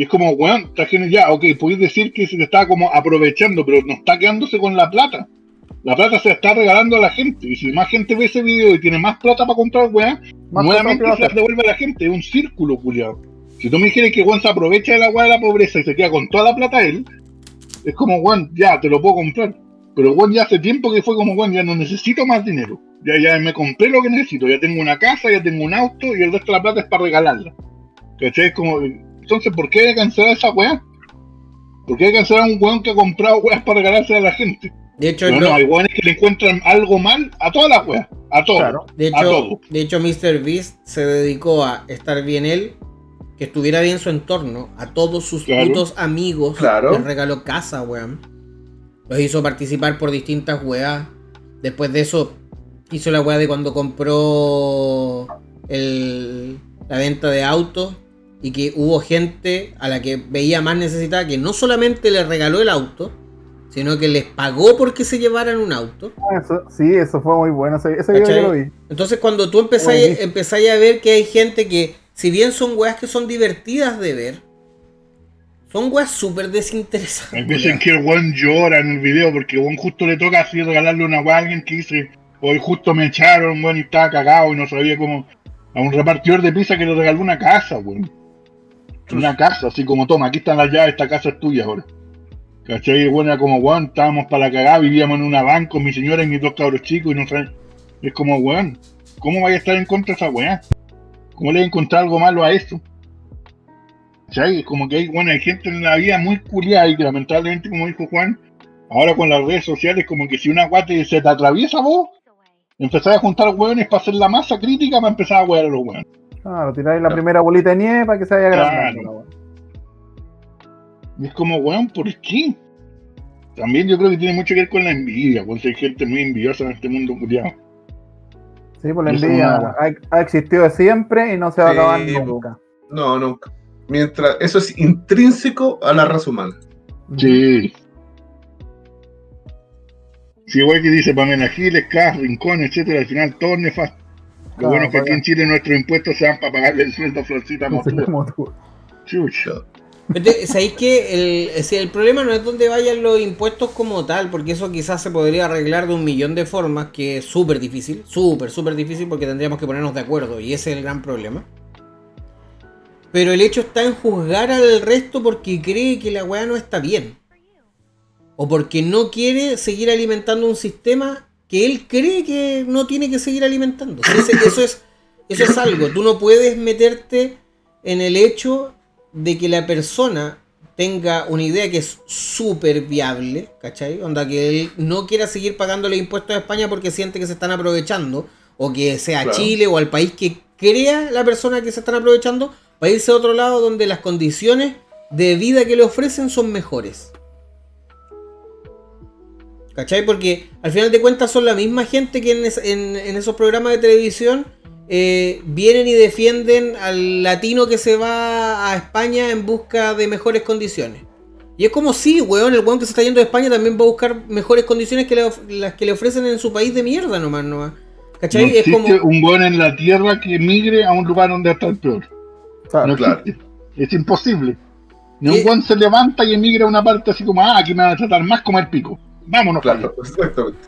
Y es como, weón, genial, ya, ok, podéis decir que se le está como aprovechando, pero no está quedándose con la plata. La plata se la está regalando a la gente. Y si más gente ve ese video y tiene más plata para comprar, weón, nuevamente se las devuelve a la gente, es un círculo, culiado. Si tú me dijeras que Juan se aprovecha de la weá de la pobreza y se queda con toda la plata él, es como Juan, ya, te lo puedo comprar. Pero Juan ya hace tiempo que fue como Juan, ya no necesito más dinero. Ya, ya me compré lo que necesito, ya tengo una casa, ya tengo un auto y el resto de la plata es para regalarla. ¿Cachai? Es como, entonces, ¿por qué hay que cancelar esa weá? ¿Por qué hay que cancelar a un weón que ha comprado weas para regalarse a la gente? De hecho, No, no- no, hay weones que le encuentran algo mal a todas las weas, a todos. Claro. De a hecho, todo. de hecho, Mr. Beast se dedicó a estar bien él, que estuviera bien su entorno, a todos sus Claro. putos amigos. Claro. Les regaló casa, weón. Los hizo participar por distintas weas. Después de eso, hizo la wea de cuando compró el- la venta de autos y que hubo gente a la que veía más necesitada que no solamente le regaló el auto, sino que les pagó porque se llevaran un auto. Eso- sí, eso fue muy bueno. Ese, ese video ¿Cachai? yo lo vi. Entonces cuando tú empezáis, a ver que hay gente que, si bien son weas que son divertidas de ver, son weas súper desinteresantes. Hay veces que el weón llora en el video porque el weón justo le toca así regalarle una weá a alguien que dice, hoy justo me echaron, weón, y estaba cagado y no sabía cómo. A un repartidor de pizza que le regaló una casa, weón. Una casa, así como toma, aquí están las llaves, esta casa es tuya ahora. ¿Cachai? Era como, weón, estábamos para la cagada, vivíamos en una van con mi señora y mis dos cabros chicos y no saben. Es como, weón, ¿cómo vaya a estar en contra de esa weá? ¿Cómo le encontrar algo malo a esto? ¿Cachai? Como que hay, bueno, hay gente en la vida muy culiada y que lamentablemente, como dijo Juan, ahora con las redes sociales, como que si una guate se te atraviesa vos, empezás a juntar hueones para hacer la masa crítica para empezar a huear a los hueones. Claro, tiráis la primera bolita de nieve para que se vaya agrandando. Claro. la. Y es como, weón, ¿por qué? También yo creo que tiene mucho que ver con la envidia, porque hay gente muy envidiosa en este mundo culiado. Sí, por la Eso envidia una- ha, ha existido de siempre y no se va a acabar po. nunca. No, nunca. Mientras, eso es intrínseco a la raza humana. Sí. Sí, igual que dice Pamela Giles, Cas, Rincón, etcétera, al final todo es nefasto. Lo bueno es que aquí en Chile nuestros impuestos se dan para pagarle el sueldo a Florcita Motúa. Chucha. ¿Sabéis que el, si el problema no es donde vayan los impuestos como tal? Porque eso quizás se podría arreglar de un millón de formas, que es súper difícil, súper, súper difícil porque tendríamos que ponernos de acuerdo y ese es el gran problema. Pero el hecho está en juzgar al resto porque cree que la weá no está bien. O porque no quiere seguir alimentando un sistema que él cree que no tiene que seguir alimentando. Eso, es, eso es algo. Tú no puedes meterte en el hecho de que la persona tenga una idea que es súper viable, ¿cachai? Onda que él no quiera seguir pagándole impuestos a España porque siente que se están aprovechando, o que sea Claro. Chile o al país que crea la persona que se están aprovechando, para irse a otro lado donde las condiciones de vida que le ofrecen son mejores. ¿Cachai? Porque al final de cuentas son la misma gente que en, es- en- en esos programas de televisión eh, vienen y defienden al latino que se va a España en busca de mejores condiciones. Y es como si, weón, el weón que se está yendo de España también va a buscar mejores condiciones que le of- las que le ofrecen en su país de mierda nomás, nomás. ¿Cachai? No es como... un weón en la tierra que migre a un lugar donde está el peor. Claro, No claro. existe. Es imposible. Ni un weón se levanta y emigra a una parte así como, ah, aquí me van a tratar más como el pico. Vámonos, Claro, exactamente.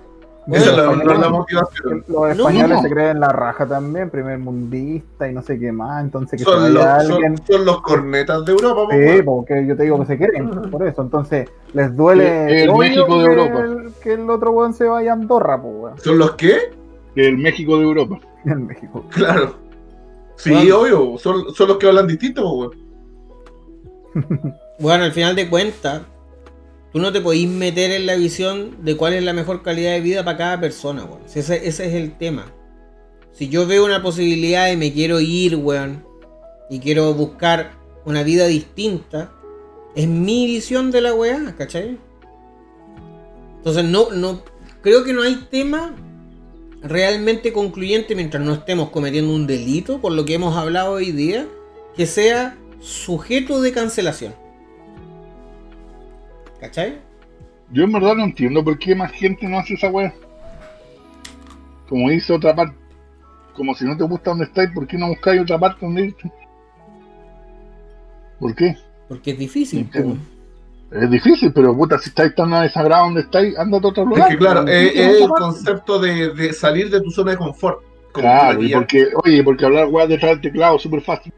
Bueno, Esa es la, motivación. Los españoles no. se creen la raja también, primer mundista y no sé qué más. Entonces que Son los, alguien. son, son los cornetas de Europa, Sí, porque yo te digo que se quieren, por eso. Entonces, les duele El- el hoyo México de que Europa. El, que el otro weón se vaya a Andorra, pues, weón. ¿Son los qué? El México de Europa. En México. Claro. Sí, Bueno. obvio. Son, son los que hablan distinto, weón. Bueno, al final de cuentas, tú no te podís meter en la visión de cuál es la mejor calidad de vida para cada persona, weón. Ese es el tema. Si yo veo una posibilidad y me quiero ir, weón, y quiero buscar una vida distinta, es mi visión de la weá, ¿cachai? Entonces, no, no, creo que no hay tema realmente concluyente mientras no estemos cometiendo un delito, por lo que hemos hablado hoy día, que sea sujeto de cancelación. ¿Cachai? Yo en verdad no entiendo por qué más gente no hace esa weá. Como dice otra parte. Como si no te gusta donde estáis, ¿por qué no buscáis otra parte donde irte? ¿Por qué? Porque es difícil. Es difícil, pero puta, si estáis tan desagradados donde estáis, ándate a otro Es lugar. que claro, Pero, es, ¿por qué no es el concepto de, de salir de tu zona de confort. Como Claro, y porque, oye, porque hablar weá detrás del teclado es súper fácil.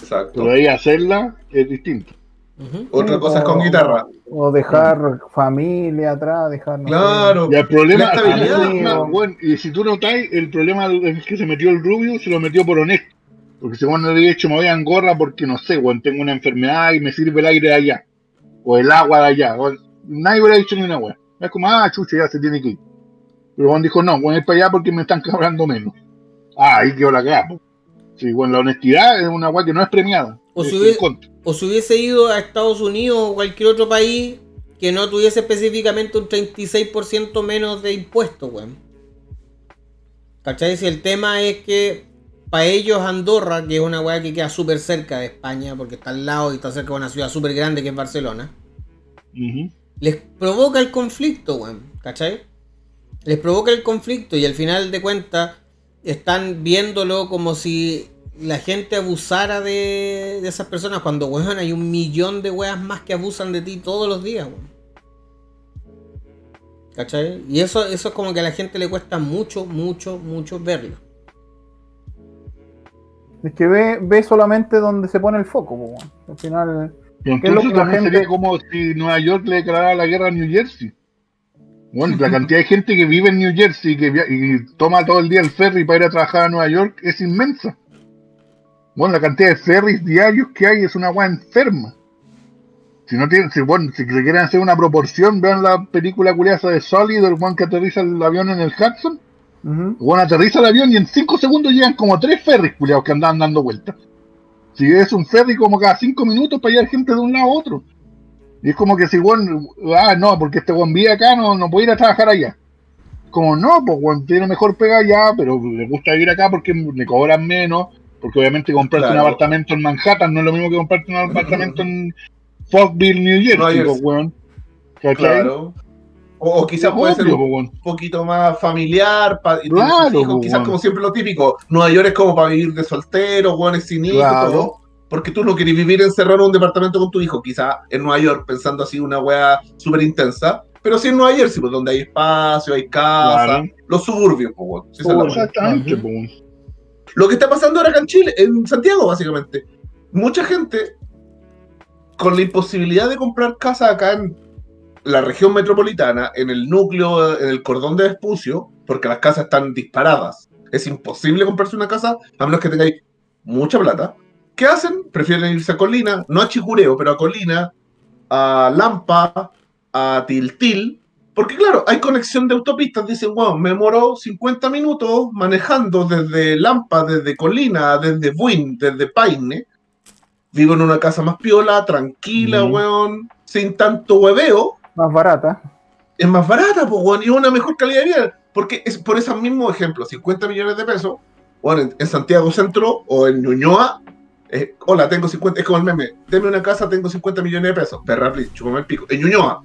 Exacto. Pero ahí hacerla es distinto. Ujú. Otra Sí, cosa es con guitarra. O dejar familia atrás, dejar. no sé. Claro. Y el problema, bueno, y si tú notáis, el problema es que se metió el Rubio, se lo metió por honesto. Porque según le había dicho, me voy a Angorra porque no sé, bueno, tengo una enfermedad y me sirve el aire de allá. O el agua de allá. o- nadie hubiera dicho ni una wea. Es como, ah, chucha, ya se tiene que ir. Pero Juan dijo, no, voy a ir para allá porque me están [LAUGHS] cobrando menos. Ah, ahí quedó la cagada. Sí, bueno, la honestidad es una wea que no es premiada. O es si. O si hubiese ido a Estados Unidos o cualquier otro país que no tuviese específicamente un 36% menos de impuestos, weón. ¿Cachai? Si el tema es que para ellos Andorra, que es una weá que queda súper cerca de España, porque está al lado y está cerca de una ciudad súper grande que es Barcelona, les provoca el conflicto, weón. ¿Cachai? Les provoca el conflicto y al final de cuentas están viéndolo como si la gente abusara de, de esas personas cuando, weón, hay un millón de weas más que abusan de ti todos los días, weón. ¿Cachai? Y eso, eso es como que a la gente le cuesta mucho, mucho, mucho verlo. Es que ve, ve solamente donde se pone el foco, weón. Al final. Y ¿Qué es lo entonces la también gente- sería como si Nueva York le declarara la guerra a New Jersey. Bueno, la cantidad de gente que vive en New Jersey y que y toma todo el día el ferry para ir a trabajar a Nueva York es inmensa. Bueno, la cantidad de ferries diarios que hay es una agua enferma. Si no tienen, si, bueno, si quieren hacer una proporción, vean la película curiosa de Sully, del one que aterriza el avión en el Hudson. Bueno, aterriza el avión y en 5 segundos llegan como tres ferries culiados que andaban dando vueltas. Si es un ferry como cada 5 minutos para llevar gente de un lado a otro. Y es como que si bueno, ah, no, porque este buen vive acá, no, no puede ir a trabajar allá. Como no, pues bueno, tiene mejor pega allá, pero le gusta vivir acá porque le cobran menos, porque obviamente comprarte Claro. un apartamento en Manhattan no es lo mismo que comprarte un apartamento en Fogville, New Jersey, Nueva pues, weón. Claro. O, o quizás puede ser Obvio, un pues, poquito más familiar, pa- Claro, hijos, pues, quizás bueno. como siempre lo típico. Nueva York es como para vivir de soltero, guanes sin hijos, Claro. todo. Porque tú no quieres vivir encerrado en un departamento con tu hijo, quizás en Nueva York, pensando así una wea súper intensa. Pero sí en Nueva Jersey, pues donde hay espacio, hay casa, Claro. los suburbios, pues, weón. Sí, esa es la wea. Exactamente, pues, weón. Lo que está pasando ahora acá en Chile, en Santiago, básicamente. Mucha gente, con la imposibilidad de comprar casa acá en la región metropolitana, en el núcleo, en el cordón de Vespucio, porque las casas están disparadas. Es imposible comprarse una casa a menos que tengáis mucha plata. ¿Qué hacen? Prefieren irse a Colina, no a Chicureo, pero a Colina, a Lampa, a Tiltil, porque claro, hay conexión de autopistas, dicen, wow, me demoró 50 minutos manejando desde Lampa, desde Colina, desde Buin, desde Paine. Vivo en una casa más piola, tranquila, Ujú. weón, sin tanto hueveo. Más barata. Es más barata, pues, weón, y una mejor calidad de vida. Porque es por ese mismo ejemplo, 50 millones de pesos, bueno, en, en Santiago Centro o en Ñuñoa, eh, hola, tengo 50, es como el meme, deme una casa, tengo 50 millones de pesos, perra, please, el pico. En Ñuñoa,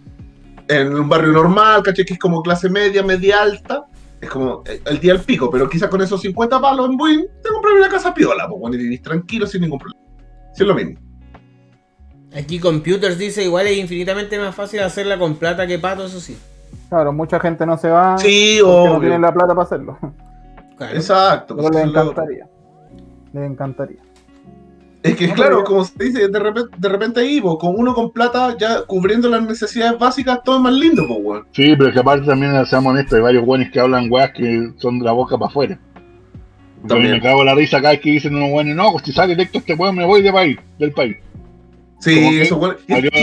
en un barrio normal, caché que es como clase media, media alta, es como eh, el día al pico, pero quizás con esos 50 palos en Buin, te compré una casa piola, pues, bueno, y vivís tranquilo sin ningún problema. Sí, es lo mismo. Aquí Computers dice igual es infinitamente más fácil hacerla con plata que pato, eso sí. Claro, mucha gente no se va Sí, porque no obvio. tienen la plata para hacerlo. Claro. Exacto. Pero pues, les eso es lo- encantaría. Les encantaría. Es que No, claro, pero como se dice, de repente, de repente con uno con plata, ya cubriendo las necesidades básicas, todo es más lindo, pues, weón. Sí, pero es que aparte también, seamos honestos, hay varios buenos que hablan weas que son de la boca para afuera. A También. me cago en la risa cada vez que dicen unos buenos, no, pues si sale electo este weón me voy de país, del país. Sí, eso, weón. Y, salió y-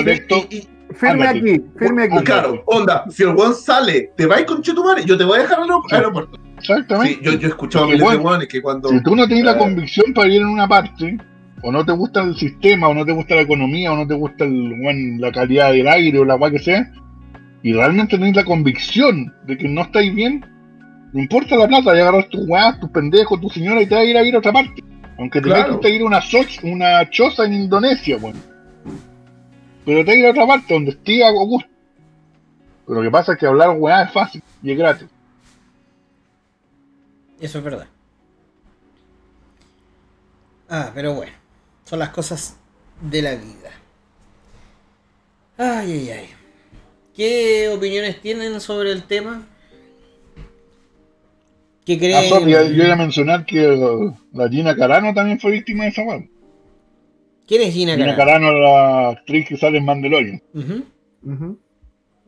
y- y- Firme aquí, firme aquí. y claro, onda, si el weón sale, te vas con Chetumare, yo te voy a dejar al aeropuerto. Exactamente. Sí, yo, yo he escuchado Porque, miles de weón, weones que cuando. Si tú no tienes la Eh. convicción para ir en una parte, o no te gusta el sistema, o no te gusta la economía, o no te gusta el, la calidad del aire, o la weá que sea, y realmente tenés la convicción de que no estáis bien, no importa la plata, ya agarras tus weas, tus pendejos, tu señora y te vas a ir a ir a otra parte. Aunque te Claro. que ir a una, soch- una choza en Indonesia, weón. Pero te vas a ir a otra parte donde esté a gusto. Pero lo que pasa es que hablar weá es fácil y es gratis. Eso es verdad. Ah, pero bueno. Son las cosas de la vida. Ay, ay, ay. ¿Qué opiniones tienen sobre el tema? ¿Qué Ah, creen? sorry, yo iba a mencionar que la Gina Carano también fue víctima de esa weá. ¿Quién es Gina Gina Carano? Carano, la actriz que sale en Mandalorian.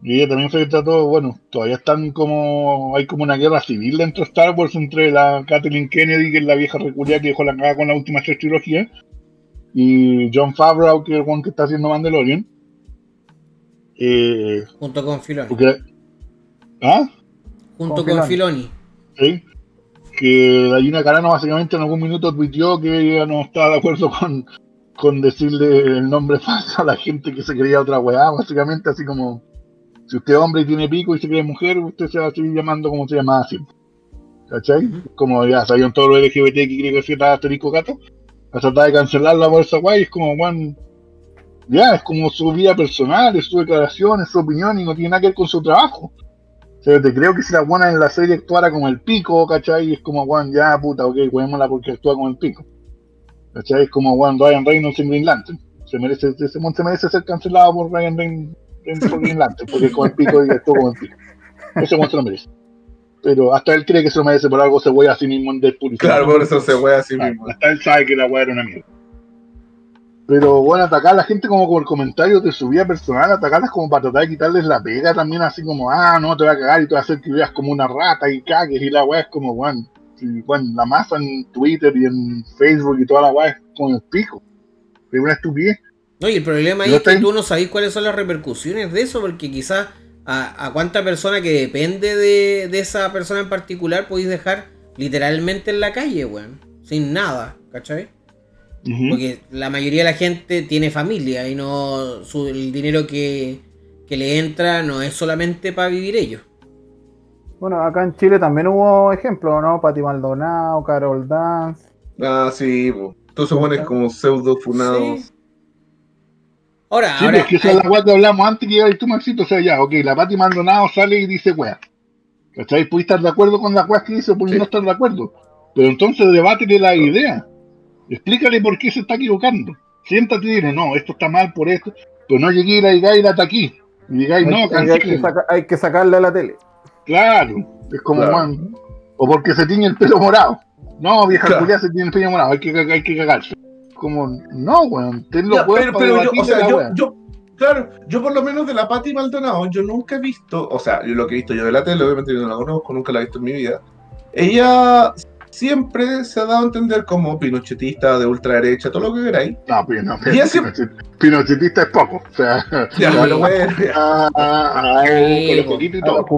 Y ella también fue trató, bueno, todavía están como, hay como una guerra civil dentro de Star Wars entre la Kathleen Kennedy, que es la vieja reculia que dejó la cagada con la última tres trilogías, y John Favreau, que es el one que está haciendo Mandalorian. Eh, Junto con Filoni. porque, ¿ah? Junto con con Filoni. Filoni. Sí. Que la Gina Carano básicamente en algún minuto tuiteó que ella no estaba de acuerdo con, con decirle el nombre falso a la gente que se creía otra weá, básicamente así como si usted es hombre y tiene pico y se cree mujer, usted se va a seguir llamando como se llamaba siempre. ¿Cachai? Como ya sabían todos los LGBT que cree que Z asterisco gato, a tratar de cancelarla por esa weá y es como, weón, ya, es como su vida personal, es su declaración, es su opinión y no tiene nada que ver con su trabajo. O sea, te creo que si la buena en la serie actuara como el pico, ¿cachai? Es como, weón, ya, puta, ok, juguémosla porque actúa como el pico. ¿Cachai? Es como, weón, Ryan Reynolds en Green Lantern. Se merece, mon se merece ser cancelado por Ryan Reynolds por Green Lantern, porque es como el pico y actúa como el pico. Ese mon se lo merece. Pero hasta él cree que se lo merece por algo, se voy a sí mismo en Deadpool. Claro, por eso se wea así Ah, mismo. Hasta él sabe que la weá era una mierda. Pero bueno, atacar a la gente como por comentarios de su vida personal, atacarlas como para tratar de quitarles la pega también, así como, ah, no, te voy a cagar y te voy a hacer que veas como una rata y cagues y la weá es como, weón, sí, weón, la masa en Twitter y en Facebook y toda la weá es como el pico. Es una estupidez. No, y el problema ahí es que tú no sabes cuáles son las repercusiones de eso, porque quizás a, a cuánta persona que depende de, de esa persona en particular podéis dejar literalmente en la calle, weón. Sin nada, ¿cachai? Porque la mayoría de la gente tiene familia y no su- el dinero que, que le entra no es solamente para vivir ellos. Bueno, acá en Chile también hubo ejemplos, ¿no? Pati Maldonado, Carol Dance. Ah, sí, se ponen como pseudo funados. Sí. Ahora, Sí, ahora pues que esa es la weá que hablamos antes que ibas tú, Maxito. O sea, ya, ok, la Pati Maldonado sale y dice weá. ¿Cachai? Puedes estar de acuerdo con la weá que dice o puedes Sí. no estar de acuerdo. Pero entonces debátele la idea. Explícale por qué se está equivocando. Siéntate y dile, no, esto está mal por esto. Pero no llegué y la digáis y la ataquí. Y digáis, no, hay, hay que cancelen. saca- hay que sacarle a la tele. Claro. Es como, Claro. man, o porque se tiñe el pelo morado. No, vieja Claro. culiá, se tiene el pelo morado. Hay que, hay que cagarse. Como, no, weón. Ten los Ya, huevos pero, pero yo, o sea, yo, yo, claro, yo por lo menos de la Patti Maldonado, yo nunca he visto, o sea, yo lo que he visto yo de la tele, obviamente yo no la conozco, nunca la he visto en mi vida. Ella siempre se ha dado a entender como pinochetista, de ultraderecha, todo lo que queráis. No, pero no, Y así- Pinochet- Pinochetista es poco. O sea, Ya, [LAUGHS] pero bueno, ya.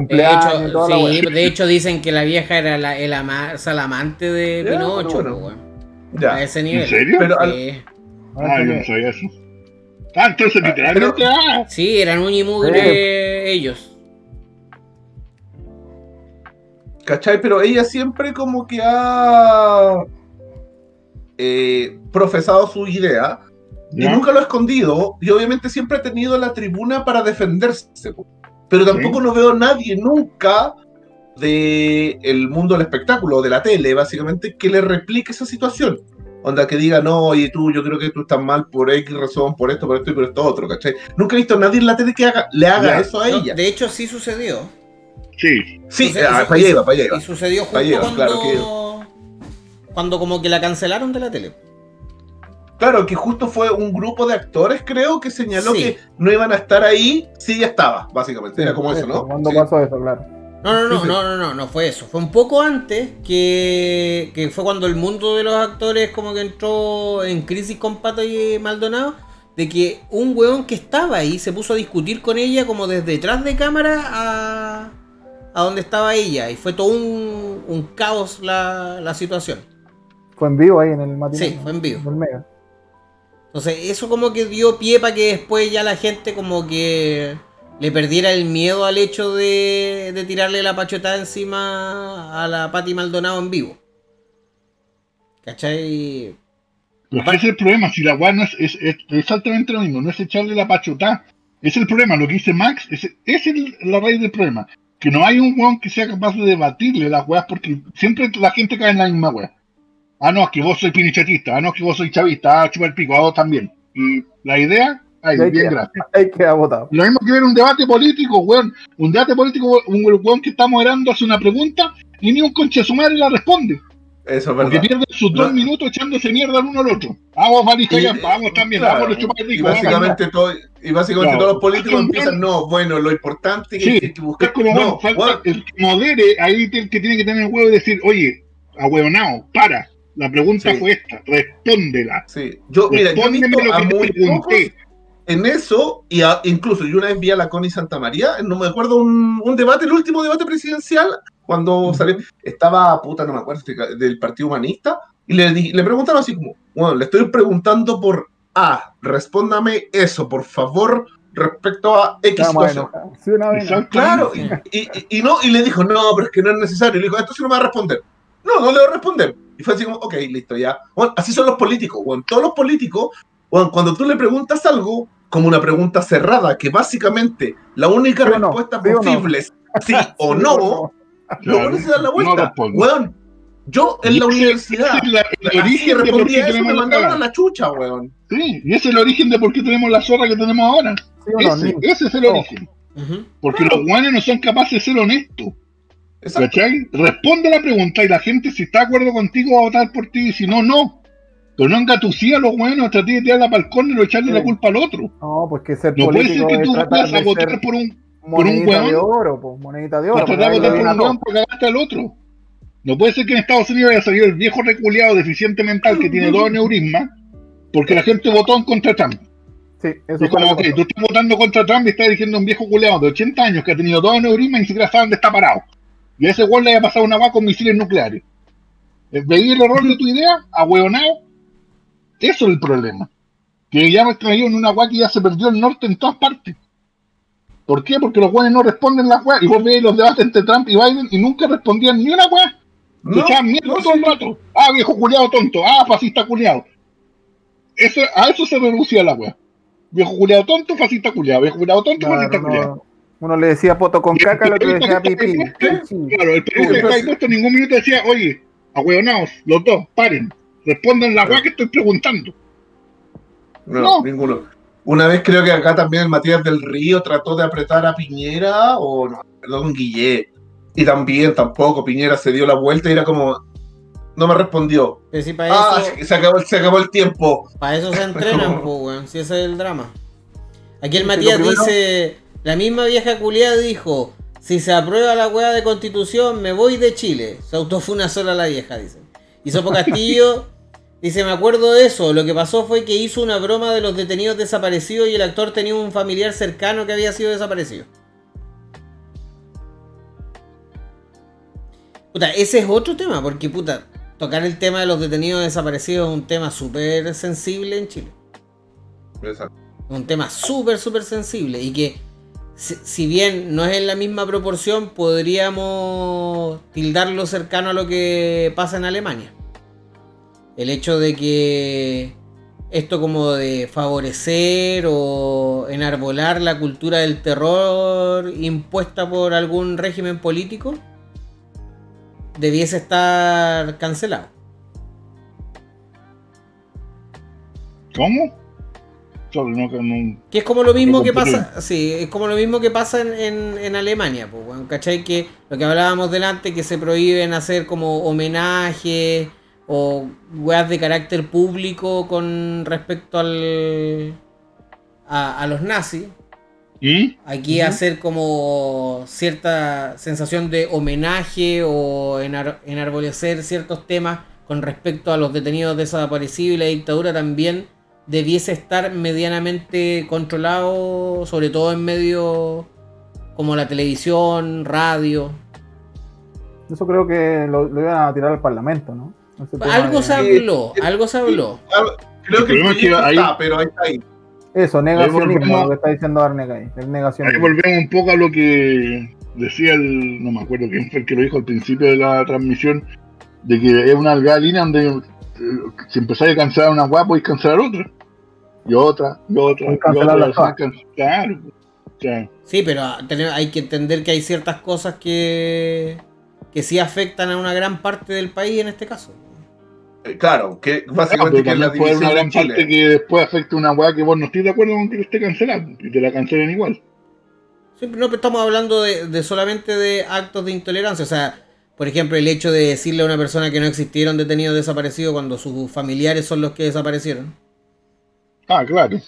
De hecho, toda la sí, wea. de hecho dicen que la vieja era la, el ama- de Ya, Pinocho, bueno. Ya. a ese nivel. ¿En serio? Pero al- Sí. Ah, yo no sabía eso. Ah, entonces literalmente, ah, Sí, eran un y mugre ellos. ¿Cachai? Pero ella siempre como que ha eh, profesado su idea y nunca lo ha escondido y obviamente siempre ha tenido la tribuna para defenderse. Pero tampoco no veo a nadie nunca de el mundo del espectáculo, de la tele, básicamente, que le replique esa situación. Onda que diga, no, oye tú, yo creo que tú estás mal por X razón, por esto, por esto y por esto otro, ¿cachai? Nunca he visto a nadie en la tele que haga, le haga Ya. eso a No, ella. de hecho, sí sucedió. Sí, Sí, ah, para allá iba, para allá iba. Y sucedió justo cuando. claro Cuando como que la cancelaron de la tele. Claro, que justo fue un grupo de actores, creo, que señaló Sí. que no iban a estar ahí si ya estaba, básicamente. Era como eso, ¿no? ¿Cuándo Sí. pasó eso, claro? No, no, no, no, no, no, no fue eso. Fue un poco antes que, que fue cuando el mundo de los actores como que entró en crisis con Pato y Maldonado. De que un weón que estaba ahí se puso a discutir con ella como desde detrás de cámara a, a donde estaba ella. Y fue todo un, un caos la, la situación. Fue en vivo ahí en el matinal. Sí, fue en vivo. Mega. Entonces, eso como que dio pie para que después ya la gente como que le perdiera el miedo al hecho de, de tirarle la pachotada encima a la Pati Maldonado en vivo. ¿Cachai? pero ese es el problema, si la weá no es, es, es exactamente lo mismo, no es echarle la pachotá. Es el problema, lo que dice Max, es, es la raíz del problema. Que no hay un weón que sea capaz de debatirle las weas porque siempre la gente cae en la misma wea. Ah, no, que vos soy pinichatista, ah, no, que vos soy chavista, ah, chupa el pico, ah, vos también. Y la idea, ahí, bien, queda. gracias. Ahí queda votado. Lo mismo que ver un debate político, weón. Un debate político, un weón que está moderando hace una pregunta y ni un concha su madre la responde. Eso es Porque verdad. pierden sus dos No. minutos echándose mierda al uno al otro. Vamos, valija, Y- ya, vamos también, claro, vamos a chupar el Y básicamente, todo, y básicamente Claro. todos los políticos empiezan, no, bueno, lo importante que Sí, hay que Es buscar. como, no, bueno, falta el que modere, ahí el que tiene que tener el huevo y decir, oye, ahueonao, para. La pregunta Sí. fue esta, respóndela. sí. Yo, mira, yo he visto a que te muy pocos pregunté. En eso, y a- incluso yo una vez vi a la Connie Santa María, no me acuerdo, un, un debate, el último debate presidencial, cuando salió, estaba, puta, no me acuerdo, este del Partido Humanista, y le, le preguntaron así como, bueno, le estoy preguntando por A, respóndame eso, por favor, respecto a X. Sí. Exacto. Claro, y, y- y- y no, y le dijo, no, pero es que no es necesario. Y le dijo, esto sí no me va a responder. No, no le voy a responder. Y fue así como, ok, listo, ya. Bueno, así son los políticos, bueno, todos los políticos, bueno, cuando tú le preguntas algo, como una pregunta cerrada, que básicamente la única ¿Sí o no? respuesta ¿Sí posible es sí o no, no. lo bueno es dar la vuelta. responde. weón, yo en la universidad, ese es la- el origen de por qué respondía eso, tenemos me la mandaban a la chucha, weón. Sí, y ese es el origen de por qué tenemos la zorra que tenemos ahora. ¿Sí o no? Ese, es el No. origen. Porque los guanes no son capaces de ser honestos. Exacto. ¿Cachai? Responde la pregunta y la gente, si está de acuerdo contigo, va a votar por ti. Y si no, no. Pero no engatusía a los buenos, traté de tirarla para el córner o echarle Sí. la culpa al otro. No, pues que ser No puede ser que es tú vayas a votar por un, un monedita de oro, pues, monedita de oro. votar por un hueón porque al otro. No puede ser que en Estados Unidos haya salido el viejo reculeado deficiente mental que tiene dos neurismas porque la gente votó en contra Trump. Sí, eso fue como, que tú estás votando contra Trump y estás diciendo a un viejo culeado de 80 años que ha tenido dos neurismas y ni siquiera sabe dónde está parado. Y a ese weón le haya pasado una vaca con misiles nucleares. Eh, ¿Veí el error de tu idea? A hueonao. Eso es el problema. Que ya me traído en una weá que ya se perdió el norte en todas partes. ¿Por qué? Porque los weones no responden las weas. Y vos veis los debates entre Trump y Biden y nunca respondían ni una weá. Se No, echaban mierda no, todo el sí. rato. Ah, viejo culiado tonto. Ah, fascista culiado. Eso, a eso se reducía la weá. Viejo culiado tonto, fascista culiado. Viejo culiado tonto, Claro, fascista culiado. no, uno le decía poto con caca, el otro le decía pipí. Sí, Claro, el periodista que está ahí puesto en ningún minuto decía, oye, ahueonaos, los dos, paren. Respondan la weá que estoy preguntando. No, No. ninguno. Una vez creo que acá también el Matías del Río trató de apretar a Piñera, o no, perdón, Guillé. Y también tampoco, Piñera se dio la vuelta y era como, no me respondió. Pero si para Ah, eso, se, acabó, se acabó el tiempo. para eso se entrenan, [LAUGHS] pues, weón. Si ese es el drama. Aquí el Matías primero- dice, la misma vieja culiada dijo, si se aprueba la weá de constitución, me voy de Chile. Se autofuna sola la vieja, dice. Y Sopo [LAUGHS] Castillo dice, me acuerdo de eso. Lo que pasó fue que hizo una broma de los detenidos desaparecidos y el actor tenía un familiar cercano que había sido desaparecido. Puta, ese es otro tema, porque puta, tocar el tema de los detenidos desaparecidos es un tema súper sensible en Chile. Exacto. Un tema súper, súper sensible y que si, si bien no es en la misma proporción, podríamos tildarlo cercano a lo que pasa en Alemania. El hecho de que esto como de favorecer o enarbolar la cultura del terror impuesta por algún régimen político debiese estar cancelado. ¿Cómo? No, no- Que es como lo mismo que pasa, sí, es como lo mismo que pasa en, en- en Alemania, pues, ¿cachai? Que lo que hablábamos delante, que se prohíben hacer como homenajes o weas de carácter público con respecto al a, a los nazis. ¿Y? Aquí hacer como cierta sensación de homenaje o enar- enarbolecer ciertos temas con respecto a los detenidos desaparecidos y la dictadura también debiese estar medianamente controlado, sobre todo en medios como la televisión, radio. Eso creo que lo, lo iban a tirar al Parlamento, ¿no? Algo se habló, algo se habló. Creo que El el problema es que proyecto ahí- está, pero ahí está ahí. Eso, negacionismo, lo que está diciendo Arnega ahí. El Ahí volvemos un poco a lo que decía el, no me acuerdo quién fue el que lo dijo al principio de la transmisión, de que es una delgada línea donde eh, si empezáis a cancelar una guapa podéis cancelar otra. Y otra, y otra, y otra. Claro. O sea, Sí, pero hay que entender que hay ciertas cosas que, que sí afectan a una gran parte del país en este caso. Eh, Claro, que claro, básicamente pero que es la puede haber una gran parte que después afecte una weá que vos no estés de acuerdo con que esté cancelada y te la cancelen igual. Sí, pero no pero estamos hablando de, de solamente de actos de intolerancia. O sea, por ejemplo, el hecho de decirle a una persona que no existieron detenidos desaparecidos cuando sus familiares son los que desaparecieron. Ah, claro.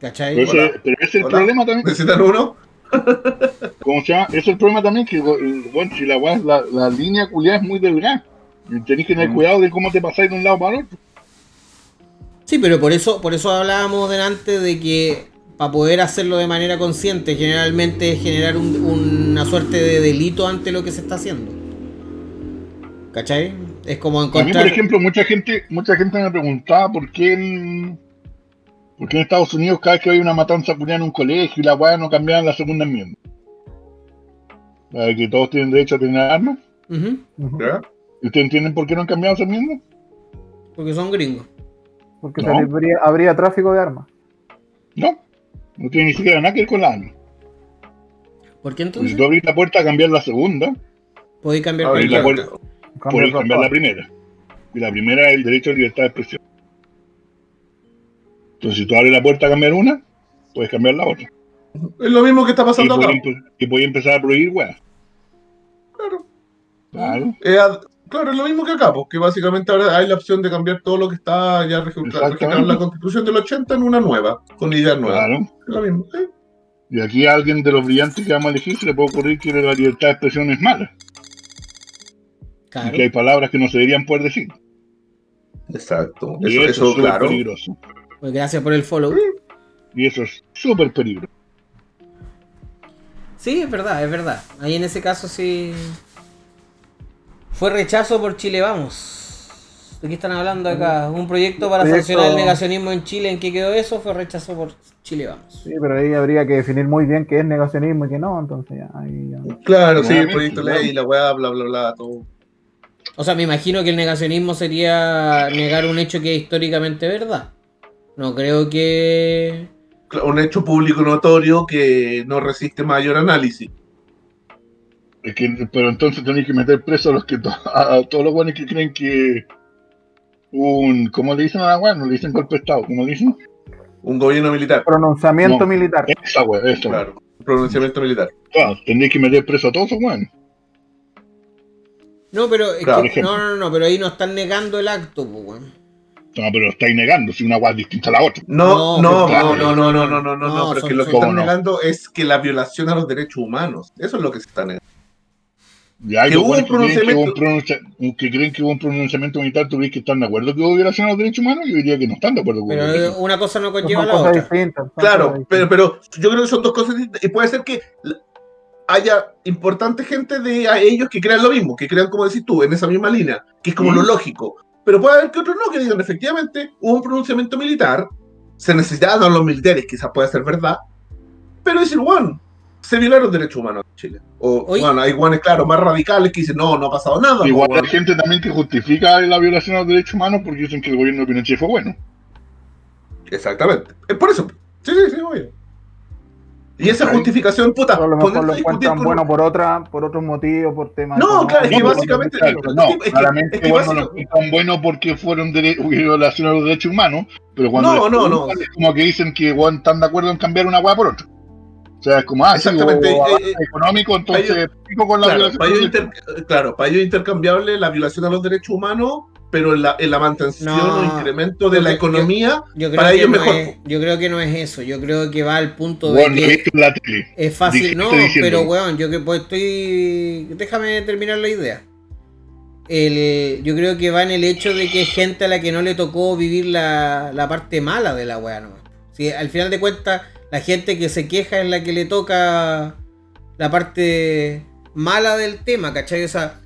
¿Cachai? Pero ese, Hola. pero ese es el Hola. problema también. ¿Necesitan uno? ¿Cómo se llama? Es el problema también, que bueno, si la, la, la línea culiada es muy delgada. Y tenés que tener cuidado de cómo te pasáis de un lado para el otro. Sí, pero por eso, por eso hablábamos delante de que para poder hacerlo de manera consciente, generalmente es generar un- una suerte de delito ante lo que se está haciendo. ¿Cachai? Es como A mí, encontrar. por ejemplo, mucha gente, mucha gente me preguntaba por qué en, por qué en Estados Unidos cada vez que hay una matanza culiada en un colegio y la weá no cambiaban la segunda enmienda. La de que todos tienen derecho a tener armas. ¿Ya? ¿Y ustedes entienden por qué no han cambiado esa enmienda? porque son gringos. Porque No. habría, habría tráfico de armas. No. No tiene ni siquiera nada que ver con la arma. ¿Por qué Porque entonces? si tú abrís la puerta a cambiar la segunda, Podéis cambiar cualquier la podés el cambiar la primera. Y la primera es el derecho a libertad de expresión. Entonces, si tú abres la puerta a cambiar una, puedes cambiar la otra. Es lo mismo que está Y pasando acá. podés, empe- y podés empezar a prohibir weas. Claro. Claro. Eh, claro, es lo mismo que acá, porque básicamente ahora hay la opción de cambiar todo lo que está ya registrado en la constitución del 80 en una nueva, con ideas nuevas. Claro. Es lo mismo. ¿eh? Y aquí a alguien de los brillantes que vamos a elegir se le puede ocurrir que la libertad de expresión es mala. Claro. Y que hay palabras que no se deberían poder decir. Exacto. Y Eso, eso, eso, es súper claro. peligroso. Pues gracias por el follow. Y eso es súper peligroso. Sí, es verdad, es verdad. Ahí en ese caso sí. Fue rechazo por Chile Vamos. ¿De qué están hablando acá? Un proyecto para Proyecto- sancionar el negacionismo en Chile. ¿En qué quedó eso? Fue rechazo por Chile Vamos. Sí, pero ahí habría que definir muy bien qué es negacionismo y qué no, entonces ya, ahí ya. Claro, sí, el proyecto ley, la weá, bla, bla, bla, todo. O sea, me imagino que el negacionismo sería negar un hecho que es históricamente verdad. No creo que. Un hecho público notorio que no resiste mayor análisis. Es que, pero entonces tenéis que meter preso a los que to- a, a todos los buenos que creen que un ¿cómo le dicen a la wea? No le dicen golpe de estado, ¿cómo le dicen? Un gobierno militar. Pronunciamiento No. militar. Esa wea, esa wea. Claro, un pronunciamiento militar. Claro, tendréis que meter preso a todos esos weones. No, pero. es Claro, que- no, no, no, pero ahí no están negando el acto, pues, weón. No, pero lo estáis negando, si una wea es distinta a la otra. No, No, no, claro. no, no, no, no, no, no, no, No, pero son- que lo que están negando es que la violación a los derechos humanos. Eso es lo que se está negando. Y hay Que hubo un creen que, hubo un pronunciamiento- que creen que hubo un pronunciamiento militar, ¿tú crees que están de acuerdo que hubo violación a los derechos humanos? Yo diría que no están de acuerdo con Pero eso. una cosa no conlleva a la otra. distintas. Claro, pero, pero yo creo que son dos cosas distintas. Y puede ser que haya importante gente de a ellos que crean lo mismo, que crean, como decís tú, en esa misma línea, que es como Mm. lo lógico. Pero puede haber que otros no, que digan, efectivamente, hubo un pronunciamiento militar, se necesitaban los militares, quizás pueda ser verdad, pero decir, bueno, se violaron derechos humanos en Chile. O, Oye. bueno, hay guanes, claro, más radicales que dicen, no, no ha pasado nada. Igual po, hay gente también que justifica la violación a los derechos humanos porque dicen que el gobierno de Pinochet fue bueno. Exactamente. Es por eso. Sí, sí, sí, obvio. Y esa justificación, puta, a lo mejor lo encuentran con- bueno por otra, por otros motivos, por temas. No, claro, es que básicamente- no, es que- claramente es que bueno, no tan bueno porque fueron [LAUGHS] violación a los derechos humanos, pero cuando No, les no, preguntan no. es como que dicen que están de acuerdo en cambiar una hueá por otra. O sea, es como, ah, sí, Exactamente, eh, eh, económico, entonces con la Claro, violación inter- claro, para ellos intercambiable la violación a los derechos humanos, pero en la, en la mantención No, o incremento de yo la economía, Yo creo, Para que ellos no mejor, es, yo creo que no es eso. Yo creo que va al punto Bueno, de que la tele. es fácil. No, pero weón, yo que pues estoy. Déjame terminar la idea. El, yo creo que va en el hecho de que hay gente a la que no le tocó vivir la, la parte mala de la weá, ¿no? Si al final de cuentas, la gente que se queja es la que le toca la parte mala del tema, ¿cachai? O sea,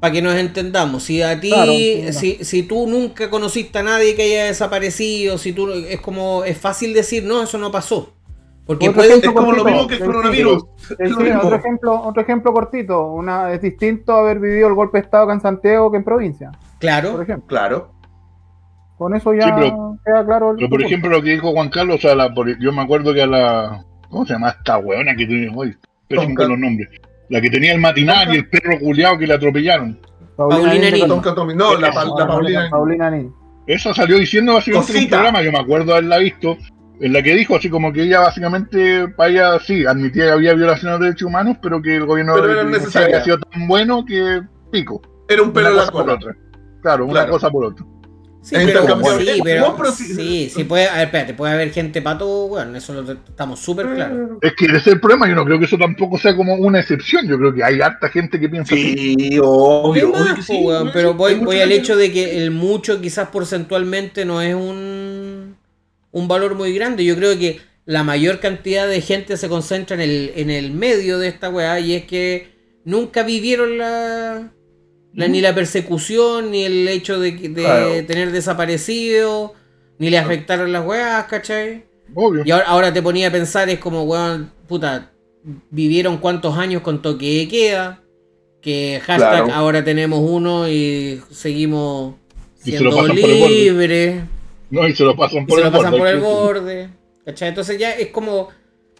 para que nos entendamos, si a ti, Claro, si, si tú nunca conociste a nadie que haya desaparecido, si tú es como, es fácil decir, no, eso no pasó. Porque Otro puede, ejemplo es como lo mismo que el coronavirus. sí, [LAUGHS] Es lo sí, mismo. otro ejemplo, otro ejemplo cortito. Una, es distinto haber vivido el golpe de estado acá en Santiago que en provincia, por claro, ejemplo. Claro. Con eso ya Sí, pero- queda claro el Pero por ejemplo, lo que dijo Juan Carlos, sea, la- por- yo me acuerdo que a la. ¿Cómo se llama esta weona que tiene hoy? Pésimo con los nombres. La que tenía el matinal y el perro culiado que le atropellaron. Paulina Nin de. No, la, pa- la Paulina. Paulina Nin. Esa salió diciendo básicamente en un programa, yo me acuerdo haberla visto, en la que dijo así como que ella básicamente, para ella sí, admitía que había violación a los derechos humanos, pero que el gobierno de había sido tan bueno que pico. Era un pelo una en la cosa por cola. otra. Claro, una Claro. cosa por otra. Sí, pero, sí, pero, pero sí, sí puede, a ver, espérate, puede haber gente pato, bueno, eso lo estamos súper claros. Es que ese es el problema, yo no creo que eso tampoco sea como una excepción, yo creo que hay harta gente que piensa así. Sí, obvio. Más, obvio sí, obvio pero voy, al hecho de que el mucho quizás porcentualmente no es un, un valor muy grande. Yo creo que la mayor cantidad de gente se concentra en el, en el medio de esta weá y es que nunca vivieron la, la- ni la persecución, ni el hecho de, de Claro. tener desaparecido, ni le afectaron las weas, ¿cachai? Obvio. Y ahora, ahora te ponía a pensar, es como, weón, puta, vivieron cuántos años con toque de queda, que hashtag Claro. ahora tenemos uno y seguimos Y se siendo libres, No, y se lo pasan y por se el lo pasan borde, por el borde, ¿cachai? Entonces ya es como,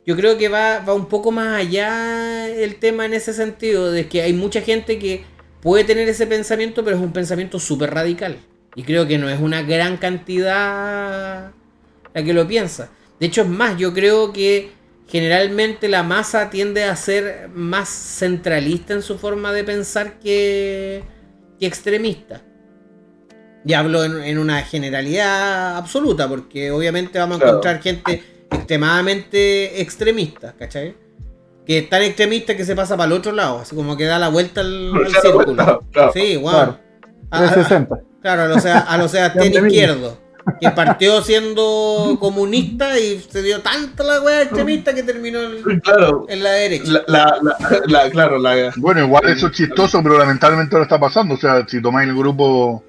yo creo que va, va un poco más allá el tema en ese sentido, de que hay mucha gente que puede tener ese pensamiento, pero es un pensamiento súper radical. Y creo que no es una gran cantidad la que lo piensa. De hecho, es más, yo creo que generalmente la masa tiende a ser más centralista en su forma de pensar que, que extremista. Y hablo en, en una generalidad absoluta, porque obviamente vamos a Claro. encontrar gente extremadamente extremista, ¿cachai? Que es tan extremista que se pasa para el otro lado, así como que da la vuelta al, [LAUGHS] círculo. vuelta, claro. Sí, wow. Claro. 360. Claro, a lo, sea, a lo Grande [LAUGHS] izquierdo. Que partió siendo comunista y se dio tanta la wea extremista que terminó en, Claro. en la derecha. La, la, la, la- claro, la, Bueno, igual eso es chistoso, pero lamentablemente ahora está pasando. O sea, si tomáis el grupo,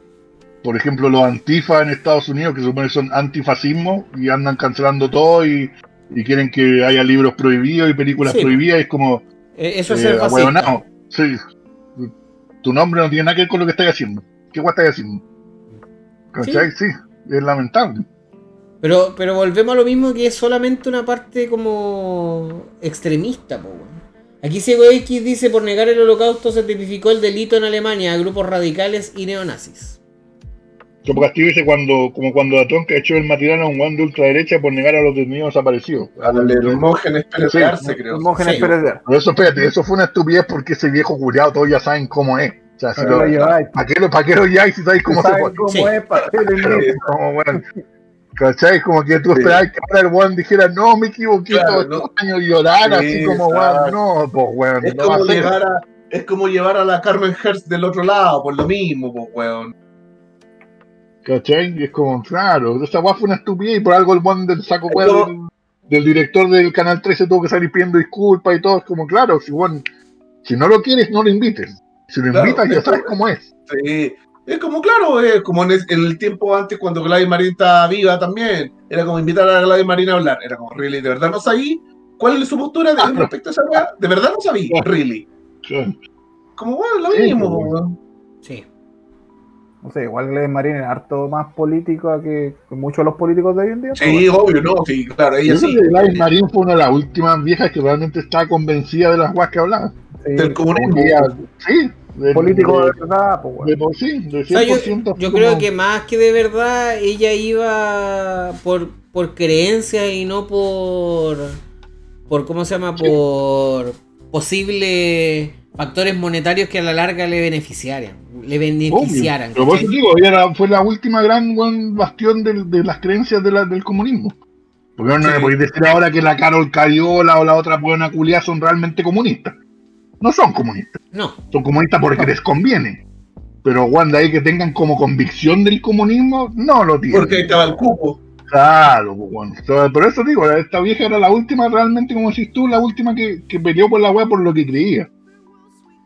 por ejemplo, los antifa en Estados Unidos, que supone que son antifascismo y andan cancelando todo y, y quieren que haya libros prohibidos y películas Sí. prohibidas, es como, Eh, Eso es eh, ser fascista. Sí. Tu nombre no tiene nada que ver con lo que estás haciendo. ¿Qué guay estás haciendo? ¿Cachai? Sí. es lamentable. Pero, pero volvemos a lo mismo que es solamente una parte como extremista, po. Aquí Ciego X dice por negar el holocausto se tipificó el delito en Alemania a grupos radicales y neonazis. Como Castillo dice cuando, como cuando la tonca echó el material a un guan de ultraderecha por negar a los detenidos desaparecidos. al Hermógenes Pérez Sí, de Arce, creo. Hermógenes Sí. Pérez de Arce. Pero eso, espérate, eso fue una estupidez porque ese viejo curiado todos ya saben cómo es. O sea, si ¿Para lo- qué lo lleváis? ¿para qué lo, para qué lo lleváis si sabéis cómo se ¿Saben pone? cómo Sí. es? ¿Para? Como, bueno, ¿Cachai? Como que tú Sí. esperabas que ahora el weón dijera, no, me equivoqué Claro, todos no. estos años y llorar Sí, así como, weón, no, pues weón, Es no como, ser. llegar a, es como llevar a la Carmen Hertz del otro lado, por lo mismo, pues, weón. ¿Cachai? Y es como, claro, esa weá fue una estupidez y por algo el weón del saco como- del, del director del canal 13 tuvo que salir pidiendo disculpas y todo. Es como, claro, si weón, si no lo quieres, no lo invites. Si lo Claro, invitas, ya es sabes como- cómo es. Sí. Es como, claro, es como en, el tiempo antes cuando Gladys Marín estaba viva también. Era como invitar a Gladys Marín a hablar. Era como, really, ¿de verdad no sabí? ¿Cuál es su postura de, respecto a esa weá? ¿De verdad no sabí? Really. Como, bueno, lo Sí, mismo, pues, weón. Sí. No sé, igual Gladys Marín es harto más política que, que muchos de los políticos de hoy en día. Sí, obvio, no, sí, claro, ella Yo sí. Gladys Marín fue una de las últimas viejas que realmente estaba convencida de las guas que hablaba. Sí, Del comunismo. Sí, de- político de de, verdad, pues, de por sí, de O sea, yo, 100% yo como- creo que más que de verdad ella iba por, por creencia y no por por cómo se llama por posibles factores monetarios que a la larga le beneficiaran le beneficiaran Obvio. Pero por eso digo, ella era- fue la última gran bastión de, las creencias de la- del comunismo. Porque no Sí. me podéis decir ahora que la Carol Cariola o la otra buena culia son realmente comunistas. No son comunistas. no Son comunistas porque les conviene. Pero cuando hay que tengan como convicción del comunismo, no lo tienen. Porque ahí estaba el cupo. Claro, pues bueno. Entonces, por eso digo, esta vieja era la última realmente, como decís tú, la última que, que peleó por la weá por lo que creía.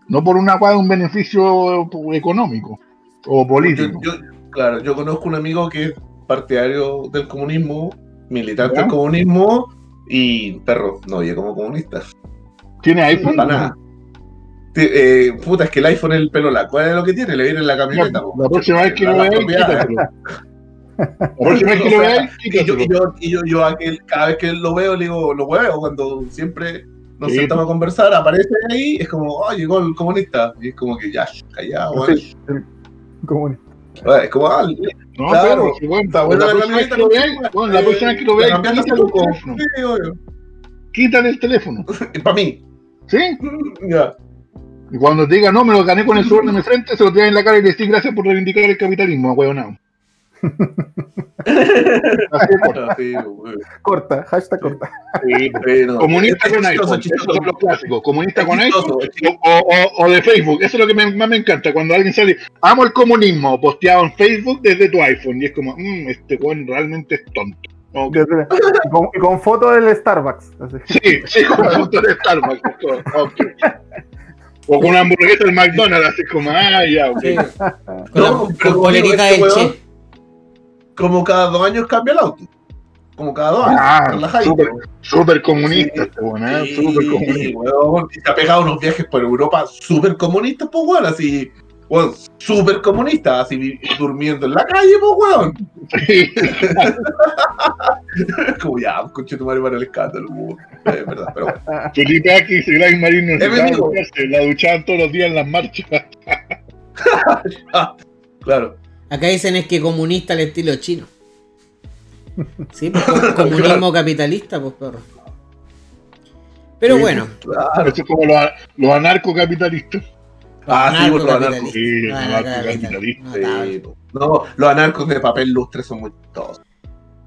No por una de un beneficio económico o político. yo- claro, yo conozco un amigo que es partidario del comunismo, militante ¿Ya? del comunismo, y perro, no oye como comunista. ¿Tiene iPhone? Para nada. Eh, puta, es que el iPhone es el pelo la ¿Cuál es lo que tiene? Le viene en la camioneta. la próxima vez que lo veáis. [LAUGHS] La próxima vez que lo veáis, Y yo, y yo, y yo, yo aquel- cada vez que lo veo, le digo, lo veo, cuando siempre nos Sí. sentamos a conversar, aparece ahí, es como, oh, llegó el comunista. Y es como que ya, callado, weón. Sí, el comunista. Bueno, Es como, ah, No, Claro. pero si, bueno, está buena la la próxima vez que lo bueno, la próxima vez que lo la veáis, cambiaste hace quítale el teléfono. [LAUGHS] El. Para mí. ¿Sí? [LAUGHS] Ya. Y cuando te diga, no, me lo gané con el sudor de mi frente, se lo tiras en la cara y le decís gracias por reivindicar el capitalismo, huevonao. Corta. Sí. Corta, hashtag corta. Sí. Comunista con iPhone, chistoso. Comunista con iPhone o, o- o de Facebook. Eso es lo que me- más me encanta. Cuando alguien sale, amo el comunismo, posteado en Facebook desde tu iPhone. Y es como, mmm, este weón realmente es tonto. Ok. Desde- y con, con foto del Starbucks. así. Sí, sí, con [LAUGHS] foto de Starbucks. ok. O con una hamburguesa del McDonald's, así como, ah, ya, ok. Sí. con, No, con este del weón- Che Como cada dos años cambia el auto. Como cada dos años. Ah, súper, súper comunista Sí. este weón, ¿eh? Sí, súper comunista. weón. Y se ha pegado unos viajes por Europa súper comunistas, pues, weón. Así, weón, súper comunistas. Así, durmiendo en la calle, pues, weón. Sí. [LAUGHS] Como ya, conche tu madre para el escándalo, weón. Es verdad, pero bueno. Felipe Aki y Gladys Marín no Es necesitaban mi amigo. ducharse, la duchaban todos los días en las marchas. [LAUGHS] Claro. Acá dicen es que comunista al estilo chino sí pues, [LAUGHS] com- comunismo capitalista pues perro pero Sí. bueno Claro. Eso es como los, los anarcocapitalistas. Ah, sí, pues, los anarcocapitalista. Sí, po. no, los anarcos de papel lustre son muy chistosos.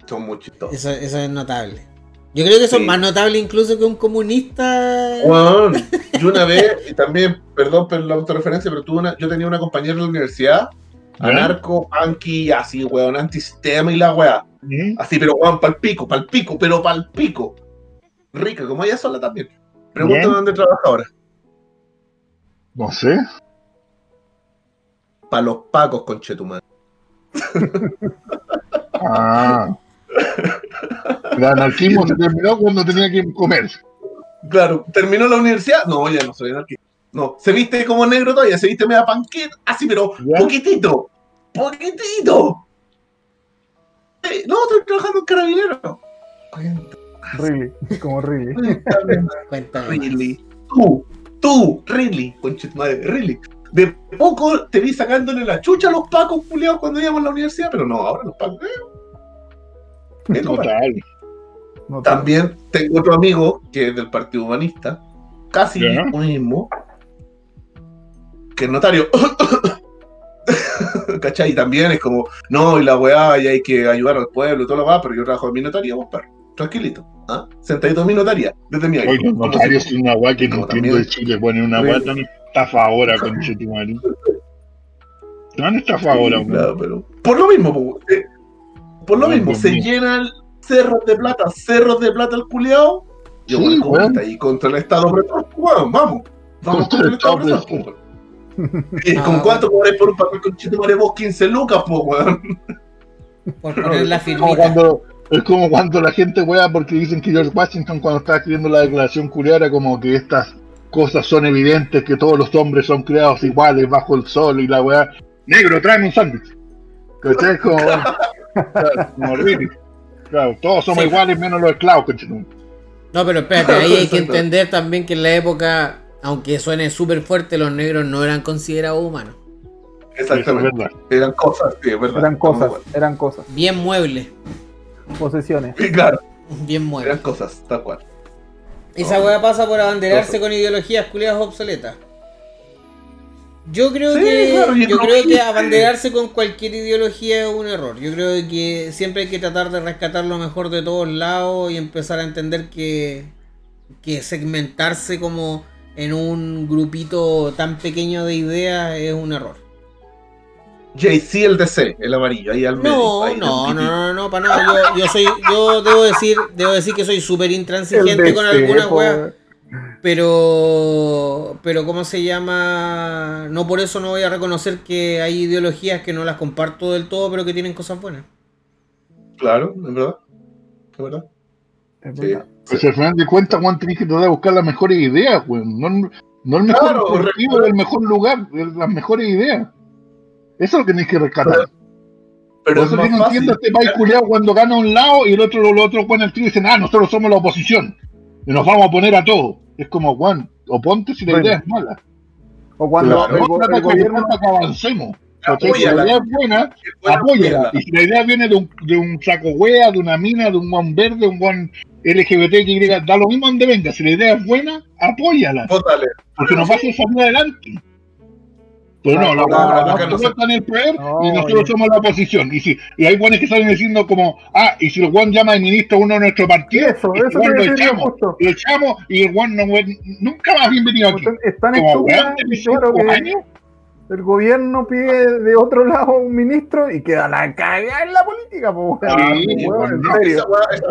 Son muy chistosos. Eso, eso es notable. Yo creo que son Sí. más notables incluso que un comunista. Weón, yo una [LAUGHS] vez, y también, perdón por la autorreferencia, pero tuve una, yo tenía una compañera en la universidad. Anarco, punky, así, weón, antisistema y la weá. ¿Mm? Así, pero weón, pal pico, pal pico, pero pal pico. Rica, como ella sola también. Pregúntame Bien. dónde trabaja ahora. No sé. Para los pacos, conchetumadre. [LAUGHS] Ah. El anarquismo se terminó cuando tenía que comer. Claro, terminó la universidad. No, ya no soy anarquista. No, se viste como negro todavía, se viste media panqueta, así, pero ¿Ya? poquitito, poquitito. Eh, no, estoy trabajando en carabinero. Cuenta, Really, como really. [LAUGHS] cuéntame, really. Tú, tú, really, concha tu madre, really. De poco te vi sacándole la chucha a los pacos culiados cuando íbamos a la universidad, pero no, ahora los pacos. eh. Eh. Total. No También tengo otro amigo que es del Partido Humanista, casi Ya. un mismo, que es notario. [COUGHS] ¿Cachai? Y también es como, no, y la weá, y hay que ayudar al pueblo y todo lo va, pero yo trabajo en mi notaría, vos, perro. Tranquilito. ¿ah? Sentadito en mi notaría, desde mi Oye, los notarios es una weá que no entiendo de Chile. Ponen una weá tan estafadora con Chetumari. Tan estafadora, Sí, weón. claro, pero por lo mismo, eh, por lo mismo, se mío. llenan cerros de plata, cerros de plata el culiao. Yo Sí, voy y contra el Estado weón, vamos. Vamos Contra contra el el Estado Estado weón. ¿Y Ah. con cuánto cobráis por un papel con chito vos 15 lucas, po, weón? Por poner la Es como firmita. cuando, es como cuando la gente wea porque dicen que George Washington cuando estaba escribiendo la declaración culiara como que estas cosas son evidentes, que todos los hombres son creados iguales bajo el sol y la weá. negro, tráeme un sándwich. ¿Cachai? Como, claro, como really. Claro, todos somos Sí. iguales menos los esclavos, ¿cachai? No, pero espérate, ahí hay que entender también que en la época, aunque suene súper fuerte, los negros no eran considerados humanos. Exactamente. Eran cosas, sí, es verdad. Eran cosas, eran cosas. Bien muebles, Posesiones. Claro, bien eran muebles. cosas, tal cual. Esa No. weá pasa por abanderarse Cosas. con ideologías culiadas obsoletas. Yo creo Sí, que claro, yo no- creo que abanderarse con cualquier ideología es un error. Yo creo que siempre hay que tratar de rescatar lo mejor de todos lados y empezar a entender que que segmentarse como en un grupito tan pequeño de ideas es un error. JC el DC, el amarillo, ahí al medio. No, ahí, no, no, no, no, para nada. Yo, yo soy, yo debo decir, debo decir que soy súper intransigente con algunas weas. Pero, pero ¿cómo se llama? No por eso no voy a reconocer que hay ideologías que no las comparto del todo, pero que tienen cosas buenas. Claro, es verdad. Es verdad. es Sí. Pues al final de cuentas, Juan, tenés que tratar de buscar las mejores ideas, weón. No, no el mejor Claro, objetivo del mejor lugar, las mejores ideas. Eso es lo que tenés que rescatar. Pero Por eso no fácil. entiendo este país culiado cuando gana un lado y el otro, los otros ponen el y dicen, ah, nosotros somos la oposición. Y nos vamos a poner a todo. Es como, Juan, oponte si la Bueno. idea es mala. O cuando Claro, el, el de gobierno que avancemos. Si la idea es buena, apóyala. Y si la idea viene de un, de un saco wea, de una mina, de un guan verde, un guan LGBT, que griega, da lo mismo donde venga. Si la idea es buena, apóyala. Vótale. Porque nos va a hacer salir adelante. Pero no, no se- están en el poder No, y nosotros somos la oposición. Y, si, y hay guanes que salen diciendo como, ah, y si el guan llama de ministro a uno de nuestro partido, Eso, eso lo echamos. justo. Lo echamos y el guan no, nunca más bienvenido aquí. Están- Están Como estúpidas weón de y claro 25 que años. el gobierno pide de otro lado un ministro y queda la cagada en la política, po. Sí, weón, en no, serio. Esa.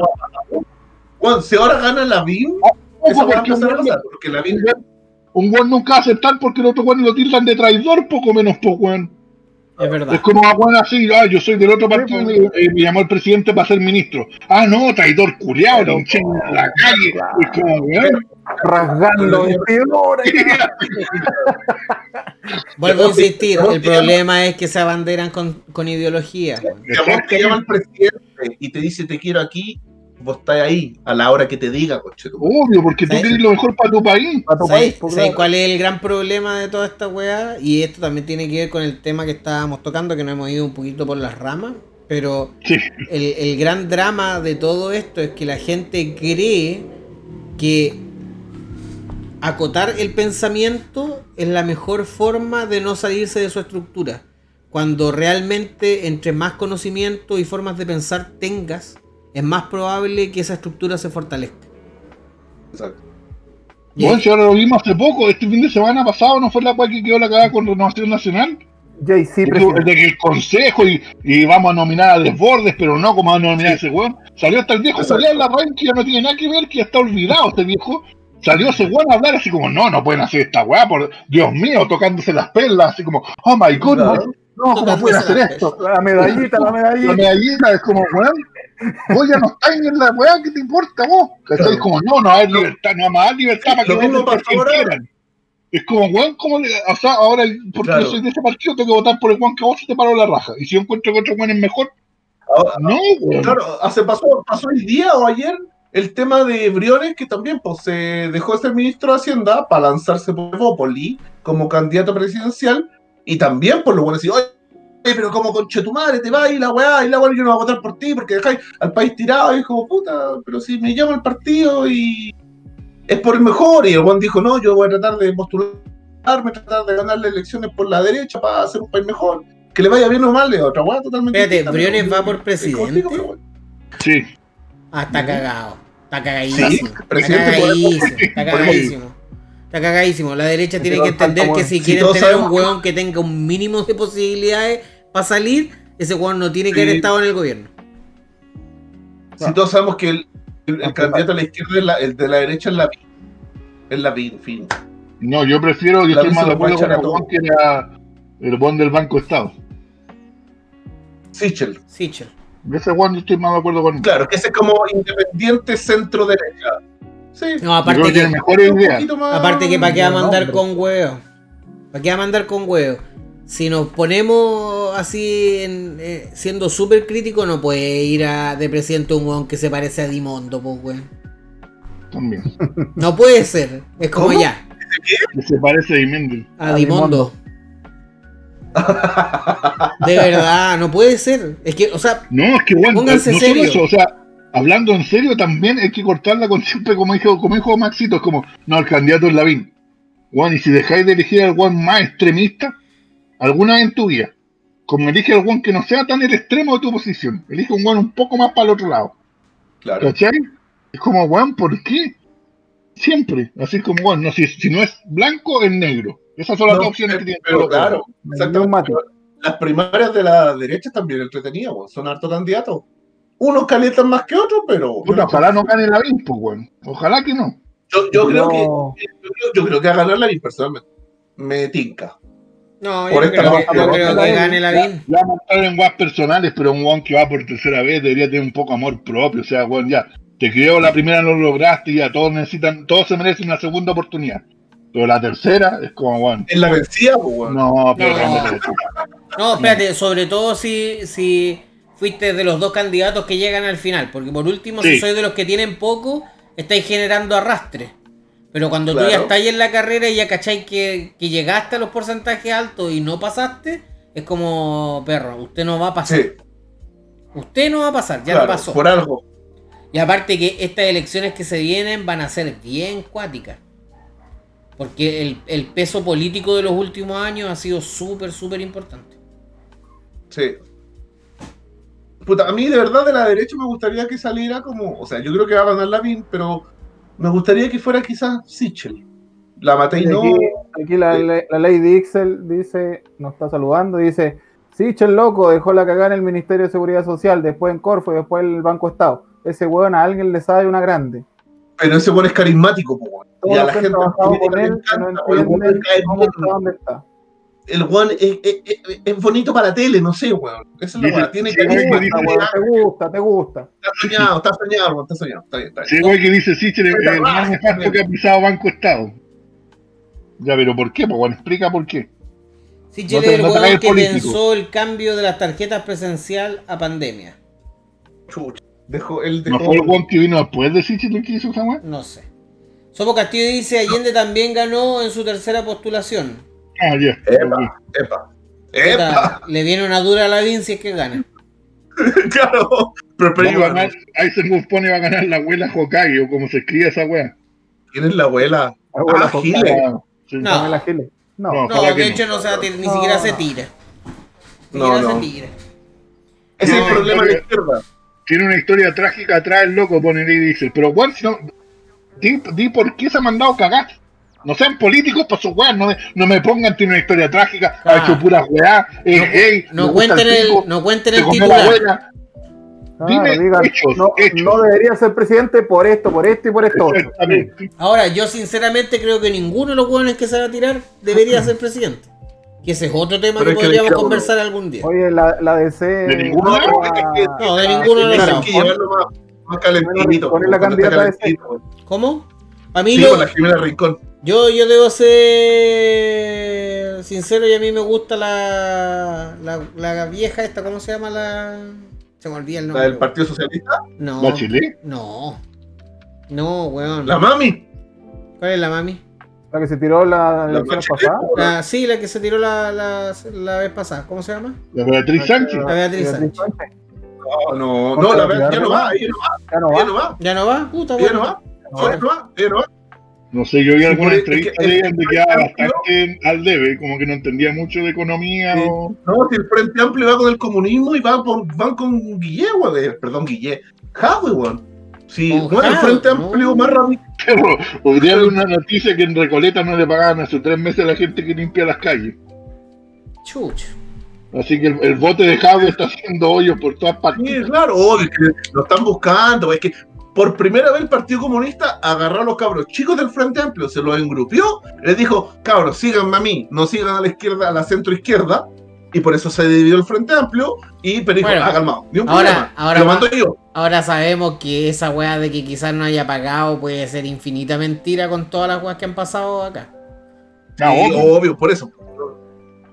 Bueno, si ahora gana la BIM, Ojo, esa va a porque un empezar a guan- pasar. Porque la BIM un guan nunca va a aceptar porque el otro guan lo tildan de traidor, poco menos po guan. Es verdad. Es como a guan así, ah, yo soy del otro Sí, partido pues. y eh, me llamó el presidente para ser ministro. Ah, no, traidor culiado, lo echen en la calle. Es como, weón. Rasgando [LAUGHS] [LAUGHS] Vuelvo a insistir, el problema es que se abanderan con, con ideología. weón. Si a vos te llama el presidente y te dice te quiero aquí, vos estás ahí a la hora que te diga, coche. Obvio, porque tú querés lo mejor para tu país. a tu ¿Sabes, país, sabes cuál es el gran problema de toda esta weá? Y esto también tiene que ver con el tema que estábamos tocando, que nos hemos ido un poquito por las ramas. Pero Sí. el, el gran drama de todo esto es que la gente cree que acotar el pensamiento es la mejor forma de no salirse de su estructura. Cuando realmente entre más conocimiento y formas de pensar tengas, es más probable que esa estructura se fortalezca. Exacto. Bueno, si ahora lo vimos hace poco, este fin de semana pasado no fue la cual que quedó la cagada con Renovación Nacional. El presidente. de que el consejo y, y vamos a nominar a Desbordes, pero no como a nominar a ese weón. Salió hasta el viejo Exacto. Julián Larraín que ya no tiene nada que ver, que ya está olvidado este viejo. Salió ese weón a hablar así como, no, no pueden hacer esta weá, por Dios mío, tocándose las perlas, así como, oh my goodness, Claro. no, ¿cómo pueden hacer esto? La medallita, la La medallita. medallita es como, weón, vos ya no estás en la weá, ¿qué te importa vos? Claro. Como, no, no hay libertad, no más libertad para que Lo por quieran. Es como, weón, como, o sea, ahora, porque Claro. yo soy de ese partido, tengo que votar por el weón que vos se te paró la raja. Y si yo encuentro que otro weón es mejor, Ahora- no, weón. Claro, hace pasó, pasó el día o ayer el tema de Briones, que también pues, se dejó de ser ministro de Hacienda para lanzarse por Evópoli como candidato presidencial. Y también por lo bueno decir, oye, pero como conche tu madre, te va y la weá, y la weá, yo no voy a votar por ti porque dejáis al país tirado. Y es como, puta, pero si me llama el partido y es por el mejor. Y el weón dijo, no, yo voy a tratar de postularme, tratar de ganarle elecciones por la derecha para hacer un país mejor. Que le vaya bien o mal, es otra weá totalmente. Espérate, distinta, ¿Briones va por es presidente? contigo. Sí. Ah, está cagado. Está cagadísimo. Sí, está presidente cagadísimo. Está cagadísimo. Está cagadísimo. La derecha tiene que entender que si si quieren tener un sabemos que- hueón que tenga un mínimo de posibilidades para salir, ese hueón no tiene que haber estado en el gobierno. Si todos sabemos que el, el- el Ok, candidato a la izquierda, es la- el de la derecha es la. Es la fin. No, yo prefiero, yo La estoy más de acuerdo con el weón que era el weón del Banco Estado. Sichel. Sichel. Ese weón yo estoy más de acuerdo con él. Claro, que ese es como independiente centro-derecha. Sí. No, Yo aparte creo que que, poquito más- aparte que para qué va a no, mandar con huevo. ¿Para qué va a mandar con huevo? si nos ponemos así, en, eh, siendo súper crítico, no puede ir a, de presidente un weón que se parece a Dimondo, pues, weón. También. No puede ser. Es como ¿Cómo? ya, Que se parece a Dimendel. a Dimondo. De verdad, no puede ser. Es que, o sea, No, es que bueno, no Pónganse solo serio. eso, o sea, hablando en serio también hay que cortarla con siempre como dijo, como dijo Maxito, es como, no, el candidato es Lavín. Juan, y si dejáis de elegir al Juan más extremista, alguna vez en tu vida, como elige al Juan que no sea tan el extremo de tu posición, elige un Juan un poco más para el otro lado. Claro. ¿Cachai? Es como, Juan, ¿por qué? Siempre, así como, Juan, no, si, si no es blanco, es negro. Esas son las No, dos opciones que pero, tiene. pero claro, Me exactamente. pero Las primarias de la derecha también entretenidas. Son hartos candidatos. Unos calientan más que otros, pero. Puta, ojalá no gane Lavín, pues, Juan. Ojalá que no. Yo, yo creo que. Yo creo, yo creo que va a ganar la personalmente. Me tinca. no, Por yo esta creo, no, que, yo no, creo que gane Lavín. Ya vamos a entrar en guas personales, pero un guan que va por tercera vez debería tener un poco amor propio. O sea, guan, ya, te creo la primera no lo lograste, ya todos necesitan, todos se merecen una segunda oportunidad. Pero la tercera es como, guan, En la vencida, pues, weón. no, pero. No, espérate, sobre todo si, si fuiste de los dos candidatos que llegan al final. Porque por último, si Sí. sois de los que tienen poco, estáis generando arrastre. Pero cuando tú ya estáis en la carrera y ya cacháis que, que llegaste a los porcentajes altos y no pasaste, es como, perro, usted no va a pasar. Sí, Usted no va a pasar, ya claro, no pasó. por algo. Y aparte que estas elecciones que se vienen van a ser bien cuáticas. Porque el, el peso político de los últimos años ha sido súper, súper importante. Sí. Puta, a mí de verdad de la derecha me gustaría que saliera como. O sea, yo creo que va a ganar Lavín, pero me gustaría que fuera quizás Sichel. La maté y no. Aquí, aquí la, la, la Lady Ixel dice, nos está saludando, dice, sí, el loco, dejó la cagada en el Ministerio de Seguridad Social, después en Corfo y después en el Banco Estado. Ese weón a alguien le sabe una grande. Pero ese weón es carismático, po, Y a la gente con él no. El donde está. El weón es, es- es- es bonito para la tele, no sé, weón. Esa es la Dice- weón. Tiene tiene- weón, te gusta, te gusta. Está soñado, está soñado, weón. Está soñado. Está bien, está bien. Sí, güey, que dice Sichel el más nefasto que ha pisado Banco Estado. Ya, pero ¿por qué? Bueno, explica por qué. No te- es el no weón que pensó el cambio de las tarjetas presencial a pandemia. Chucha. Dejó, él ¿No dejó. fue el guan que vino después de Sichel el que hizo esa? No sé. Sopo Castillo dice Allende también ganó en su tercera postulación. Ah, ya. Epa, epa. Epa. Le viene una dura a la Vin si es que gana. [LAUGHS] claro. Pero, pero Va a igual, ganar, Eisenhower pone va a ganar la abuela Hokage o como se escribe esa weá. ¿quién es la abuela? Abuela Ah, sí. No. No. No. De hecho no se va a tirar, ni No. siquiera se tira. Ni No, siquiera no. se tira. Ese es No, el problema de la izquierda. Tiene una historia trágica atrás el loco, pone y dice. Pero weón, si no. Di, di por qué se ha mandado cagar. No sean políticos para sus weas, no me, no me pongan, tiene una historia trágica, ha Ah. hecho puras weas, es No, gay, no cuenten el el, pico, no cuenten el titular. abuela. Claro, Dime digan, hechos, no, hechos. no debería ser presidente por esto, por esto y por esto. Ahora, yo sinceramente creo que ninguno de los hueones que se va a tirar debería ser presidente. Que ese es otro tema Pero que que podríamos queda conversar algún día. Oye, la, la DC. De ninguno No, de los- que- No, de ninguno de los que llevarlo más, más calentito. Es la candidata de calentito. ¿Cómo? A mí Sí, lo- con la Jimena Rincón. Yo, yo debo ser sincero y a mí me gusta la, la, la vieja esta, ¿cómo se llama la...? Se me olvida el La nombre. del Partido Socialista. No, Bachelet. no. No, weón. La mami. ¿Cuál es la mami? La que se tiró la La Bachelet, pasada. La, sí, la que se tiró la, la, la vez pasada. ¿Cómo se llama? La Beatriz Sánchez. La Beatriz Sánchez. No, no, no, la verdad, ya no va, ella no va, Ya no va. ¿Ya no va? Puta, ella no va, ella no va, ella no va. No sé, yo vi entrevistas que- de ella es donde que- quedaba que- bastante al debe, como que no entendía mucho de economía Sí. o... No, si el Frente Amplio va con el comunismo y va por, van con Guille, weón, perdón, Guille, Jadwe, weón. Sí, Con bueno, el Frente no. Amplio más radical. Pero hoy día vi una noticia que en Recoleta no le pagaban hace tres meses a la gente que limpia las calles. Chucha. Así que el, el bote de Jadwe está haciendo hoyos por todas partes. Sí, claro, obvio, que lo están buscando, es que por primera vez el Partido Comunista agarró a los cabros chicos del Frente Amplio, se los engrupió, les dijo, cabros, síganme a mí, no sigan a la izquierda, a la centro izquierda, y por eso se dividió el Frente Amplio, y Bueno, ah, calmado, ni un ahora- problema, ahora lo va- mando yo. Ahora sabemos que esa weá de que quizás no haya pagado puede ser infinita mentira con todas las weas que han pasado acá. Sí, obvio. obvio, por eso.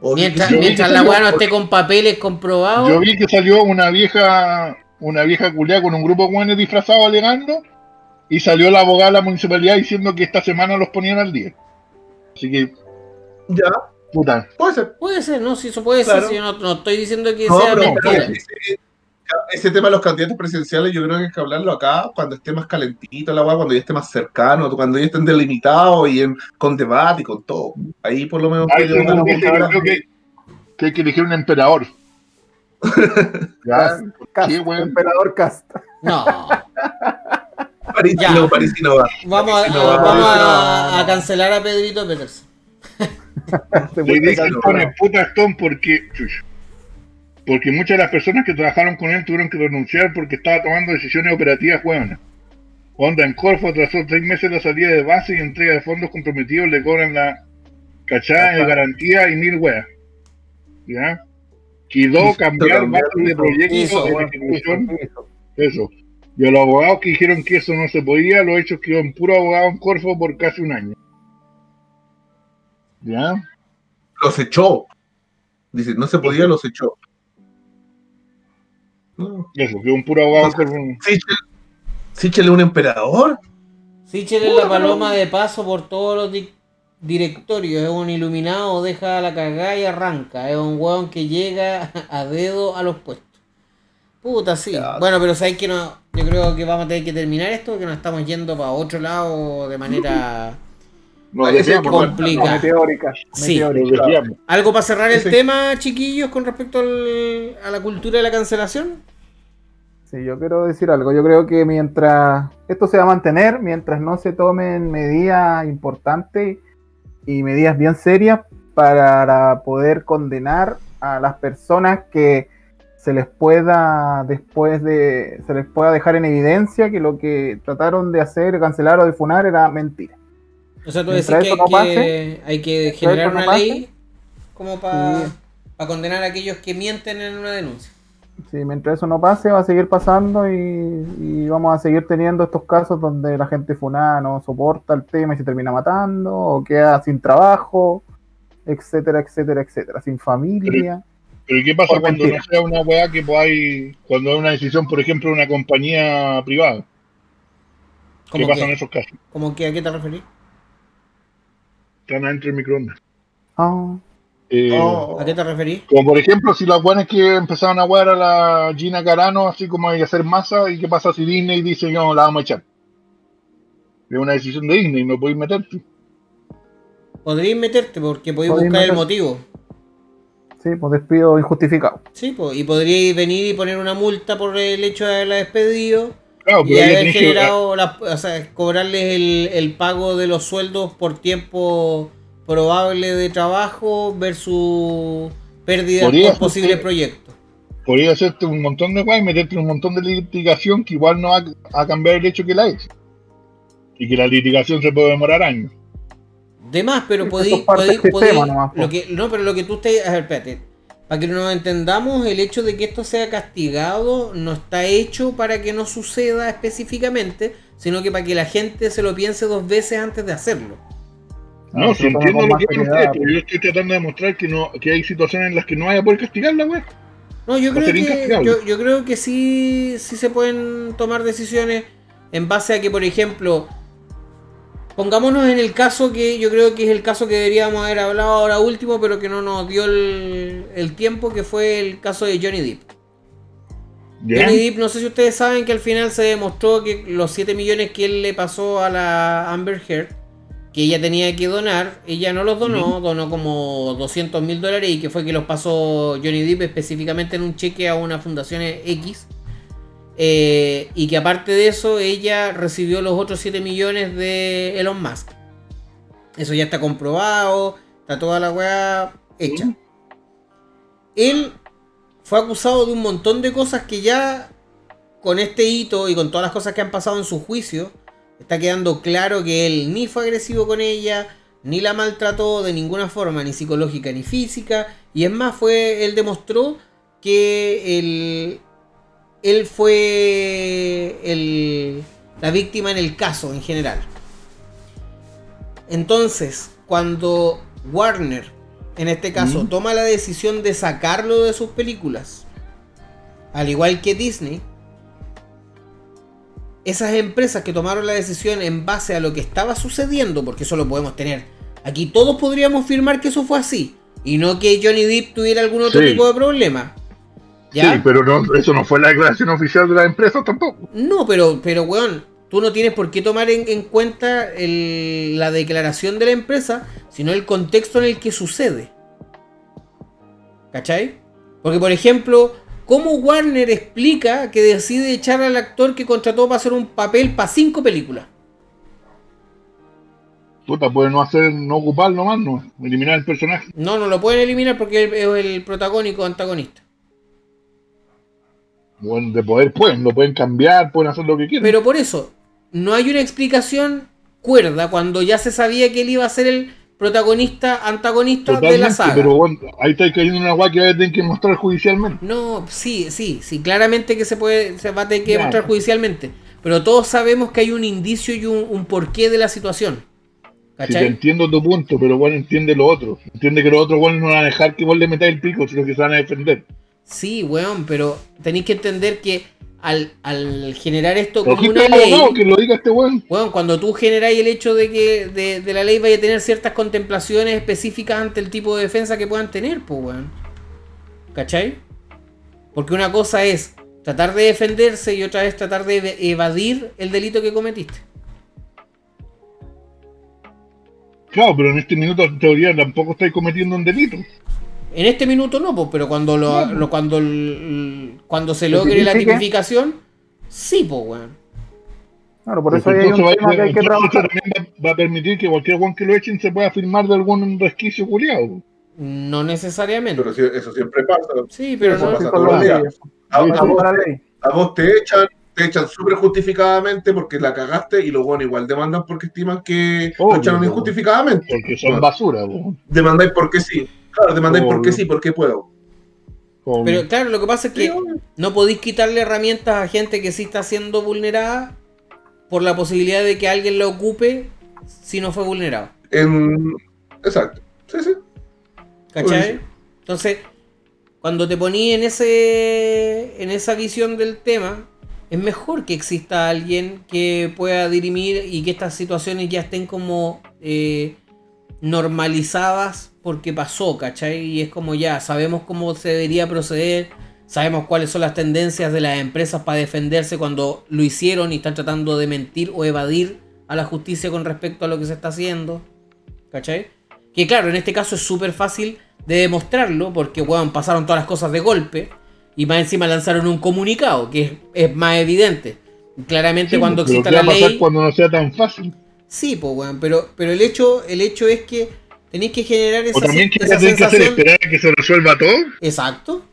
O Mientras, mientras la weá no esté con papeles comprobados. Yo vi que salió una vieja, una vieja culiada con un grupo de buenos disfrazados alegando y salió la abogada de la municipalidad diciendo que esta semana los ponían al día. Así que, Ya, puta, puede ser. Puede ser, ¿no? Si eso puede Claro. ser, si yo no, no estoy diciendo que No, sea pero, mentira. pero ese, ese tema de los candidatos presidenciales, yo creo que hay que hablarlo acá cuando esté más calentito la weá, cuando ya esté más cercano, cuando ya estén delimitados y en, con debate y con todo. Ahí por lo menos Ay, una yo creo que, que hay que elegir un emperador. Cast, [LAUGHS] Sí, emperador Cast. No. Parisino, Ya. parisino va. Vamos, a, No, vamos no, a, no. a cancelar a Pedrito Peters. Se Le con el puta Stone porque, porque muchas de las personas que trabajaron con él tuvieron que renunciar porque estaba tomando decisiones operativas hueonas. Honda en Corfo trazó seis meses la salida de base y entrega de fondos comprometidos le cobran la cachada de garantía y mil weas. ¿Ya? Quedó cambiar de proyectos hizo, de ejecución, eso. Y a los abogados que dijeron que eso no se podía, los hechos quedó en puro abogado en Corfo por casi un año. ¿Ya? Los echó. Dice, no se podía, los echó. No. Eso, quedó un puro abogado en Corfo. Sichel, Sichel es un emperador. Sichel es la paloma de paso por todos los di- directorios. Es un iluminado, deja la cagada y arranca. Es un weón que llega a dedo a los puestos. Puta, sí. Bueno, pero sabes que no. Yo creo que vamos a tener que terminar esto porque nos estamos yendo para otro lado de manera. [LAUGHS] Nos Ese desviamos, con- ¿no? Complica. Meteórica. Sí. Meteórica. ¿Algo para cerrar el tema, chiquillos, con respecto al- a la cultura de la cancelación? Sí, yo quiero decir algo. Yo creo que mientras esto se va a mantener, mientras no se tomen medidas importantes y medidas bien serias para poder condenar a las personas que se les pueda después de se les pueda dejar en evidencia que lo que trataron de hacer, cancelar o de funar era mentira. O sea, tú decís que, no que hay que generar no una pase, ley como para Sí. condenar a aquellos que mienten en una denuncia. Sí, mientras eso no pase, va a seguir pasando y, y vamos a seguir teniendo estos casos donde la gente funada no soporta el tema y se termina matando, o queda sin trabajo, etcétera, etcétera, etcétera, sin familia. Pero ¿y qué pasa cuando mentira. no sea una weá que podáis, cuando es una decisión, por ejemplo, de una compañía privada? ¿Qué ¿Cómo pasa en esos casos? ¿Cómo que a qué te referís? Están adentro del microondas. Ah, Eh, No. ¿A qué te referís? Como por ejemplo, si las buenas que empezaron a wear a la Gina Carano, así como hay que hacer masa, ¿y qué pasa si Disney dice no, la vamos a echar? Es una decisión de Disney, no podéis meterte. Podríais meterte porque podéis buscar el motivo. sí, pues despido injustificado. Sí, pues, y podríais venir y poner una multa por el hecho de haberla despedido Claro, y haber que- generado, la- o sea, cobrarles el, el pago de los sueldos por tiempo probable de trabajo versus pérdida Podría por posibles ser- proyectos. podría hacerte un montón de weas y meterte en un montón de litigación que igual no va a cambiar el hecho que la es. Y que la litigación se puede demorar años. De más, pero podéis. lo que, no, pero lo que tú estés. A ver, espérate. Para que nos entendamos, el hecho de que esto sea castigado no está hecho para que no suceda específicamente, sino que para que la gente se lo piense dos veces antes de hacerlo. No, Ah, si entiendo lo que seriedad, ustedes, pero yo estoy tratando de demostrar que no que hay situaciones en las que no vaya a poder castigar la wea. No, yo creo que yo, yo creo que sí, sí se pueden tomar decisiones en base a que, por ejemplo, pongámonos en el caso que yo creo que es el caso que deberíamos haber hablado ahora último, pero que no nos dio el, el tiempo, que fue el caso de Johnny Depp. Johnny Depp, no sé si ustedes saben que al final se demostró que los 7 millones que él le pasó a la Amber Heard, que ella tenía que donar, ella no los donó, donó como 200 mil dólares y que fue que los pasó Johnny Depp específicamente en un cheque a una fundación X. Eh, y que aparte de eso, ella recibió los otros 7 millones de Elon Musk. Eso ya está comprobado, está toda la weá hecha. Sí. Él fue acusado de un montón de cosas que ya con este hito y con todas las cosas que han pasado en su juicio, está quedando claro que él ni fue agresivo con ella, ni la maltrató de ninguna forma, ni psicológica ni física. Y es más, fue, él demostró que él, él fue el- la víctima en el caso en general. Entonces, cuando Warner en este caso, Mm. toma la decisión de sacarlo de sus películas, al igual que Disney, esas empresas que tomaron la decisión en base a lo que estaba sucediendo, porque eso lo podemos tener, aquí todos podríamos firmar que eso fue así, y no que Johnny Depp tuviera algún otro Sí. tipo de problema. ¿Ya? Sí, pero no, eso no fue la declaración oficial de la empresa tampoco. No, pero, pero, weón, tú no tienes por qué tomar en, en cuenta el- la declaración de la empresa, sino el contexto en el que sucede. ¿Cachai? Porque, por ejemplo, ¿cómo Warner explica que decide echar al actor que contrató para hacer un papel para cinco películas? Puta, puede no hacer, no ocupar nomás, no, eliminar el personaje. No, no lo pueden eliminar porque es el, el protagónico antagonista. Bueno, de poder pueden, lo pueden cambiar, pueden hacer lo que quieran. Pero por eso, no hay una explicación cuerda cuando ya se sabía que él iba a ser el protagonista antagonista de la saga. pero bueno, ahí está cayendo en una guay que va a tener que mostrar judicialmente. No, sí, sí, sí, claramente que se puede, se va a tener que Ya. demostrar judicialmente. Pero todos sabemos que hay un indicio y un, un porqué de la situación. Te ¿Cachai? entiendo tu punto, pero bueno, entiende lo otro. Entiende que los otros bueno, no van a dejar que vos le metáis el pico, sino que se van a defender. Sí, weón, pero tenéis que entender que al, al generar esto como Ojito una al ley, abogado que lo diga este weón. cuando tú generáis el hecho de que de, de la ley vaya a tener ciertas contemplaciones específicas ante el tipo de defensa que puedan tener, pues, weón. ¿Cachai? Porque una cosa es tratar de defenderse y otra es tratar de ev- evadir el delito que cometiste. Claro, pero en este minuto en teoría tampoco estáis cometiendo un delito. En este minuto no, pues, pero cuando lo, No. lo- cuando el- cuando se ¿Se logre la tipifica? tipificación, sí, pues, weón. Claro, por eso ahí hay un va, tema que hay que trabajar. también va, va a permitir que cualquier weón que lo echen se pueda firmar de algún resquicio culiado. No necesariamente. Pero eso siempre pasa. Sí, pero Eso no. pasa todos los días. A, vos, a vos te echan, te echan súper justificadamente porque la cagaste y los buenos igual demandan porque estiman que lo Obvio, echaron po. injustificadamente. Porque son basura, weón. Demandáis porque sí. Claro, demandáis Obvio. porque sí, porque puedo. Pero claro, lo que pasa es que no podéis quitarle herramientas a gente que sí está siendo vulnerada por la posibilidad de que alguien la ocupe si no fue vulnerado. En- Exacto. Sí, sí. ¿Cachai? Entonces, cuando te poní en ese. en esa visión del tema, es mejor que exista alguien que pueda dirimir y que estas situaciones ya estén como eh, normalizadas porque pasó, ¿cachai? Y es como ya, sabemos cómo se debería proceder, sabemos cuáles son las tendencias de las empresas para defenderse cuando lo hicieron y están tratando de mentir o evadir a la justicia con respecto a lo que se está haciendo, ¿cachai? Que claro, en este caso es súper fácil de demostrarlo porque, weón, pasaron todas las cosas de golpe y más encima lanzaron un comunicado que es, es más evidente. Claramente Sí, cuando exista ¿qué va la ley... cuando no sea tan fácil? Sí, pues, weón, pero, pero el, hecho, el hecho es que tenéis que generar esa, O también que esa tienen que hacer sensación... esperar a que se resuelva todo. Exacto.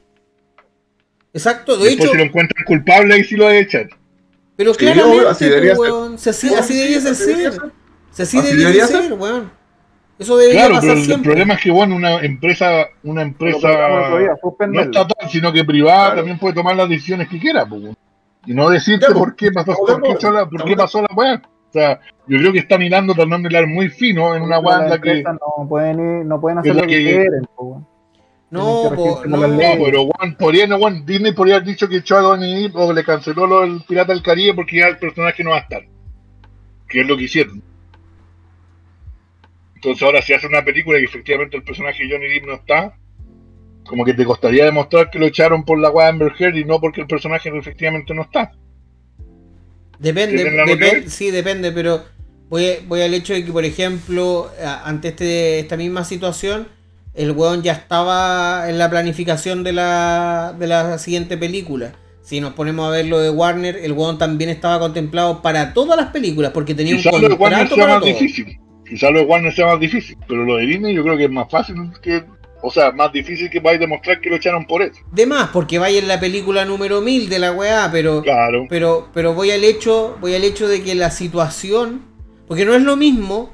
Exacto, de Después hecho, si lo encuentran culpable, ahí sí lo echar. pero Sí, claramente, así debería ser. weón, si así, Sí, así sí, debería así ser. debería ser. Si así, Así debería, ser, ser. weón. Eso debería Claro, pasar pero el, el siempre. problema es que, bueno, una empresa, una día, empresa no estatal, sino que privada, Claro. también puede tomar las decisiones que quiera, pues, weón. y no decirte pues, por qué pasó, por qué, acuerdo, pasó la, por qué pasó la weá. O sea, yo creo que están hilando, tratando de hilar muy fino en una la que. no pueden ir, no pueden que hacer lo que que- quieren. po. No, que po, no, No, pero Juan, podría, no, Juan, Disney podría haber dicho que echó a Donnie Depp o le canceló lo del Pirata del Caribe porque ya el personaje no va a estar. Que es lo que hicieron. Entonces ahora si hace una película y efectivamente el personaje Johnny Depp no está, como que te costaría demostrar que lo echaron por la weá Amber Heard y no porque el personaje efectivamente no está. Depende, ¿Tienen la depen- razón? sí, depende, pero voy, a- voy al hecho de que, por ejemplo, ante este, esta misma situación, el weón ya estaba en la planificación de la, de la siguiente película. Si nos ponemos a ver lo de Warner, el weón también estaba contemplado para todas las películas, porque tenía Quizás un lo de Warner contrato sea para más todo. difícil. Quizás lo de Warner sea más difícil. Pero lo de Disney yo creo que es más fácil que... O sea, más difícil que vais a demostrar que lo echaron por eso. De más, porque vaya en la película número 1000 de la weá, pero... Claro. Pero, pero voy al hecho, voy al hecho de que la situación, porque no es lo mismo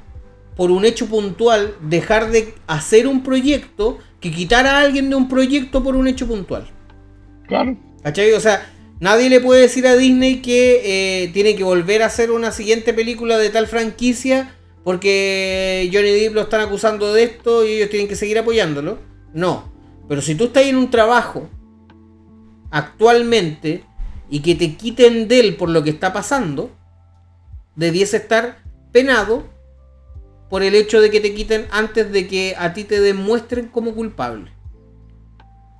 por un hecho puntual dejar de hacer un proyecto que quitar a alguien de un proyecto por un hecho puntual. Claro. ¿Cachai? O sea, nadie le puede decir a Disney que eh, tiene que volver a hacer una siguiente película de tal franquicia porque Johnny Depp lo están acusando de esto y ellos tienen que seguir apoyándolo. No. Pero si tú estás en un trabajo actualmente y que te quiten de él por lo que está pasando, debiese estar penado por el hecho de que te quiten antes de que a ti te demuestren como culpable.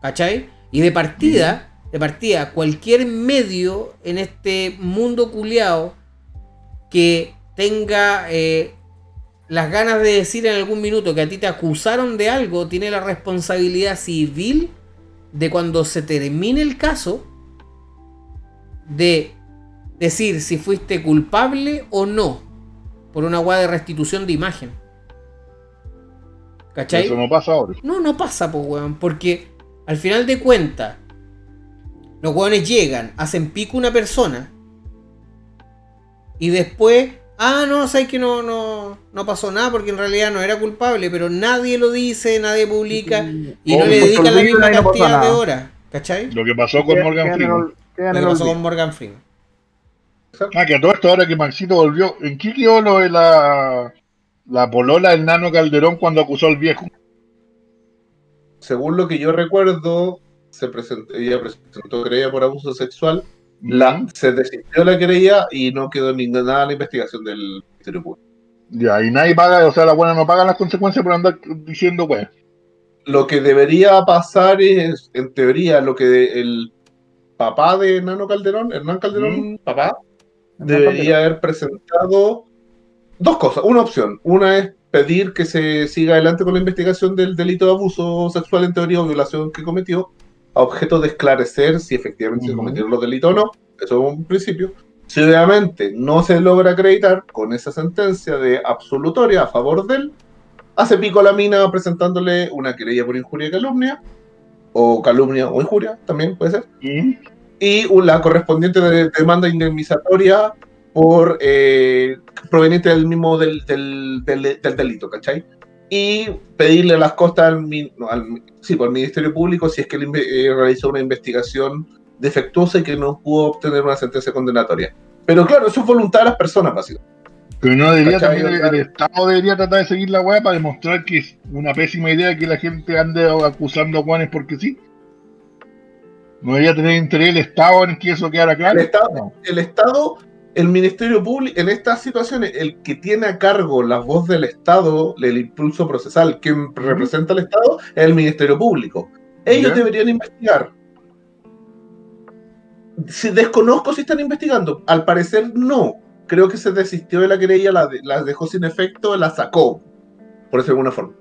¿Cachai? Y de partida, de partida, cualquier medio en este mundo culiao que tenga eh, las ganas de decir en algún minuto que a ti te acusaron de algo, tiene la responsabilidad civil de cuando se termine el caso, de decir si fuiste culpable o no por una guada de restitución de imagen. ¿Cachai? Eso no pasa ahora. No, no pasa, pues, weón. Porque al final de cuentas, los weones llegan, hacen pico una persona. Y después, ah, no, sabes que no, no, no pasó nada porque en realidad no era culpable, pero nadie lo dice, nadie publica y no le dedican la misma cantidad de horas. ¿Cachai? Lo que pasó con Morgan Freeman. Lo que pasó con Morgan Freeman. Ah, que a todo esto ahora que Maxito volvió, ¿en qué quedó lo de la, la polola del nano Calderón cuando acusó al viejo? Según lo que yo recuerdo, se presentó, ella presentó querella por abuso sexual, la, se desistió la querella y no quedó ninguna nada en la investigación del Ministerio Público. Ya, y nadie paga, o sea, la buena no paga las consecuencias por andar diciendo, pues. Lo que debería pasar es, en teoría, lo que el papá de Nano Calderón, Hernán Calderón, Mm. papá, debería haber presentado dos cosas. Una opción. Una es pedir que se siga adelante con la investigación del delito de abuso sexual en teoría o violación que cometió, a objeto de esclarecer si efectivamente se Ujú. cometieron los delitos o no. Eso es un principio. Si obviamente no se logra acreditar con esa sentencia de absolutoria a favor de él, hace pico a la mina presentándole una querella por injuria y calumnia, o calumnia o injuria, también puede ser y la correspondiente de- demanda indemnizatoria por eh, proveniente del mismo del, del- del- del delito, ¿cachai? Y pedirle las costas al, al- sí, por el Ministerio Público si es que él eh, realizó una investigación defectuosa y que no pudo obtener una sentencia condenatoria. Pero claro, eso es voluntad de las personas, básicamente. Pero no debería también, el Estado debería tratar de seguir la weá para demostrar que es una pésima idea que la gente ande acusando a Juanes porque sí. No debería tener interés el Estado en que eso quedara claro. El Estado, No. el Estado, el Ministerio Público, en estas situaciones, el que tiene a cargo la voz del Estado, el impulso procesal, quien representa al Estado, es el Ministerio Público. Ellos deberían investigar. Si desconozco si están investigando. Al parecer no. Creo que se desistió de la querella, la, de- la dejó sin efecto, la sacó, por decirlo de alguna forma.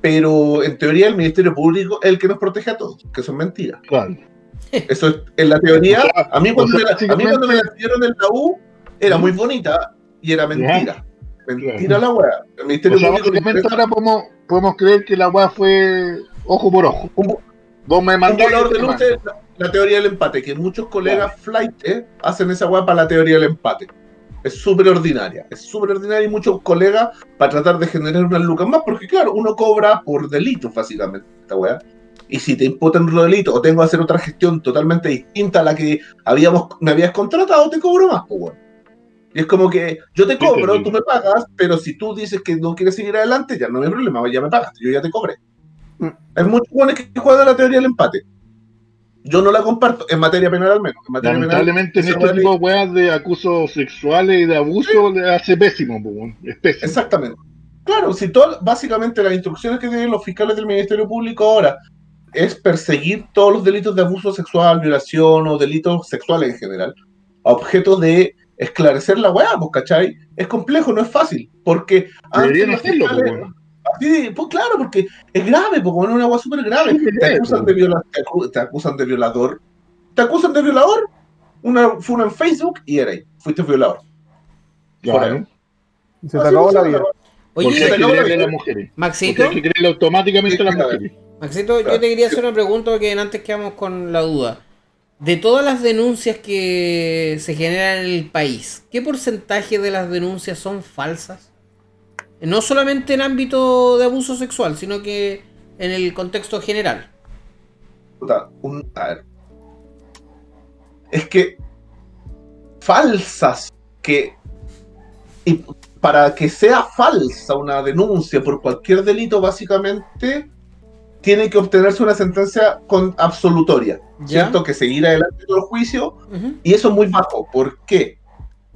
Pero en teoría el Ministerio Público es el que nos protege a todos, que son mentiras. Claro. Eso es, en la teoría, a mí cuando, me, la, a mí cuando me la dieron en la U, era muy bonita y era mentira. Mentira la weá. El Ministerio O sea, Público interesa ahora podemos, podemos creer que la weá fue ojo por ojo. un, Vos me un mandaste. volador de luces, la, teoría del empate, que muchos colegas flight eh, hacen esa weá para la teoría del empate. Es súper ordinaria, es súper ordinaria y muchos colegas para tratar de generar unas lucas más, porque claro, uno cobra por delitos básicamente, esta weá. Y si te imputan otro delito o tengo que hacer otra gestión totalmente distinta a la que habíamos, me habías contratado, te cobro más, pues weón. Y es como que yo te cobro, tú me pagas, pero si tú dices que no quieres seguir adelante, ya no hay problema, ya me pagas, yo ya te cobré. Mm. Hay muchos buenos que juegan la teoría del empate. Yo no la comparto, en materia penal al menos. En materia penal, Lamentablemente en este tipo de weas de acusos sexuales y de abuso le hace pésimo, es pésimo. Exactamente. Claro, si todo, básicamente las instrucciones que tienen los fiscales del Ministerio Público ahora es perseguir todos los delitos de abuso sexual, violación o delitos sexuales en general, a objeto de esclarecer la weá, pues, ¿cachai? Es complejo, no es fácil, porque Deberían hacerlo, fiscales- weón. Sí, pues claro, porque es grave, porque es una agua súper grave. Te acusan de, viola- te, acu- te acusan de violador. Te acusan de violador. Una, fue una en Facebook y era ahí. Fuiste violador. Y se te acabó la vida. Oye, hay que acabó la creerle a vida. las mujeres. Porque Maxito, hay que creerle automáticamente a las mujeres. Maxito, yo te quería hacer una pregunta porque antes quedamos con la duda. De todas las denuncias que se generan en el país, ¿qué porcentaje de las denuncias son falsas? No solamente en ámbito de abuso sexual, sino que en el contexto general. Puta, un- a ver. Es que falsas que. Y para que sea falsa una denuncia por cualquier delito, básicamente tiene que obtenerse una sentencia con absolutoria, Ya. ¿cierto? Que seguir adelante todo el juicio y eso es muy bajo. ¿Por qué?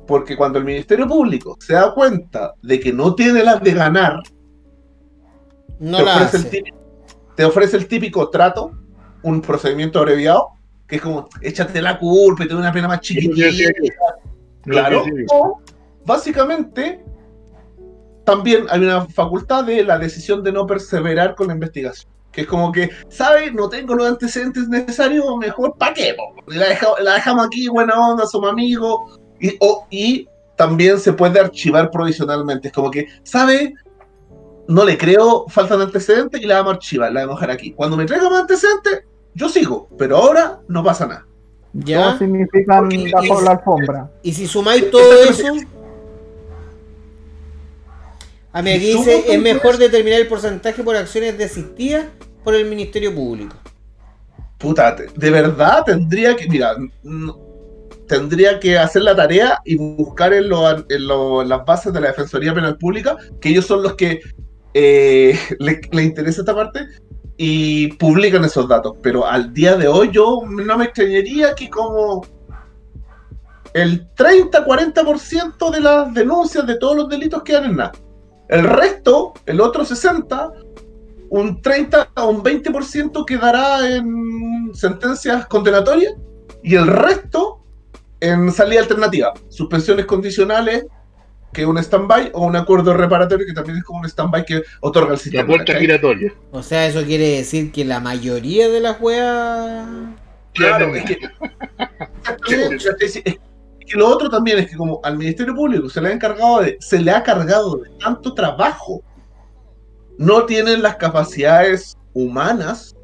Porque cuando el Ministerio Público se da cuenta de que no tiene las de ganar, No te, la ofrece el típico, te ofrece el típico trato, un procedimiento abreviado, que es como, échate la culpa y te da una pena más sí chiquitita. Claro. O, básicamente, también hay una facultad de la decisión de no perseverar con la investigación. Que es como que, ¿sabes? No tengo los antecedentes necesarios, mejor ¿para qué? po? La, deja- la dejamos aquí, buena onda, somos amigos. Y, o- y también se puede archivar provisionalmente. Es como que, ¿sabe? No le creo, faltan antecedentes y la vamos a archivar, la vamos a dejar aquí. Cuando me traiga más antecedentes, yo sigo, pero ahora no pasa nada. Ya. Porque- bajo la alfombra. Y si sumáis todo eso. A mí aquí dice: es mejor determinar el porcentaje por acciones desistidas por el Ministerio Público. Puta, de verdad tendría que, mira, n- tendría que hacer la tarea y buscar en, las bases de la Defensoría Penal Pública, que ellos son los que eh, [LAUGHS] le, le interesa esta parte, y publican esos datos. Pero al día de hoy yo no me extrañaría que como el 30-40% de las denuncias de todos los delitos quedan en nada. El resto, el otro 60%, un 30 a un 20% quedará en sentencias condenatorias y el resto en salida alternativa, suspensiones condicionales, que es un stand-by, o un acuerdo reparatorio, que también es como un stand-by que otorga el La sistema. puerta ¿cachai? giratoria. O sea, eso quiere decir que la mayoría de las weas. Claro, es que lo otro también es que como al Ministerio Público se le ha encargado de, se le ha cargado de tanto trabajo, no tienen las capacidades humanas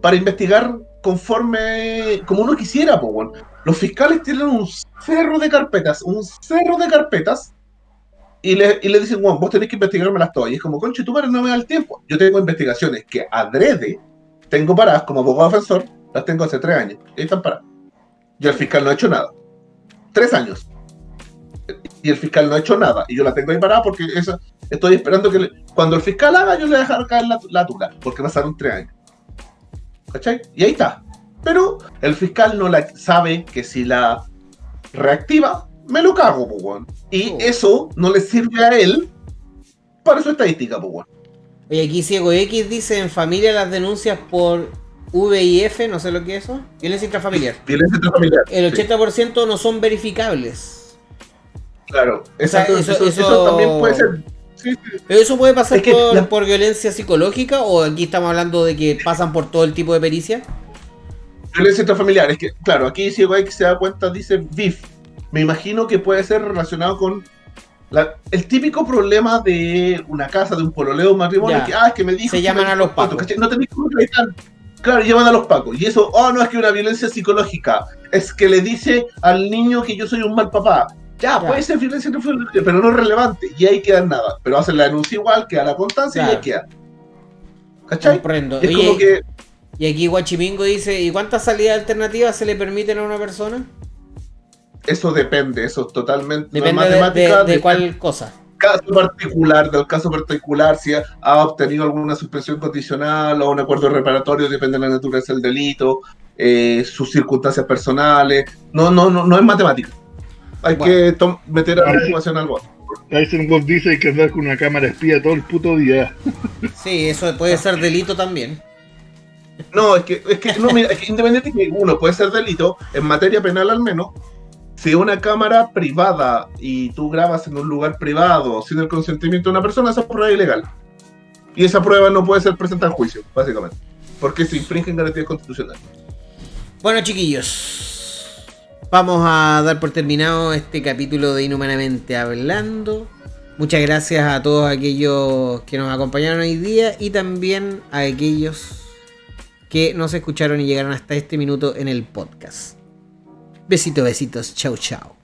para investigar conforme como uno quisiera, weón. Los fiscales tienen un cerro de carpetas, un cerro de carpetas, y le, y le dicen, bueno, vos tenés que investigármelas todas. Y es como, conche, tu madre no me da el tiempo. Yo tengo investigaciones que adrede tengo paradas como abogado defensor, las tengo hace tres años. Y están paradas. Y el fiscal no ha hecho nada. Tres años. Y el fiscal no ha hecho nada. Y yo la tengo ahí parada porque esa, estoy esperando que cuando el fiscal haga, yo le voy a dejar caer la, la tula. Porque pasaron tres años. ¿Cachai? Y ahí está. Pero el fiscal no la sabe que si la reactiva, me lo cago, po, weón. Y Oh. eso no le sirve a él para su estadística, po, weón. Oye, aquí Ciego X dice: en familia las denuncias por VIF, no sé lo que es eso, violencia intrafamiliar. Violencia intrafamiliar. El Sí. 80% no son verificables. Claro, sea, exacto, eso- eso, eso- eso también puede ser. ¿Pero eso puede pasar Es que por, la- por violencia psicológica o aquí estamos hablando de que pasan por todo el tipo de pericia? Violencia intrafamiliar, es que, claro, aquí si que se da cuenta, dice VIF. Me imagino que puede ser relacionado con la- el típico problema de una casa, de un pololeo, un matrimonio, Ya. que, ah, es que me dijo... Se llaman me- a los pacos. No tenéis cómo acreditar. Claro, llevan a los pacos. Y eso, oh, no, es que una violencia psicológica. Es que le dice al niño que yo soy un mal papá. Ya, Ya. puede ser violencia pero no es relevante. Y ahí queda nada. Pero hacen la denuncia igual, queda la constancia y ahí queda. ¿Cachai? Comprendo. Y es Oye, como que y aquí Guachimingo dice, ¿y cuántas salidas alternativas se le permiten a una persona? eso depende, eso es totalmente no es Depende de, de- matemática, de cuál cosa. caso particular, del caso particular, si ha, ha obtenido alguna suspensión condicional o un acuerdo reparatorio, depende de la naturaleza del delito, eh, sus circunstancias personales. No, no, no, no es matemática. Hay Bueno. que meter a la Parece- ecuación algo. Tyson Wolf dice que andar con una cámara espía todo el puto día. [LAUGHS] Sí, eso puede ser delito también. No, es que, es que, no, mira, es que independiente que uno puede ser delito, en materia penal al menos, si una cámara privada y tú grabas en un lugar privado sin el consentimiento de una persona, esa prueba es ilegal. Y esa prueba no puede ser presentada en juicio, básicamente. Porque se infringen garantías constitucionales. Bueno, chiquillos, vamos a dar por terminado este capítulo de Inhumanamente Hablando. Muchas gracias a todos aquellos que nos acompañaron hoy día y también a aquellos que nos escucharon y llegaron hasta este minuto en el podcast. Besitos, besitos, chau, chau.